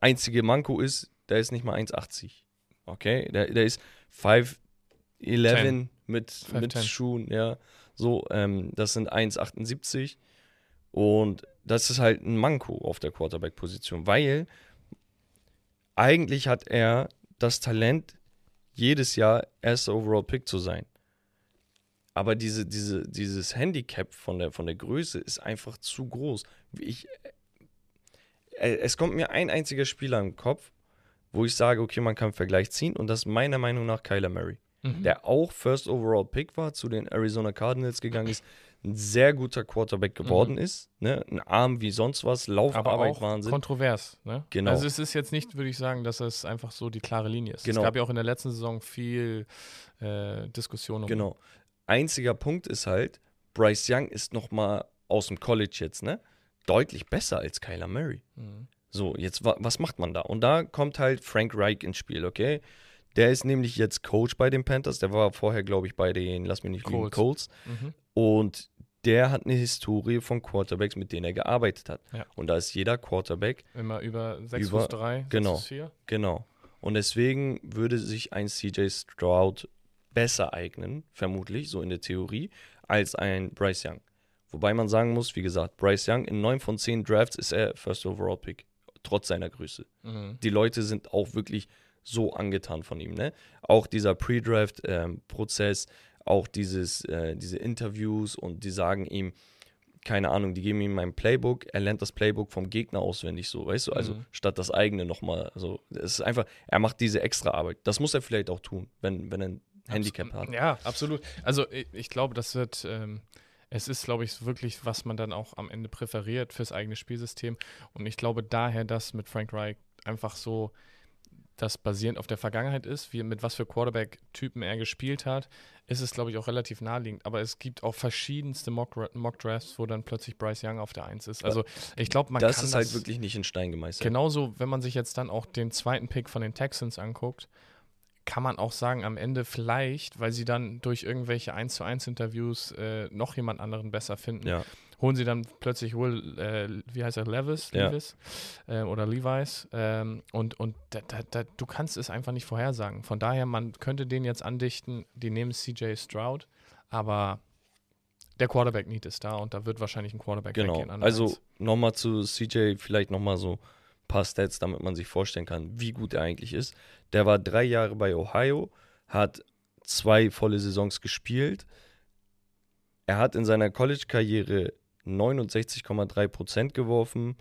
einzige Manko ist, der ist nicht mal 1,80. Okay, der, der ist 5'11 mit, mit Schuhen, ja. So, ähm, das sind 1,78. Und das ist halt ein Manko auf der Quarterback-Position, weil eigentlich hat er das Talent, jedes Jahr erster Overall-Pick zu sein. Aber diese, diese, dieses Handicap von der, von der Größe ist einfach zu groß. Ich, äh, es kommt mir ein einziger Spieler im Kopf, wo ich sage, okay, man kann Vergleich ziehen und das ist meiner Meinung nach Kyler Murray mhm. der auch First Overall Pick war, zu den Arizona Cardinals gegangen ist, ein sehr guter Quarterback geworden ist. Ne? Ein Arm wie sonst was, Aber Laufarbeit, auch Wahnsinn. kontrovers. Ne? Genau. Also es ist jetzt nicht, würde ich sagen, dass es einfach so die klare Linie ist. Genau. Es gab ja auch in der letzten Saison viel äh, Diskussion um Genau. Einziger Punkt ist halt, Bryce Young ist noch mal aus dem College jetzt, ne? Deutlich besser als Kyler Murray. Mhm. So, jetzt, wa was macht man da? Und da kommt halt Frank Reich ins Spiel, okay? Der ist nämlich jetzt Coach bei den Panthers. Der war vorher, glaube ich, bei den, lass mich nicht lügen, Colts. Mhm. Und der hat eine Historie von Quarterbacks, mit denen er gearbeitet hat. Ja. Und da ist jeder Quarterback, Immer über 6 Über- Fuß 3, genau. 6 Fuß 4. genau. Und deswegen würde sich ein CJ Stroud besser eignen, vermutlich, so in der Theorie, als ein Bryce Young. Wobei man sagen muss, wie gesagt, Bryce Young in 9 von 10 Drafts ist er First Overall Pick, trotz seiner Größe. Mhm. die Leute sind auch wirklich so angetan von ihm. Ne? Auch dieser Pre-Draft-Prozess, auch dieses, äh, diese Interviews und die sagen ihm, keine Ahnung, die geben ihm ein Playbook, er lernt das Playbook vom Gegner auswendig so, weißt du, also Mhm. statt das eigene nochmal. Also es ist einfach, er macht diese extra Arbeit. Das muss er vielleicht auch tun, wenn, wenn er ein Handicap hat. Ja, absolut. Also ich, ich glaube, das wird, ähm, es ist, glaube ich, wirklich, was man dann auch am Ende präferiert fürs eigene Spielsystem. Und ich glaube daher, dass mit Frank Reich einfach so das basierend auf der Vergangenheit ist, wie mit was für Quarterback-Typen er gespielt hat, ist es, glaube ich, auch relativ naheliegend. Aber es gibt auch verschiedenste Mock- Mock-Drafts, wo dann plötzlich Bryce Young auf der Eins ist. Also ich glaube, man das kann ist das halt wirklich nicht in Stein gemeißelt. Genauso, wenn man sich jetzt dann auch den zweiten Pick von den Texans anguckt, kann man auch sagen, am Ende vielleicht, weil sie dann durch irgendwelche 1 zu 1 Interviews äh, noch jemand anderen besser finden, Ja, holen sie dann plötzlich wohl, äh, wie heißt er, Levis, Ja. Levis äh, oder Levi's ähm, und, und da, da, da, du kannst es einfach nicht vorhersagen. Von daher, man könnte den jetzt andichten, die nehmen CJ Stroud, aber der Quarterback-Need ist da und da wird wahrscheinlich ein Quarterback genau. weggehen. Also nochmal zu CJ, vielleicht nochmal so ein paar Stats, damit man sich vorstellen kann, wie gut er eigentlich ist. Der war drei Jahre bei Ohio, hat zwei volle Saisons gespielt. Er hat in seiner College-Karriere 69,3 Prozent geworfen,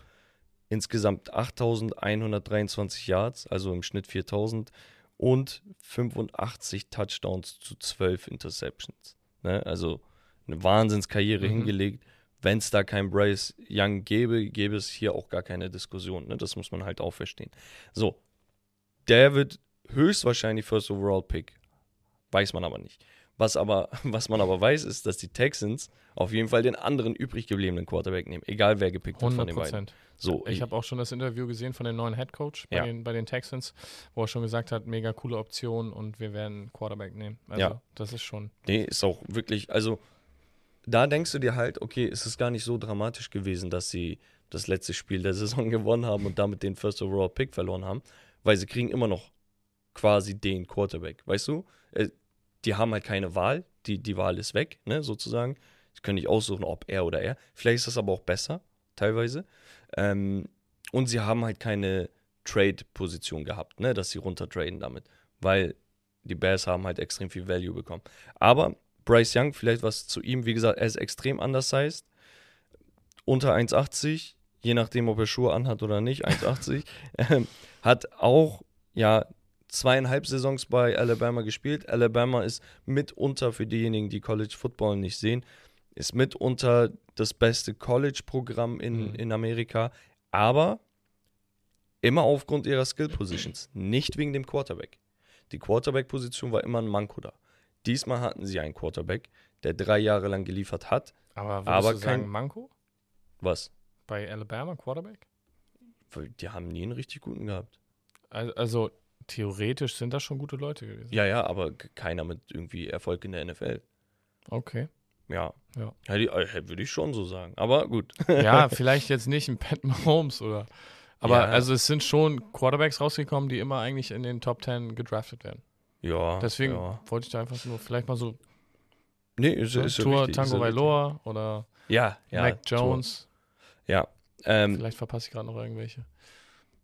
insgesamt 8.123 Yards, also im Schnitt 4.000 und 85 Touchdowns zu 12 Interceptions. Ne? Also eine Wahnsinnskarriere Mhm. hingelegt. Wenn es da kein Bryce Young gäbe, gäbe es hier auch gar keine Diskussion. Ne? Das muss man halt auch verstehen. So, der wird höchstwahrscheinlich First Overall Pick. Weiß man aber nicht. Was, aber, was man aber weiß, ist, dass die Texans auf jeden Fall den anderen übrig gebliebenen Quarterback nehmen. Egal wer gepickt wird von 100 den beiden. Prozent. So, Ich habe auch schon das Interview gesehen von dem neuen Head Coach bei, Ja. den, bei den Texans, wo er schon gesagt hat, mega coole Option und wir werden Quarterback nehmen. Also Ja. das ist schon. Nee, ist auch wirklich, also da denkst du dir halt, okay, es ist gar nicht so dramatisch gewesen, dass sie das letzte Spiel der Saison gewonnen haben und damit den First Overall Pick verloren haben, weil sie kriegen immer noch quasi den Quarterback, weißt du? Die haben halt keine Wahl, die, die Wahl ist weg, ne, sozusagen. Sie können nicht aussuchen, ob er oder er. Vielleicht ist das aber auch besser, teilweise. Ähm, und sie haben halt keine Trade-Position gehabt, ne, dass sie runtertraden damit, weil die Bears haben halt extrem viel Value bekommen. Aber Bryce Young, vielleicht was zu ihm, wie gesagt, er ist extrem undersized, unter 1,80, je nachdem, ob er Schuhe anhat oder nicht, 1,80, ähm, hat auch, ja, zweieinhalb Saisons bei Alabama gespielt. Alabama ist mitunter, für diejenigen, die College Football nicht sehen, ist mitunter das beste College-Programm in, Mhm. in Amerika, aber immer aufgrund ihrer Skill-Positions, nicht wegen dem Quarterback. Die Quarterback-Position war immer ein Manko da. Diesmal hatten sie einen Quarterback, der drei Jahre lang geliefert hat. Aber Aber du sagen, kein- Manko Was? bei Alabama Quarterback? Die haben nie einen richtig guten gehabt. Also, also theoretisch sind das schon gute Leute gewesen. Ja, ja, aber keiner mit irgendwie Erfolg in der NFL. Okay. Ja. Ja. Äh, würde ich schon so sagen. Aber gut. Ja, vielleicht jetzt nicht ein Pat Mahomes oder. Aber Ja. also es sind schon Quarterbacks rausgekommen, die immer eigentlich in den Top 10 gedraftet werden. Ja. Deswegen Ja. wollte ich da einfach nur vielleicht mal so Nee, ist, ne, ist ja Tour richtig, Tango. Vailoa oder Ja, ja. Mac Tour. Jones. Ja. Ähm, Vielleicht verpasse ich gerade noch irgendwelche.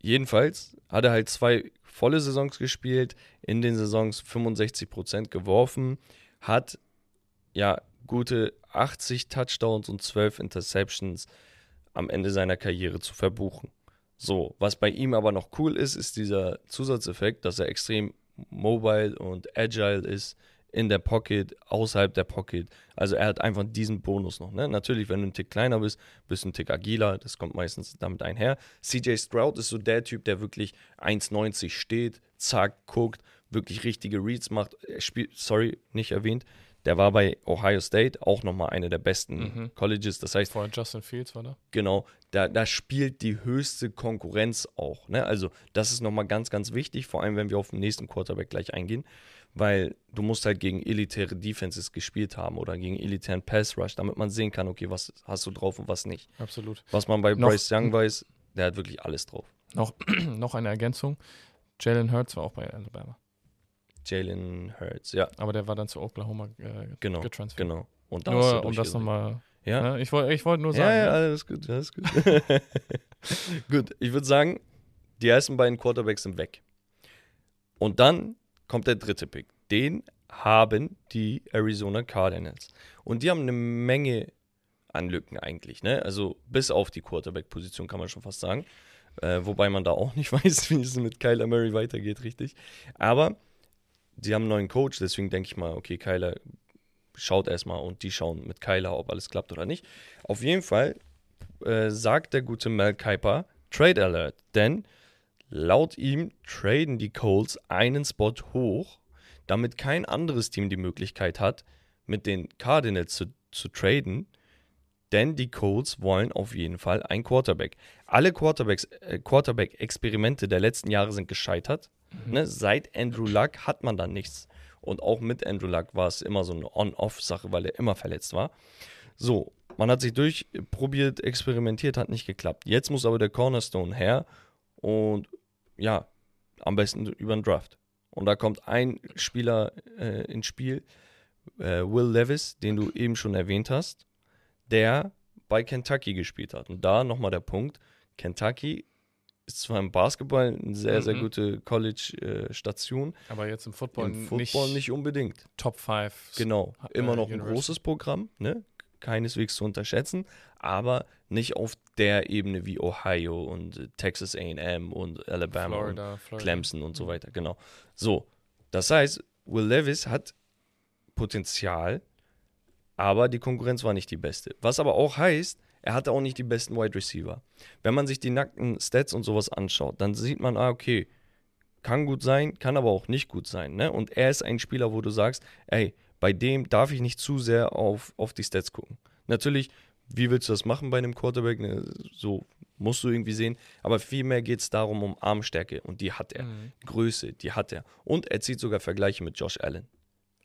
Jedenfalls hat er halt zwei volle Saisons gespielt, in den Saisons 65% geworfen, hat ja gute 80 Touchdowns und 12 Interceptions am Ende seiner Karriere zu verbuchen. So, was bei ihm aber noch cool ist, ist dieser Zusatzeffekt, dass er extrem mobile und agile ist in der Pocket, außerhalb der Pocket. Also er hat einfach diesen Bonus noch. Ne? Natürlich, wenn du ein Tick kleiner bist, bist du ein Tick agiler. Das kommt meistens damit einher. CJ Stroud ist so der Typ, der wirklich 1,90 steht, zack, guckt, wirklich richtige Reads macht. Er spielt, sorry, nicht erwähnt, der war bei Ohio State auch nochmal eine der besten Mhm. Colleges. Das heißt, Vorher Justin Fields war da. Genau, da, da spielt die höchste Konkurrenz auch. Ne? Also das ist nochmal ganz, ganz wichtig, vor allem wenn wir auf den nächsten Quarterback gleich eingehen, weil du musst halt gegen elitäre Defenses gespielt haben oder gegen elitären Pass Rush, damit man sehen kann, okay, was hast du drauf und was nicht. Absolut. Was man bei Noch- Bryce Young weiß, der hat wirklich alles drauf. Noch, noch eine Ergänzung. Jalen Hurts war auch bei Alabama. Jalen Hurts, ja, Aber der war dann zu Oklahoma äh, genau, getransfert. genau. Und da Nur um das nochmal. Ja, Ne? Ich wollte ich wollt nur sagen. Ja, ja, ne? alles gut, alles gut. gut, ich würde sagen, die ersten beiden Quarterbacks sind weg. Und dann kommt der dritte Pick. Den haben die Arizona Cardinals. Und die haben eine Menge an Lücken eigentlich. Ne? Also bis auf die Quarterback-Position kann man schon fast sagen. Äh, wobei man da auch nicht weiß, wie es mit Kyler Murray weitergeht, richtig. Aber die haben einen neuen Coach, deswegen denke ich mal, okay, Kyler schaut erstmal und die schauen mit Kyler, ob alles klappt oder nicht. Auf jeden Fall äh, sagt der gute Mel Kiper Trade Alert, denn laut ihm traden die Colts einen Spot hoch, damit kein anderes Team die Möglichkeit hat, mit den Cardinals zu, zu traden, denn die Colts wollen auf jeden Fall einen Quarterback. Alle Quarterbacks, äh, Quarterback-Experimente der letzten Jahre sind gescheitert. Ne? Seit Andrew Luck hat man dann nichts. Und auch mit Andrew Luck war es immer so eine On-Off-Sache, weil er immer verletzt war. So, man hat sich durchprobiert, experimentiert, hat nicht geklappt. Jetzt muss aber der Cornerstone her und ja, am besten über den Draft. Und da kommt ein Spieler äh, ins Spiel, äh, Will Levis, den du eben schon erwähnt hast, der bei Kentucky gespielt hat. Und da nochmal der Punkt, Kentucky ist zwar im Basketball eine sehr, sehr Mhm. gute College-Station, Aber jetzt im Football, im Football nicht, unbedingt. Top 5. Genau, äh, immer noch ein University. großes Programm, ne? keineswegs zu unterschätzen, aber nicht auf der Ebene wie Ohio und äh, Texas A&M und Alabama und Florida, Florida. Clemson und so Mhm. weiter, genau. So, das heißt, Will Levis hat Potenzial, aber die Konkurrenz war nicht die beste. Was aber auch heißt, er hatte auch nicht die besten Wide Receiver. Wenn man sich die nackten Stats und sowas anschaut, dann sieht man, ah, okay, kann gut sein, kann aber auch nicht gut sein. Ne? Und er ist ein Spieler, wo du sagst, ey, bei dem darf ich nicht zu sehr auf, auf die Stats gucken. Natürlich, wie willst du das machen bei einem Quarterback? Ne? So musst du irgendwie sehen. Aber vielmehr geht es darum, um Armstärke. Und die hat er. Mhm. Größe, die hat er. Und er zieht sogar Vergleiche mit Josh Allen.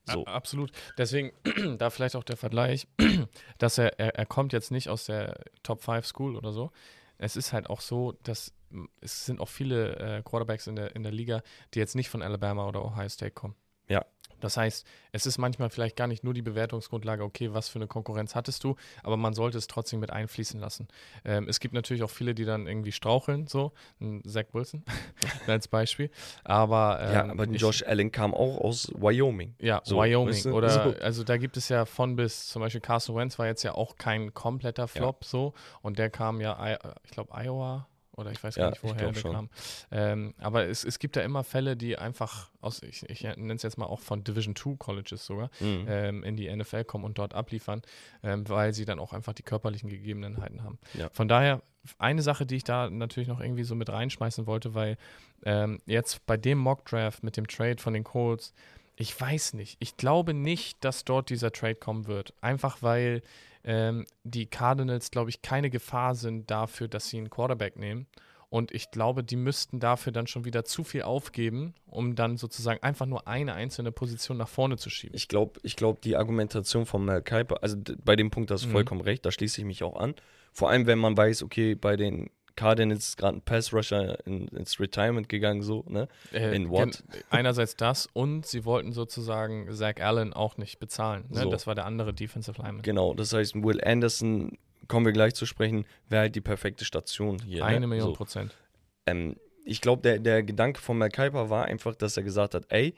So. A- Absolut. Deswegen, da vielleicht auch der Vergleich, dass er, er, er kommt jetzt nicht aus der Top 5 School oder so. Es ist halt auch so, dass es sind auch viele äh, Quarterbacks in der, in der Liga, die jetzt nicht von Alabama oder Ohio State kommen. Ja. Das heißt, es ist manchmal vielleicht gar nicht nur die Bewertungsgrundlage, okay, was für eine Konkurrenz hattest du, aber man sollte es trotzdem mit einfließen lassen. Ähm, es gibt natürlich auch viele, die dann irgendwie straucheln, so, ein Zach Wilson als Beispiel. Aber, ähm, ja, aber ich- Josh Allen kam auch aus Wyoming. ja, So, Wyoming. weißt du, Oder so. also da gibt es ja von bis, zum Beispiel Carson Wentz war jetzt ja auch kein kompletter Flop so. Und der kam ja, I- ich glaube, Iowa oder ich weiß Ja, gar nicht, ich woher der schon. kam. Ähm, aber es, es gibt da immer Fälle, die einfach aus, ich, ich nenne es jetzt mal auch von Division 2 Colleges sogar, Mhm. ähm, in die NFL kommen und dort abliefern, ähm, weil sie dann auch einfach die körperlichen Gegebenheiten haben. Ja. Von daher, eine Sache, die ich da natürlich noch irgendwie so mit reinschmeißen wollte, weil ähm, jetzt bei dem Mock-Draft mit dem Trade von den Colts, ich weiß nicht. Ich glaube nicht, dass dort dieser Trade kommen wird. Einfach weil ähm, die Cardinals, glaube ich, keine Gefahr sind dafür, dass sie einen Quarterback nehmen. Und ich glaube, die müssten dafür dann schon wieder zu viel aufgeben, um dann sozusagen einfach nur eine einzelne Position nach vorne zu schieben. Ich glaube, ich glaub, die Argumentation von Mel Kiper, also bei dem Punkt hast du Mhm. vollkommen recht, da schließe ich mich auch an. Vor allem, wenn man weiß, okay, bei den Cardinals ist gerade ein Pass-Rusher in, ins Retirement gegangen, so, ne? Äh, In what? Einerseits das und sie wollten sozusagen Zach Allen auch nicht bezahlen. Ne? So. Das war der andere Defensive Lineman. Genau, das heißt, Will Anderson, kommen wir gleich zu sprechen, wäre halt die perfekte Station hier. Eine ne? Million so. Prozent. ähm, ich glaube, der, der Gedanke von Mel Kiper war einfach, dass er gesagt hat, ey,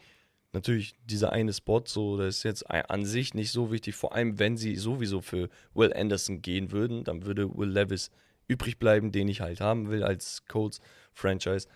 natürlich dieser eine Spot, so, das ist jetzt an sich nicht so wichtig, vor allem wenn sie sowieso für Will Anderson gehen würden, dann würde Will Levis übrig bleiben, den ich halt haben will als Colts Franchise.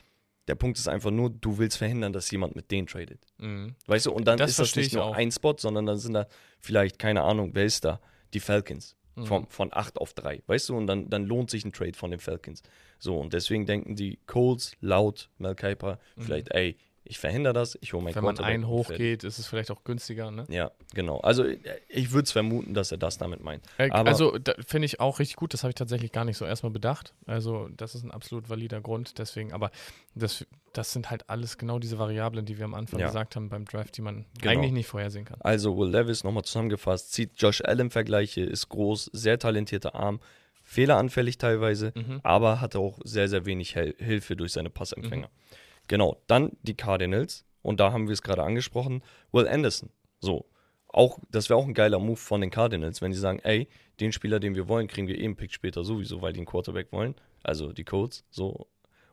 Der Punkt ist einfach nur, du willst verhindern, dass jemand mit denen tradet. Mhm. Weißt du, und dann Das ist das nicht ich nur auch. ein Spot, sondern dann sind da vielleicht, keine Ahnung, wer ist da? Die Falcons. Mhm. Von, von 8 auf 3. Weißt du, und dann, dann lohnt sich ein Trade von den Falcons. So, und deswegen denken die Colts laut Mel Kiper vielleicht, ey, ich verhindere das, ich hole mein Mhm. Wenn man einen hochgeht, ist es vielleicht auch günstiger, ne? Ja, genau. Also äh, ich würde es vermuten, dass er das damit meint. Äh, Aber- also finde ich auch richtig gut, das habe ich tatsächlich gar nicht so erstmal bedacht. Also das ist ein absolut valider Grund, deswegen, aber das, das sind halt alles genau diese Variablen, die wir am Anfang Ja. gesagt haben beim Draft, die man Genau. eigentlich nicht vorhersehen kann. Also Will Levis nochmal zusammengefasst, zieht Josh Allen Vergleiche, ist groß, sehr talentierter Arm, fehleranfällig teilweise, Mhm. aber hatte auch sehr, sehr wenig Hel Hilfe durch seine Passempfänger. Mhm. Genau, dann die Cardinals und da haben wir es gerade angesprochen, Will Anderson. So, auch, das wäre auch ein geiler Move von den Cardinals, wenn sie sagen, ey, den Spieler, den wir wollen, kriegen wir eben Pick später sowieso, weil die einen Quarterback wollen, also die Colts. So,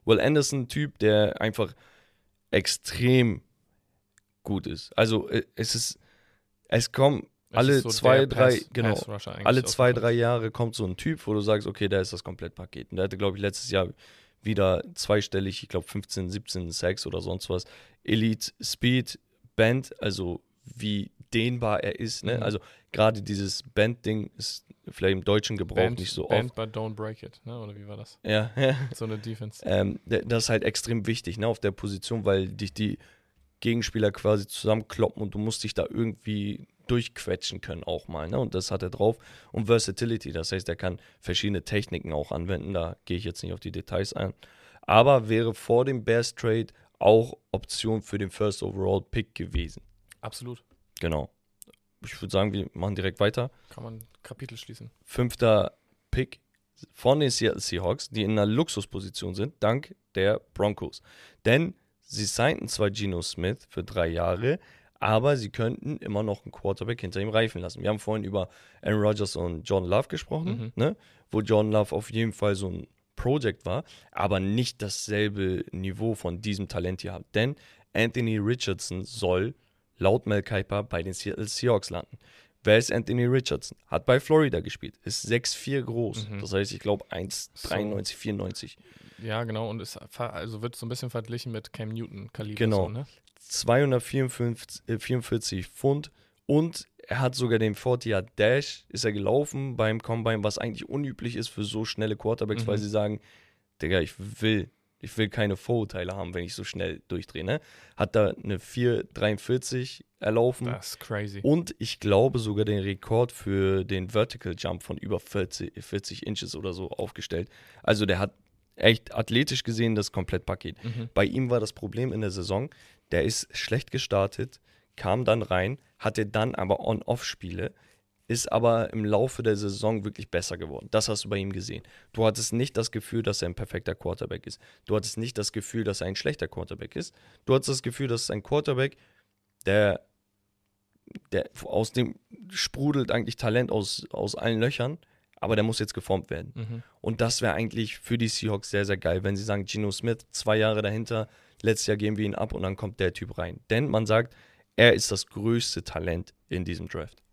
Will Anderson, Typ, der einfach extrem gut ist. Also äh, es ist, es kommen alle so zwei, drei, Pass- genau, eigentlich alle zwei, drei Jahre kommt so ein Typ, wo du sagst, okay, da ist das Komplettpaket. Und der hatte, glaube ich, letztes Jahr wieder zweistellig, ich glaube 15, 17 Sacks oder sonst was. Elite Speed, Band, also wie dehnbar er ist. Ne? Mhm. Also gerade dieses Band-Ding ist vielleicht im deutschen Gebrauch Band, nicht so Band oft. but don't break it, ne? oder wie war das? Ja. So eine Defense. Ähm, das ist halt extrem wichtig, ne, auf der Position, weil dich die Gegenspieler quasi zusammenkloppen und du musst dich da irgendwie durchquetschen können auch mal, ne? Und das hat er drauf. Und Versatility, das heißt, er kann verschiedene Techniken auch anwenden, da gehe ich jetzt nicht auf die Details ein. Aber wäre vor dem Bears Trade auch Option für den First Overall Pick gewesen. Absolut. Genau. Ich würde sagen, wir machen direkt weiter. Kann man Kapitel schließen. Fünfter Pick von den Seattle Seahawks, die in einer Luxusposition sind, dank der Broncos. Denn sie signten zwar Geno Smith für drei Jahre, aber sie könnten immer noch einen Quarterback hinter ihm reifen lassen. Wir haben vorhin über Aaron Rodgers und John Love gesprochen, Mhm. ne? wo John Love auf jeden Fall so ein Project war, aber nicht dasselbe Niveau von diesem Talent hier hat. Denn Anthony Richardson soll laut Mel Kiper bei den Seattle Seahawks landen. Wer ist Anthony Richardson? Hat bei Florida gespielt, ist 6'4 groß. Mhm. Das heißt, ich glaube 1,93, 94. Ja, genau, und ist also wird so ein bisschen verglichen mit Cam Newton Kaliber. Genau. So, ne? 244 äh, 44 Pfund und er hat sogar den 40er Dash, ist er gelaufen beim Combine, was eigentlich unüblich ist für so schnelle Quarterbacks, Mhm. weil sie sagen, Digga, ich will, ich will keine Vorurteile haben, wenn ich so schnell durchdrehe. Ne? Hat da eine 4,43 erlaufen. Das ist crazy. Und ich glaube sogar den Rekord für den Vertical Jump von über 40, 40 Inches oder so aufgestellt. Also der hat echt athletisch gesehen das Komplettpaket. Mhm. Bei ihm war das Problem in der Saison, der ist schlecht gestartet, kam dann rein, hatte dann aber On-Off-Spiele, ist aber im Laufe der Saison wirklich besser geworden. Das hast du bei ihm gesehen. Du hattest nicht das Gefühl, dass er ein perfekter Quarterback ist. Du hattest nicht das Gefühl, dass er ein schlechter Quarterback ist. Du hattest das Gefühl, dass es ein Quarterback, der, der aus dem sprudelt eigentlich Talent aus, aus allen Löchern, aber der muss jetzt geformt werden. Mhm. Und das wäre eigentlich für die Seahawks sehr, sehr geil, wenn sie sagen, Geno Smith, zwei Jahre dahinter, letztes Jahr geben wir ihn ab und dann kommt der Typ rein. Denn man sagt, er ist das größte Talent in diesem Draft.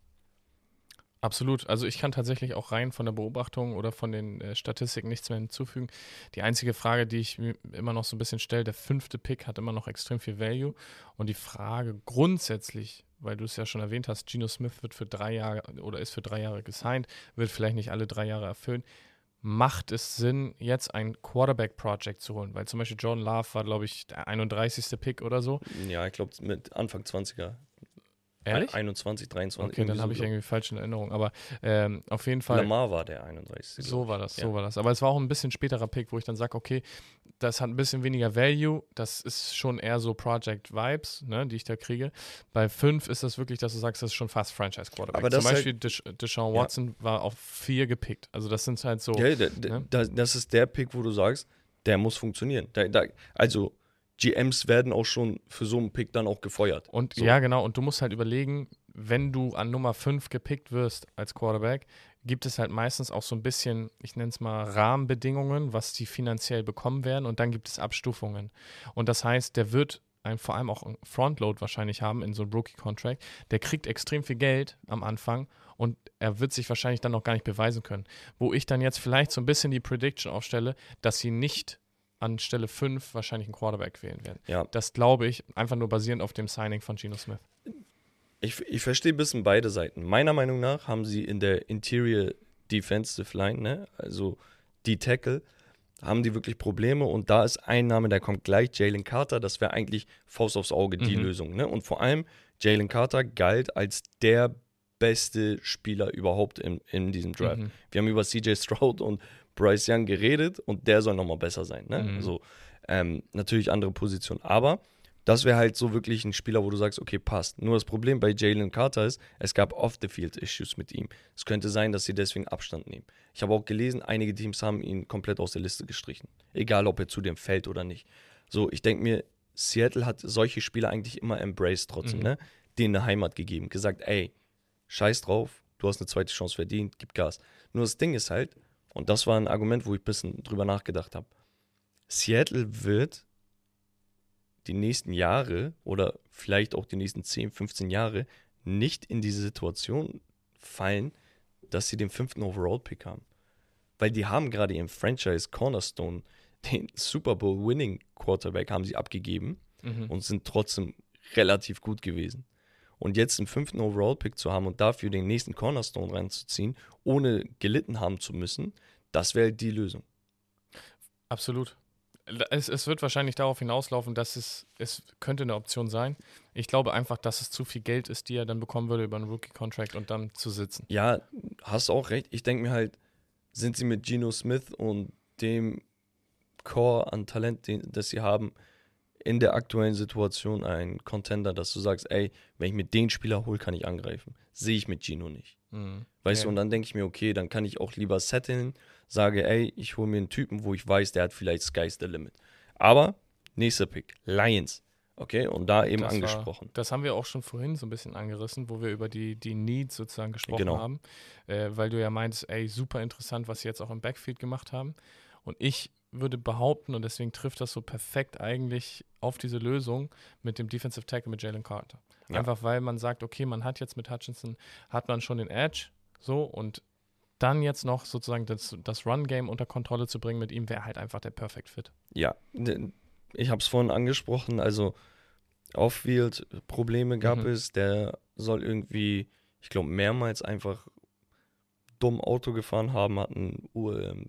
Absolut. Also ich kann tatsächlich auch rein von der Beobachtung oder von den äh, Statistiken nichts mehr hinzufügen. Die einzige Frage, die ich mir immer noch so ein bisschen stelle, der fünfte Pick hat immer noch extrem viel Value. Und die Frage grundsätzlich, weil du es ja schon erwähnt hast, Geno Smith wird für drei Jahre oder ist für drei Jahre gesigned, wird vielleicht nicht alle drei Jahre erfüllen. Macht es Sinn, jetzt ein Quarterback-Project zu holen? Weil zum Beispiel John Love war, glaube ich, der 31. Pick oder so. Ja, ich glaube mit Anfang 20er. Ehrlich? 21, 23. Okay, dann habe ich irgendwie falsch in Erinnerung. Aber ähm, auf jeden Fall. Lamar war der 31. So war das, Ja. so war das. Aber es war auch ein bisschen späterer Pick, wo ich dann sage, okay, das hat ein bisschen weniger Value, das ist schon eher so Project Vibes, ne, die ich da kriege. Bei 5 ist das wirklich, dass du sagst, das ist schon fast Franchise Quarterback. Aber das Zum halt- Beispiel Desha- Deshaun Ja. Watson war auf 4 gepickt. Also das sind halt so, Ja, ne? da, das ist der Pick, wo du sagst, der muss funktionieren. Da, da, also GMs werden auch schon für so einen Pick dann auch gefeuert. Und So. ja, genau. Und du musst halt überlegen, wenn du an Nummer 5 gepickt wirst als Quarterback, gibt es halt meistens auch so ein bisschen, ich nenne es mal Rahmenbedingungen, was die finanziell bekommen werden. Und dann gibt es Abstufungen. Und das heißt, der wird ein, vor allem auch ein Frontload wahrscheinlich haben in so einem Rookie-Contract. Der kriegt extrem viel Geld am Anfang und er wird sich wahrscheinlich dann noch gar nicht beweisen können. Wo ich dann jetzt vielleicht so ein bisschen die Prediction aufstelle, dass sie nicht an Stelle 5 wahrscheinlich einen Quarterback wählen werden. Ja. Das glaube ich, einfach nur basierend auf dem Signing von Geno Smith. Ich, ich verstehe ein bisschen beide Seiten. Meiner Meinung nach haben sie in der Interior Defensive Line, ne, also die Tackle, haben die wirklich Probleme und da ist ein Name, der kommt gleich, Jalen Carter, das wäre eigentlich Faust aufs Auge, die Mhm. Lösung. Ne? Und vor allem, Jalen Carter galt als der beste Spieler überhaupt in, in diesem Draft. Mhm. Wir haben über CJ Stroud und Bryce Young geredet und der soll nochmal besser sein. Ne? Mhm. Also ähm, natürlich andere Position. Aber das wäre halt so wirklich ein Spieler, wo du sagst, okay, passt. Nur das Problem bei Jalen Carter ist, es gab Off-the-Field-Issues mit ihm. Es könnte sein, dass sie deswegen Abstand nehmen. Ich habe auch gelesen, einige Teams haben ihn komplett aus der Liste gestrichen. Egal, ob er zu dem fällt oder nicht. So, ich denke mir, Seattle hat solche Spieler eigentlich immer embraced trotzdem, Mhm. ne? Denen eine Heimat gegeben. Gesagt, ey, scheiß drauf, du hast eine zweite Chance verdient, gib Gas. Nur das Ding ist halt, und das war ein Argument, wo ich ein bisschen drüber nachgedacht habe. Seattle wird die nächsten Jahre oder vielleicht auch die nächsten 10, 15 Jahre nicht in diese Situation fallen, dass sie den fünften Overall-Pick haben. Weil die haben gerade ihren Franchise Cornerstone, den Super Bowl Winning Quarterback, haben sie abgegeben Mhm. und sind trotzdem relativ gut gewesen. Und jetzt einen fünften Overall-Pick zu haben und dafür den nächsten Cornerstone reinzuziehen, ohne gelitten haben zu müssen, das wäre die Lösung. Absolut. Es, es wird wahrscheinlich darauf hinauslaufen, dass es, es könnte eine Option sein. Ich glaube einfach, dass es zu viel Geld ist, die er dann bekommen würde über einen Rookie-Contract und dann zu sitzen. Ja, hast auch recht. Ich denke mir halt, sind sie mit Geno Smith und dem Core an Talent, den, das sie haben, in der aktuellen Situation ein Contender, dass du sagst, ey, wenn ich mir den Spieler hole, kann ich angreifen. Sehe ich mit Gino nicht. Mhm. Weißt Ja. du, und dann denke ich mir, okay, dann kann ich auch lieber setteln, sage, ey, ich hole mir einen Typen, wo ich weiß, der hat vielleicht Sky's the Limit. Aber, nächster Pick, Lions. Okay, und da eben Das war- angesprochen. Das haben wir auch schon vorhin so ein bisschen angerissen, wo wir über die, die Needs sozusagen gesprochen Genau. haben. Äh, weil du ja meinst, ey, super interessant, was sie jetzt auch im Backfield gemacht haben. Und ich würde behaupten, und deswegen trifft das so perfekt eigentlich auf diese Lösung mit dem Defensive Tackle mit Jalen Carter. Ja. Einfach weil man sagt, okay, man hat jetzt mit Hutchinson, hat man schon den Edge, so, und dann jetzt noch sozusagen das, das Run-Game unter Kontrolle zu bringen mit ihm, wäre halt einfach der Perfect Fit. Ja, ne, ich habe es vorhin angesprochen, also Off-Field-Probleme gab Mhm. es. Der soll irgendwie, ich glaube, mehrmals einfach dumm Auto gefahren haben, hat einen, ähm,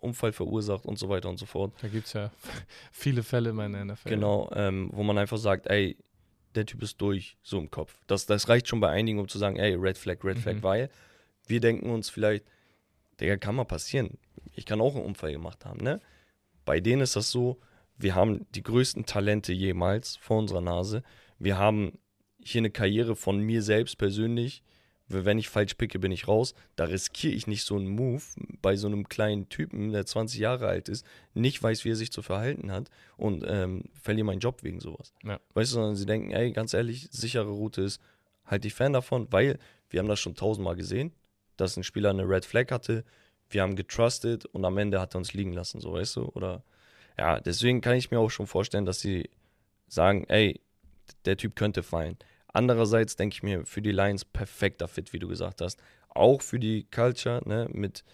Unfall verursacht und so weiter und so fort. Da gibt es ja viele Fälle in der NFL. Genau, ähm, wo man einfach sagt, ey, der Typ ist durch, so im Kopf. Das, das reicht schon bei einigen, um zu sagen, ey, Red Flag, Red Flag, Mhm. weil wir denken uns vielleicht, Digga, kann mal passieren. Ich kann auch einen Unfall gemacht haben, ne? Bei denen ist das so, wir haben die größten Talente jemals vor unserer Nase. Wir haben hier eine Karriere von mir selbst persönlich. Wenn ich falsch picke, bin ich raus. Da riskiere ich nicht so einen Move bei so einem kleinen Typen, der 20 Jahre alt ist, nicht weiß, wie er sich zu verhalten hat und ähm, verliere meinen Job wegen sowas. Ja. Weißt du, sondern sie denken, ey, ganz ehrlich, sichere Route ist, halt ich Fan davon, weil wir haben das schon tausendmal gesehen, dass ein Spieler eine Red Flag hatte, wir haben getrustet und am Ende hat er uns liegen lassen, so weißt du? Oder ja, deswegen kann ich mir auch schon vorstellen, dass sie sagen, ey, der Typ könnte fallen. Andererseits denke ich mir, für die Lions perfekter Fit, wie du gesagt hast. Auch für die Culture, ne, mit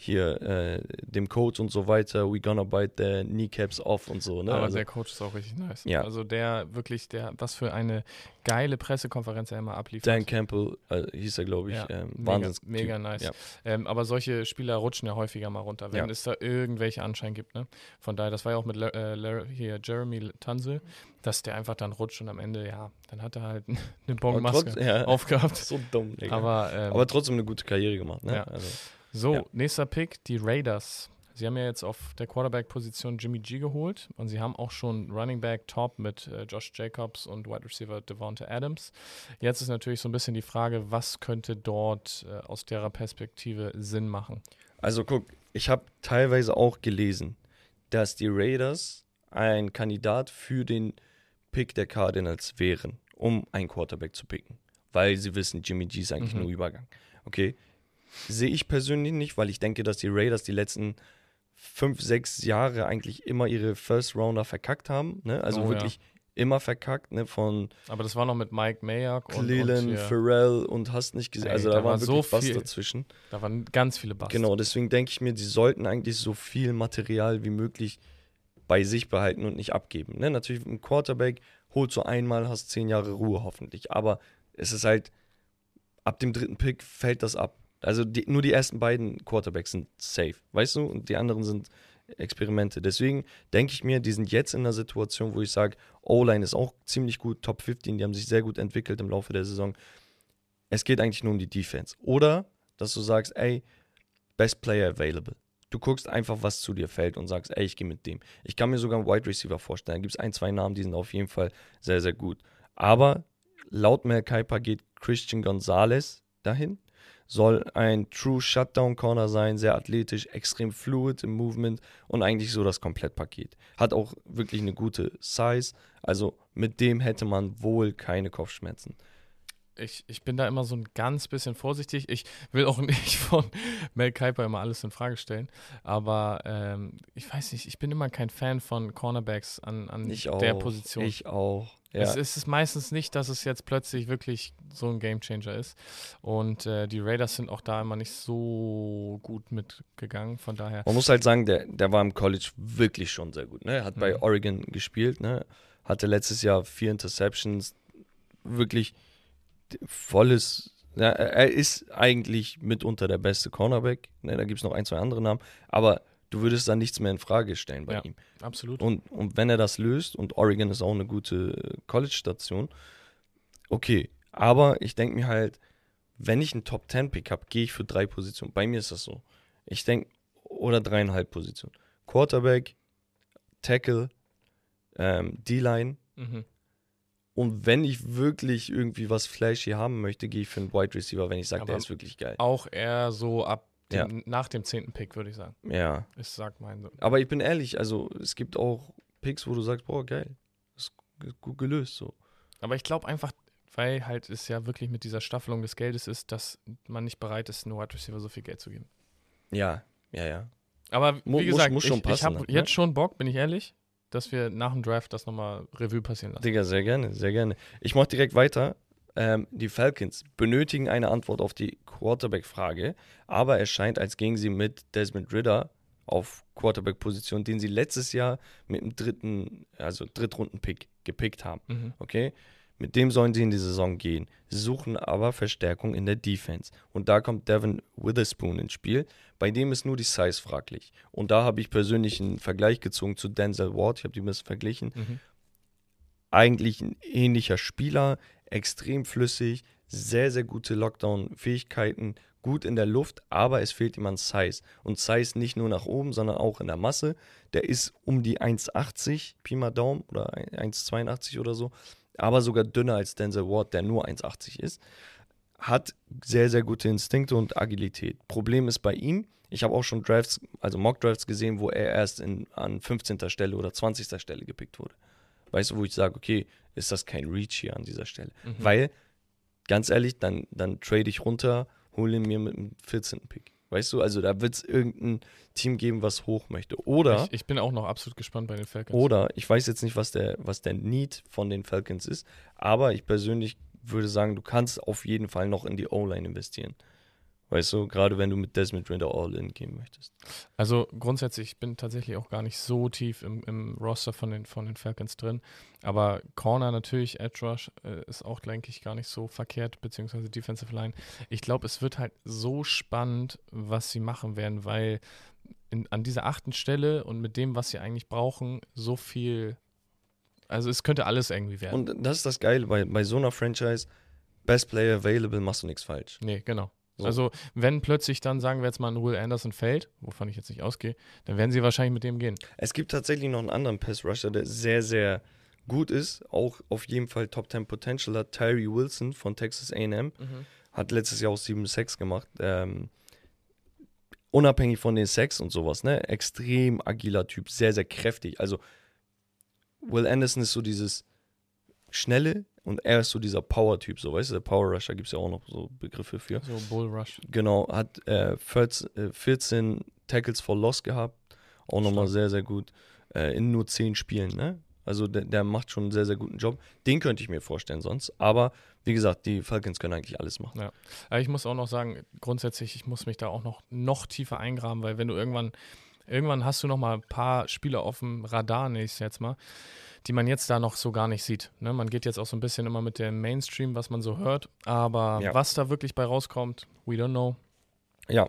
hier äh, dem Coach und so weiter, we gonna bite the kneecaps off und so, ne? Aber also, der Coach ist auch richtig nice. Ja. Also der wirklich, der, was für eine geile Pressekonferenz er immer abliefert. Dan Campbell äh, hieß er, glaube ich. Ja, ähm, mega, mega nice. Ja. Ähm, aber solche Spieler rutschen ja häufiger mal runter, wenn Ja. es da irgendwelche Anschein gibt. Ne? Von daher, das war ja auch mit Le äh, Le hier Jeremy Tanzel, dass der einfach dann rutscht und am Ende, ja, dann hat er halt eine Aber Bonmaske ja, aufgehabt. so dumm, Digga. Aber, Aber, ähm, trotzdem eine gute Karriere gemacht, ne? Ja. Also, so, ja. nächster Pick, die Raiders. Sie haben ja jetzt auf der Quarterback-Position Jimmy G geholt und sie haben auch schon Running Back Top mit äh, Josh Jacobs und Wide Receiver Devonta Adams. Jetzt ist natürlich so ein bisschen die Frage, was könnte dort äh, aus derer Perspektive Sinn machen? also guck, ich habe teilweise auch gelesen, dass die Raiders ein Kandidat für den Pick der Cardinals wären, um einen Quarterback zu picken. Weil sie wissen, Jimmy G ist eigentlich Mhm. nur Übergang. Okay. Sehe ich persönlich nicht, weil ich denke, dass die Raiders die letzten fünf, sechs Jahre eigentlich immer ihre First Rounder verkackt haben. Ne? Also Oh ja. wirklich immer verkackt, ne? Von Aber das war noch mit Mike Mayock und, und Cleland, Pharrell und hast nicht gesehen. Ey, Also da da, war war so wirklich was viel. dazwischen. da waren ganz viele Busts. Genau, deswegen denke ich mir, die sollten eigentlich so viel Material wie möglich bei sich behalten und nicht abgeben. Ne? Natürlich ein Quarterback holst du einmal, hast zehn Jahre Ruhe hoffentlich. Aber es ist halt, ab dem dritten Pick fällt das ab. Also die, nur die ersten beiden Quarterbacks sind safe, weißt du? Und die anderen sind Experimente. Deswegen denke ich mir, die sind jetzt in einer Situation, wo ich sage, O-Line ist auch ziemlich gut, Top 15, die haben sich sehr gut entwickelt im Laufe der Saison. Es geht eigentlich nur um die Defense. Oder, dass du sagst, ey, Best Player available. Du guckst einfach, was zu dir fällt und sagst, ey, ich gehe mit dem. Ich kann mir sogar einen Wide Receiver vorstellen. Da gibt es ein, zwei Namen, die sind auf jeden Fall sehr, sehr gut. Aber laut Mel Kiper geht Christian Gonzalez dahin soll ein True Shutdown Corner sein, sehr athletisch, extrem fluid im Movement und eigentlich so das Komplettpaket. Hat auch wirklich eine gute Size, also mit dem hätte man wohl keine Kopfschmerzen ich, ich bin da immer so ein ganz bisschen vorsichtig. Ich will auch nicht von Mel Kiper immer alles in Frage stellen. Aber ähm, ich weiß nicht, ich bin immer kein Fan von Cornerbacks an, an der auch, Position. Ich auch. Ja. Es, es, ist meistens nicht, dass es jetzt plötzlich wirklich so ein Gamechanger ist. Und äh, die Raiders sind auch da immer nicht so gut mitgegangen. Von daher. Man muss halt sagen, der, der war im College wirklich schon sehr gut. Ne? Er hat mhm. bei Oregon gespielt, ne? hatte letztes Jahr vier Interceptions. Wirklich volles. Ja, er ist eigentlich mitunter der beste Cornerback. Ne, da gibt es noch ein, zwei andere Namen. Aber du würdest da nichts mehr in Frage stellen bei ja, ihm. Absolut. Und, und wenn er das löst, und Oregon ist auch eine gute College-Station, okay. Aber ich denke mir halt, wenn ich einen Top 10 Pick habe, gehe ich für drei Positionen. Bei mir ist das so. Ich denke, oder dreieinhalb Positionen. Quarterback, Tackle, ähm, D-Line mhm. Und wenn ich wirklich irgendwie was flashy haben möchte, gehe ich für einen Wide Receiver, wenn ich sage, der ist wirklich geil. Auch eher so ab dem, ja. nach dem zehnten Pick, würde ich sagen. Ja. Ich sag mein so. Aber ich bin ehrlich, also es gibt auch Picks, wo du sagst, boah, geil. Ist gut gelöst so. Aber ich glaube einfach, weil halt es ja wirklich mit dieser Staffelung des Geldes ist, dass man nicht bereit ist, einem Wide Receiver so viel Geld zu geben. Ja, ja, ja. Aber wie gesagt, muss, muss ich, ich habe ne? jetzt schon Bock, bin ich ehrlich dass wir nach dem Draft das nochmal Revue passieren lassen. Digga, sehr gerne, sehr gerne. Ich mache direkt weiter. Ähm, die Falcons benötigen eine Antwort auf die Quarterback-Frage, aber es scheint, als gingen sie mit Desmond Ritter auf Quarterback-Position, den sie letztes Jahr mit dem dritten, also Drittrunden-Pick gepickt haben. Mhm. Okay? Mit dem sollen sie in die Saison gehen, suchen aber Verstärkung in der Defense. Und da kommt Devin Witherspoon ins Spiel. Bei dem ist nur die Size fraglich. Und da habe ich persönlich einen Vergleich gezogen zu Denzel Ward. Ich habe die ein bisschen verglichen. Mhm. Eigentlich ein ähnlicher Spieler, extrem flüssig, sehr, sehr gute Lockdown-Fähigkeiten, gut in der Luft, aber es fehlt ihm an Size. Und Size nicht nur nach oben, sondern auch in der Masse. Der ist um die 1,80, Pi mal Daumen, oder 1,82 oder so aber sogar dünner als Denzel Ward, der nur 1,80 ist. Hat sehr, sehr gute Instinkte und Agilität. Problem ist bei ihm, ich habe auch schon Drafts, also Mock-Drafts gesehen, wo er erst in, an 15. Stelle oder 20. Stelle gepickt wurde. Weißt du, wo ich sage, okay, ist das kein Reach hier an dieser Stelle? Mhm. Weil, ganz ehrlich, dann, dann trade ich runter, hole ihn mir mit dem 14. Pick. Weißt du, also da wird es irgendein Team geben, was hoch möchte. Oder. Ich, ich, bin auch noch absolut gespannt bei den Falcons. Oder, ich weiß jetzt nicht, was der, was der Need von den Falcons ist, aber ich persönlich würde sagen, du kannst auf jeden Fall noch in die O-Line investieren. Weißt du, gerade wenn du mit Desmond Rinder All-In gehen möchtest. Also grundsätzlich, ich bin tatsächlich auch gar nicht so tief im, im Roster von den, von den Falcons drin. Aber Corner natürlich, Edge Rush äh, ist auch, denke ich, gar nicht so verkehrt, beziehungsweise Defensive Line. Ich glaube, es wird halt so spannend, was sie machen werden, weil in, an dieser achten Stelle und mit dem, was sie eigentlich brauchen, so viel. Also es könnte alles irgendwie werden. Und das ist das Geile, bei, bei so einer Franchise, Best Player Available, machst du nichts falsch. Nee, genau. So. Also, wenn plötzlich dann, sagen wir jetzt mal, ein Will Anderson fällt, wovon ich jetzt nicht ausgehe, dann werden sie wahrscheinlich mit dem gehen. Es gibt tatsächlich noch einen anderen Pass-Rusher, der sehr, sehr gut ist, auch auf jeden Fall Top 10 Potential hat. Tyree Wilson von Texas AM mhm. hat letztes Jahr auch 7-6 gemacht. Ähm, unabhängig von den Sex und sowas, ne? Extrem agiler Typ, sehr, sehr kräftig. Also, Will Anderson ist so dieses schnelle, und er ist so dieser Power-Typ, so weißt du, der Power Rusher gibt es ja auch noch so Begriffe für. So Bull Rush. Genau, hat äh, 14, 14, äh, Tackles for Loss gehabt, auch nochmal sehr, sehr gut. Äh, in nur 10 Spielen, ne? Also der, der, macht schon einen sehr, sehr guten Job. Den könnte ich mir vorstellen sonst. Aber wie gesagt, die Falcons können eigentlich alles machen. Ja. Aber ich muss auch noch sagen, grundsätzlich, ich muss mich da auch noch, noch tiefer eingraben, weil wenn du irgendwann Irgendwann hast du noch mal ein paar Spieler auf dem Radar, nächstes jetzt mal, die man jetzt da noch so gar nicht sieht. Ne? Man geht jetzt auch so ein bisschen immer mit dem Mainstream, was man so hört. Aber Ja. was da wirklich bei rauskommt, we don't know. Ja.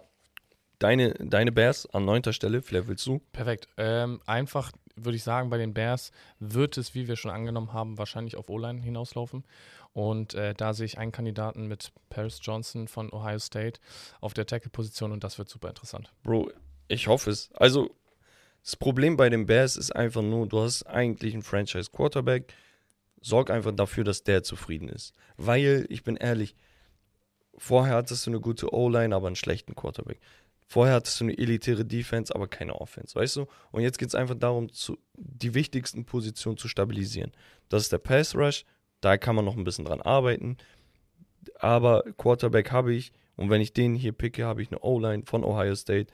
Deine, deine Bears an neunter Stelle, vielleicht willst du? Perfekt. Ähm, einfach würde ich sagen, bei den Bears wird es, wie wir schon angenommen haben, wahrscheinlich auf O-Line hinauslaufen. Und äh, da sehe ich einen Kandidaten mit Paris Johnson von Ohio State auf der Tackle-Position und das wird super interessant. Bro, ich hoffe es. Also, das Problem bei den Bears ist einfach nur, du hast eigentlich einen Franchise-Quarterback. Sorg einfach dafür, dass der zufrieden ist. Weil, ich bin ehrlich, vorher hattest du eine gute O-Line, aber einen schlechten Quarterback. Vorher hattest du eine elitäre Defense, aber keine Offense, weißt du? Und jetzt geht es einfach darum, zu, die wichtigsten Positionen zu stabilisieren. Das ist der Pass Rush, da kann man noch ein bisschen dran arbeiten. Aber Quarterback habe ich und wenn ich den hier picke, habe ich eine O-Line von Ohio State.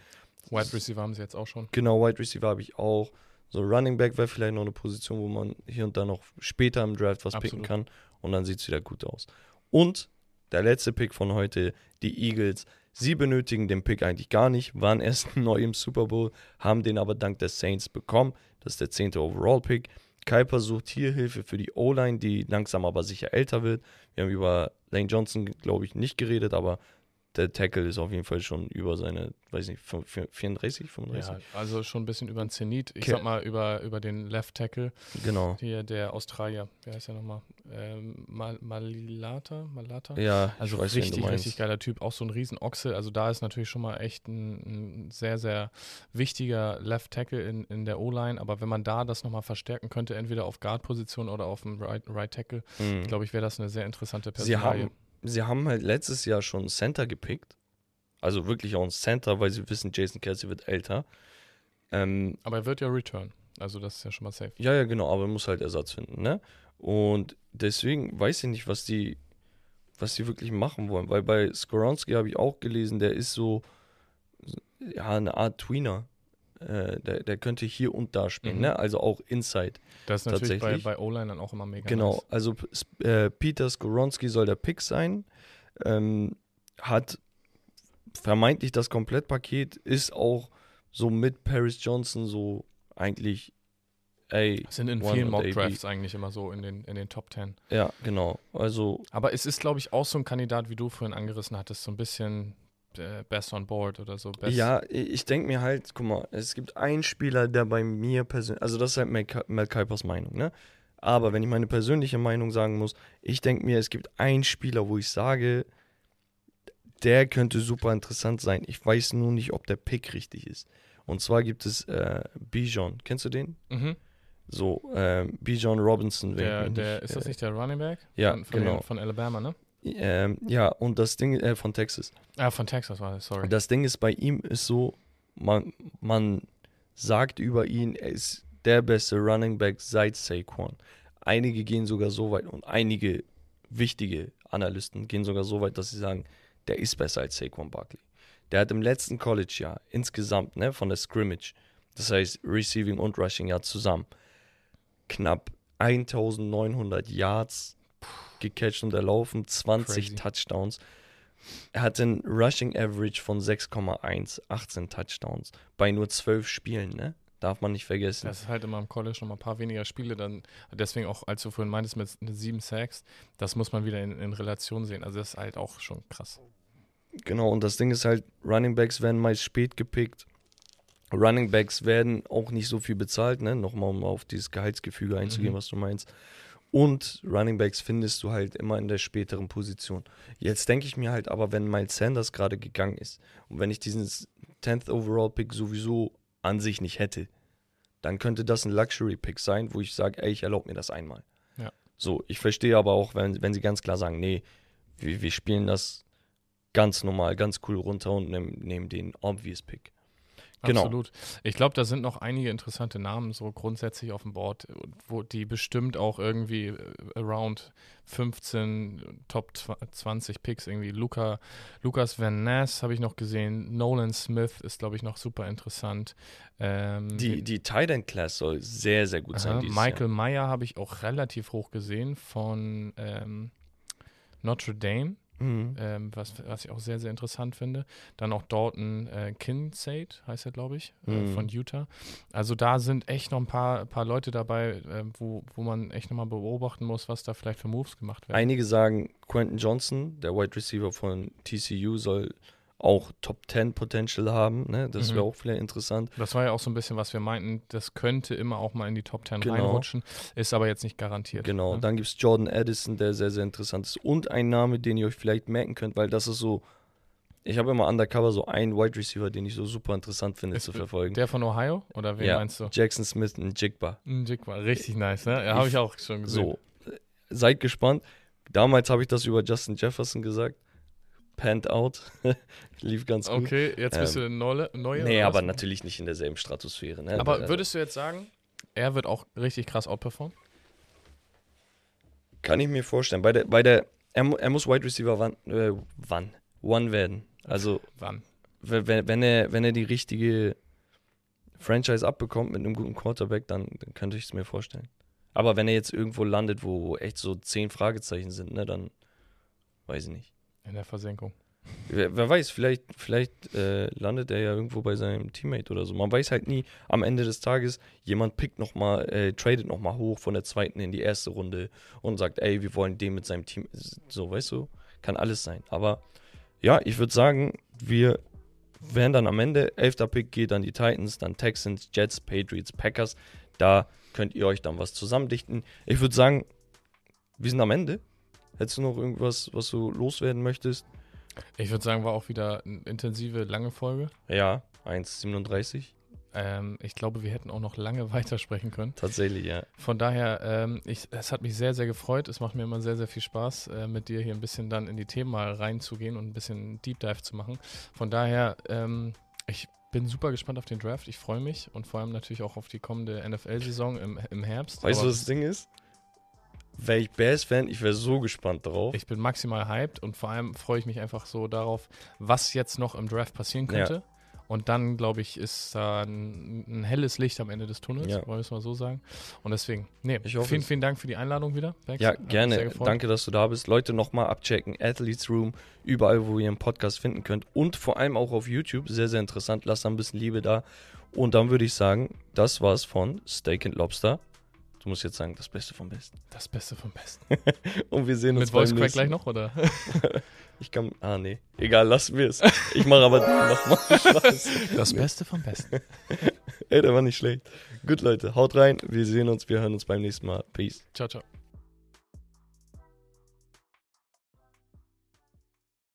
Wide Receiver haben sie jetzt auch schon. Genau, Wide Receiver habe ich auch. So Running Back wäre vielleicht noch eine Position, wo man hier und da noch später im Draft was picken Absolut. kann und dann sieht es wieder gut aus. Und der letzte Pick von heute, die Eagles. Sie benötigen den Pick eigentlich gar nicht, waren erst neu im Super Bowl, haben den aber dank der Saints bekommen. Das ist der zehnte Overall-Pick. Kuiper sucht hier Hilfe für die O-Line, die langsam aber sicher älter wird. Wir haben über Lane Johnson, glaube ich, nicht geredet, aber der Tackle ist auf jeden Fall schon über seine, weiß nicht, 34, 35? Ja, also schon ein bisschen über den Zenit. Ich Okay. sag mal über, über den Left Tackle. Genau. Hier der Australier, wer heißt der nochmal? Ähm, Mal Malilata? Malata? Ja, Also weiß, richtig, richtig geiler Typ. Auch so ein Riesenochse. Also da ist natürlich schon mal echt ein, ein sehr, sehr wichtiger Left Tackle in, in der O-Line. Aber wenn man da das nochmal verstärken könnte, entweder auf Guard-Position oder auf dem Right, right Tackle, Mhm. glaube ich, wäre das eine sehr interessante Sie Personalie. haben, sie haben halt letztes Jahr schon einen Center gepickt. Also wirklich auch einen Center, weil sie wissen, Jason Kelsey wird älter. Ähm, Aber er wird ja return. Also das ist ja schon mal safe. ja, ja, genau, aber er muss halt Ersatz finden, ne? Und deswegen weiß ich nicht, was die, was die wirklich machen wollen. Weil bei Skoronski habe ich auch gelesen, der ist so, ja, eine Art Tweener. Äh, der, der könnte hier und da spielen, Mhm. ne? Also auch Inside. Das ist natürlich bei, Tatsächlich. bei O-Line dann auch immer mega Genau, nice. also äh, Peter Skoronski soll der Pick sein. Ähm, hat vermeintlich das Komplettpaket, ist auch so mit Paris Johnson so eigentlich, ey, Sind in vielen und Mock AB. Drafts eigentlich immer so in den, in den Top 10. ja, genau. Also, Aber es ist, glaube ich, auch so ein Kandidat, wie du vorhin angerissen hattest, so ein bisschen äh, Best on Board oder so. Best ja, ich denke mir halt, guck mal, es gibt einen Spieler, der bei mir persönlich, also das ist halt Mel, Mel Kuipers Meinung, ne? Aber wenn ich meine persönliche Meinung sagen muss, ich denke mir, es gibt einen Spieler, wo ich sage, der könnte super interessant sein. Ich weiß nur nicht, ob der Pick richtig ist. Und zwar gibt es äh, Bijan. Kennst du den? Mhm. So, ähm, Bijan Robinson. Der, der, nicht, ist das äh, nicht der Running Back? Ja, von, von, genau. den, von Alabama, ne? Ähm, ja, und das Ding äh, von Texas. Ah, von Texas war das, sorry. Das Ding ist, bei ihm ist so, man, man sagt über ihn, er ist der beste Running Back seit Saquon. Einige gehen sogar so weit und einige wichtige Analysten gehen sogar so weit, dass sie sagen, der ist besser als Saquon Barkley. Der hat im letzten College-Jahr insgesamt, ne, von der Scrimmage, das heißt Receiving und Rushing Jahr zusammen, knapp 1900 Yards gecatcht und erlaufen, 20 Crazy. Touchdowns. Er hat ein Rushing Average von 6,1, 18 Touchdowns bei nur 12 Spielen, ne? Darf man nicht vergessen. Das ist halt immer im College noch mal ein paar weniger Spiele, dann deswegen auch, als du vorhin meintest mit sieben Sacks, das muss man wieder in, in Relation sehen. Also das ist halt auch schon krass. Genau, und das Ding ist halt, Running Backs werden meist spät gepickt. Running Backs werden auch nicht so viel bezahlt, ne? Nochmal, um auf dieses Gehaltsgefüge einzugehen, Mhm. was du meinst. Und Running Backs findest du halt immer in der späteren Position. Jetzt denke ich mir halt aber, wenn Miles Sanders gerade gegangen ist und wenn ich diesen 10th Overall Pick sowieso an sich nicht hätte, dann könnte das ein Luxury Pick sein, wo ich sage, ey, ich erlaube mir das einmal. Ja. So, ich verstehe aber auch, wenn, wenn sie ganz klar sagen, nee, wir, wir spielen das ganz normal, ganz cool runter und nehmen, nehmen den obvious Pick. Genau. Absolut. Ich glaube, da sind noch einige interessante Namen so grundsätzlich auf dem Board, wo die bestimmt auch irgendwie äh, around 15 Top 20 Picks irgendwie. Luca, Lukas Van Ness habe ich noch gesehen. Nolan Smith ist, glaube ich, noch super interessant. Ähm, Die, die Tight End Class soll sehr, sehr gut sein. Aha, Michael Jahr. Meyer habe ich auch relativ hoch gesehen von ähm, Notre Dame. Mhm. ähm, was, was ich auch sehr, sehr interessant finde. Dann auch Dalton äh, Kincaid, heißt er, glaube ich, äh, Mhm. von Utah. Also da sind echt noch ein paar, paar Leute dabei, äh, wo, wo man echt nochmal beobachten muss, was da vielleicht für Moves gemacht werden. Einige sagen, Quentin Johnson, der Wide Receiver von TCU, soll auch Top 10 Potential haben. Ne? Das wäre Mhm. auch vielleicht interessant. Das war ja auch so ein bisschen, was wir meinten, das könnte immer auch mal in die Top 10 Genau. reinrutschen, ist aber jetzt nicht garantiert. Genau. ne? Dann gibt es Jordan Addison, der sehr, sehr interessant ist. Und ein Name, den ihr euch vielleicht merken könnt, weil das ist so. Ich habe immer undercover so einen Wide Receiver, den ich so super interessant finde Ist zu verfolgen. Der von Ohio? Oder wen Ja. meinst du? Jackson Smith und Jigba. Ein Jig war richtig nice, ne? Ja, habe ich auch schon gesehen. So, äh, seid gespannt. Damals habe ich das über Justin Jefferson gesagt. Panned out. Lief ganz gut. Okay, jetzt bist Ähm, du neue, neue Nee, aber was? natürlich nicht in derselben Stratosphäre. Ne? Aber Äh, würdest du jetzt sagen, er wird auch richtig krass outperformen? Kann ich mir vorstellen. Bei der, bei der, er, er muss Wide Receiver wann, äh, wann? One werden. Also, Wann? wenn, wenn- wenn, er, wenn er die richtige Franchise abbekommt mit einem guten Quarterback, dann, dann könnte ich es mir vorstellen. Aber wenn er jetzt irgendwo landet, wo echt so zehn Fragezeichen sind, ne, dann weiß ich nicht. In der Versenkung. Wer, wer weiß, vielleicht, vielleicht äh, landet er ja irgendwo bei seinem Teammate oder so. Man weiß halt nie, am Ende des Tages, jemand pickt noch mal, äh, tradet nochmal hoch von der zweiten in die erste Runde und sagt, ey, wir wollen den mit seinem Team. So, weißt du, kann alles sein. Aber ja, ich würde sagen, wir werden dann am Ende, elfter Pick geht an die Titans, dann Texans, Jets, Patriots, Packers. Da könnt ihr euch dann was zusammendichten. Ich würde sagen, wir sind am Ende. Hättest du noch irgendwas, was du loswerden möchtest? Ich würde sagen, war auch wieder eine intensive, lange Folge. Ja, 1,37. Ähm, ich glaube, wir hätten auch noch lange weitersprechen können. Tatsächlich, ja. Von daher, ähm, ich, es hat mich sehr, sehr gefreut. Es macht mir immer sehr, sehr viel Spaß, äh, mit dir hier ein bisschen dann in die Themen mal reinzugehen und ein bisschen Deep Dive zu machen. Von daher, ähm, ich bin super gespannt auf den Draft. Ich freue mich und vor allem natürlich auch auf die kommende NFL-Saison im, im Herbst. Weißt du, was das Ding ist? Wäre ich Bears-Fan, ich wäre so gespannt drauf. Ich bin maximal hyped und vor allem freue ich mich einfach so darauf, was jetzt noch im Draft passieren könnte. Und dann, glaube ich, ist da ein, ein helles Licht am Ende des Tunnels, Ja. wollen wir es mal so sagen. Und deswegen, nee, Ich hoffe vielen, vielen Dank für die Einladung wieder. Bex. ja, gerne. Danke, dass du da bist. Leute, nochmal abchecken. Athletes Room, überall, wo ihr einen Podcast finden könnt. Und vor allem auch auf YouTube. Sehr, sehr interessant. Lasst da ein bisschen Liebe da. Und dann würde ich sagen, das war's von Steak and Lobster. Du musst jetzt sagen, das Beste vom Besten. Das Beste vom Besten. Und wir sehen uns Mit Voice beim Crack nächsten gleich noch, oder? Ich kann. Ah, nee. Egal, lassen wir es. Ich mache aber nochmal Spaß. Das Beste vom Besten. Ey, der war nicht schlecht. Gut, Leute, haut rein. Wir sehen uns, wir hören uns beim nächsten Mal. Peace. Ciao, ciao.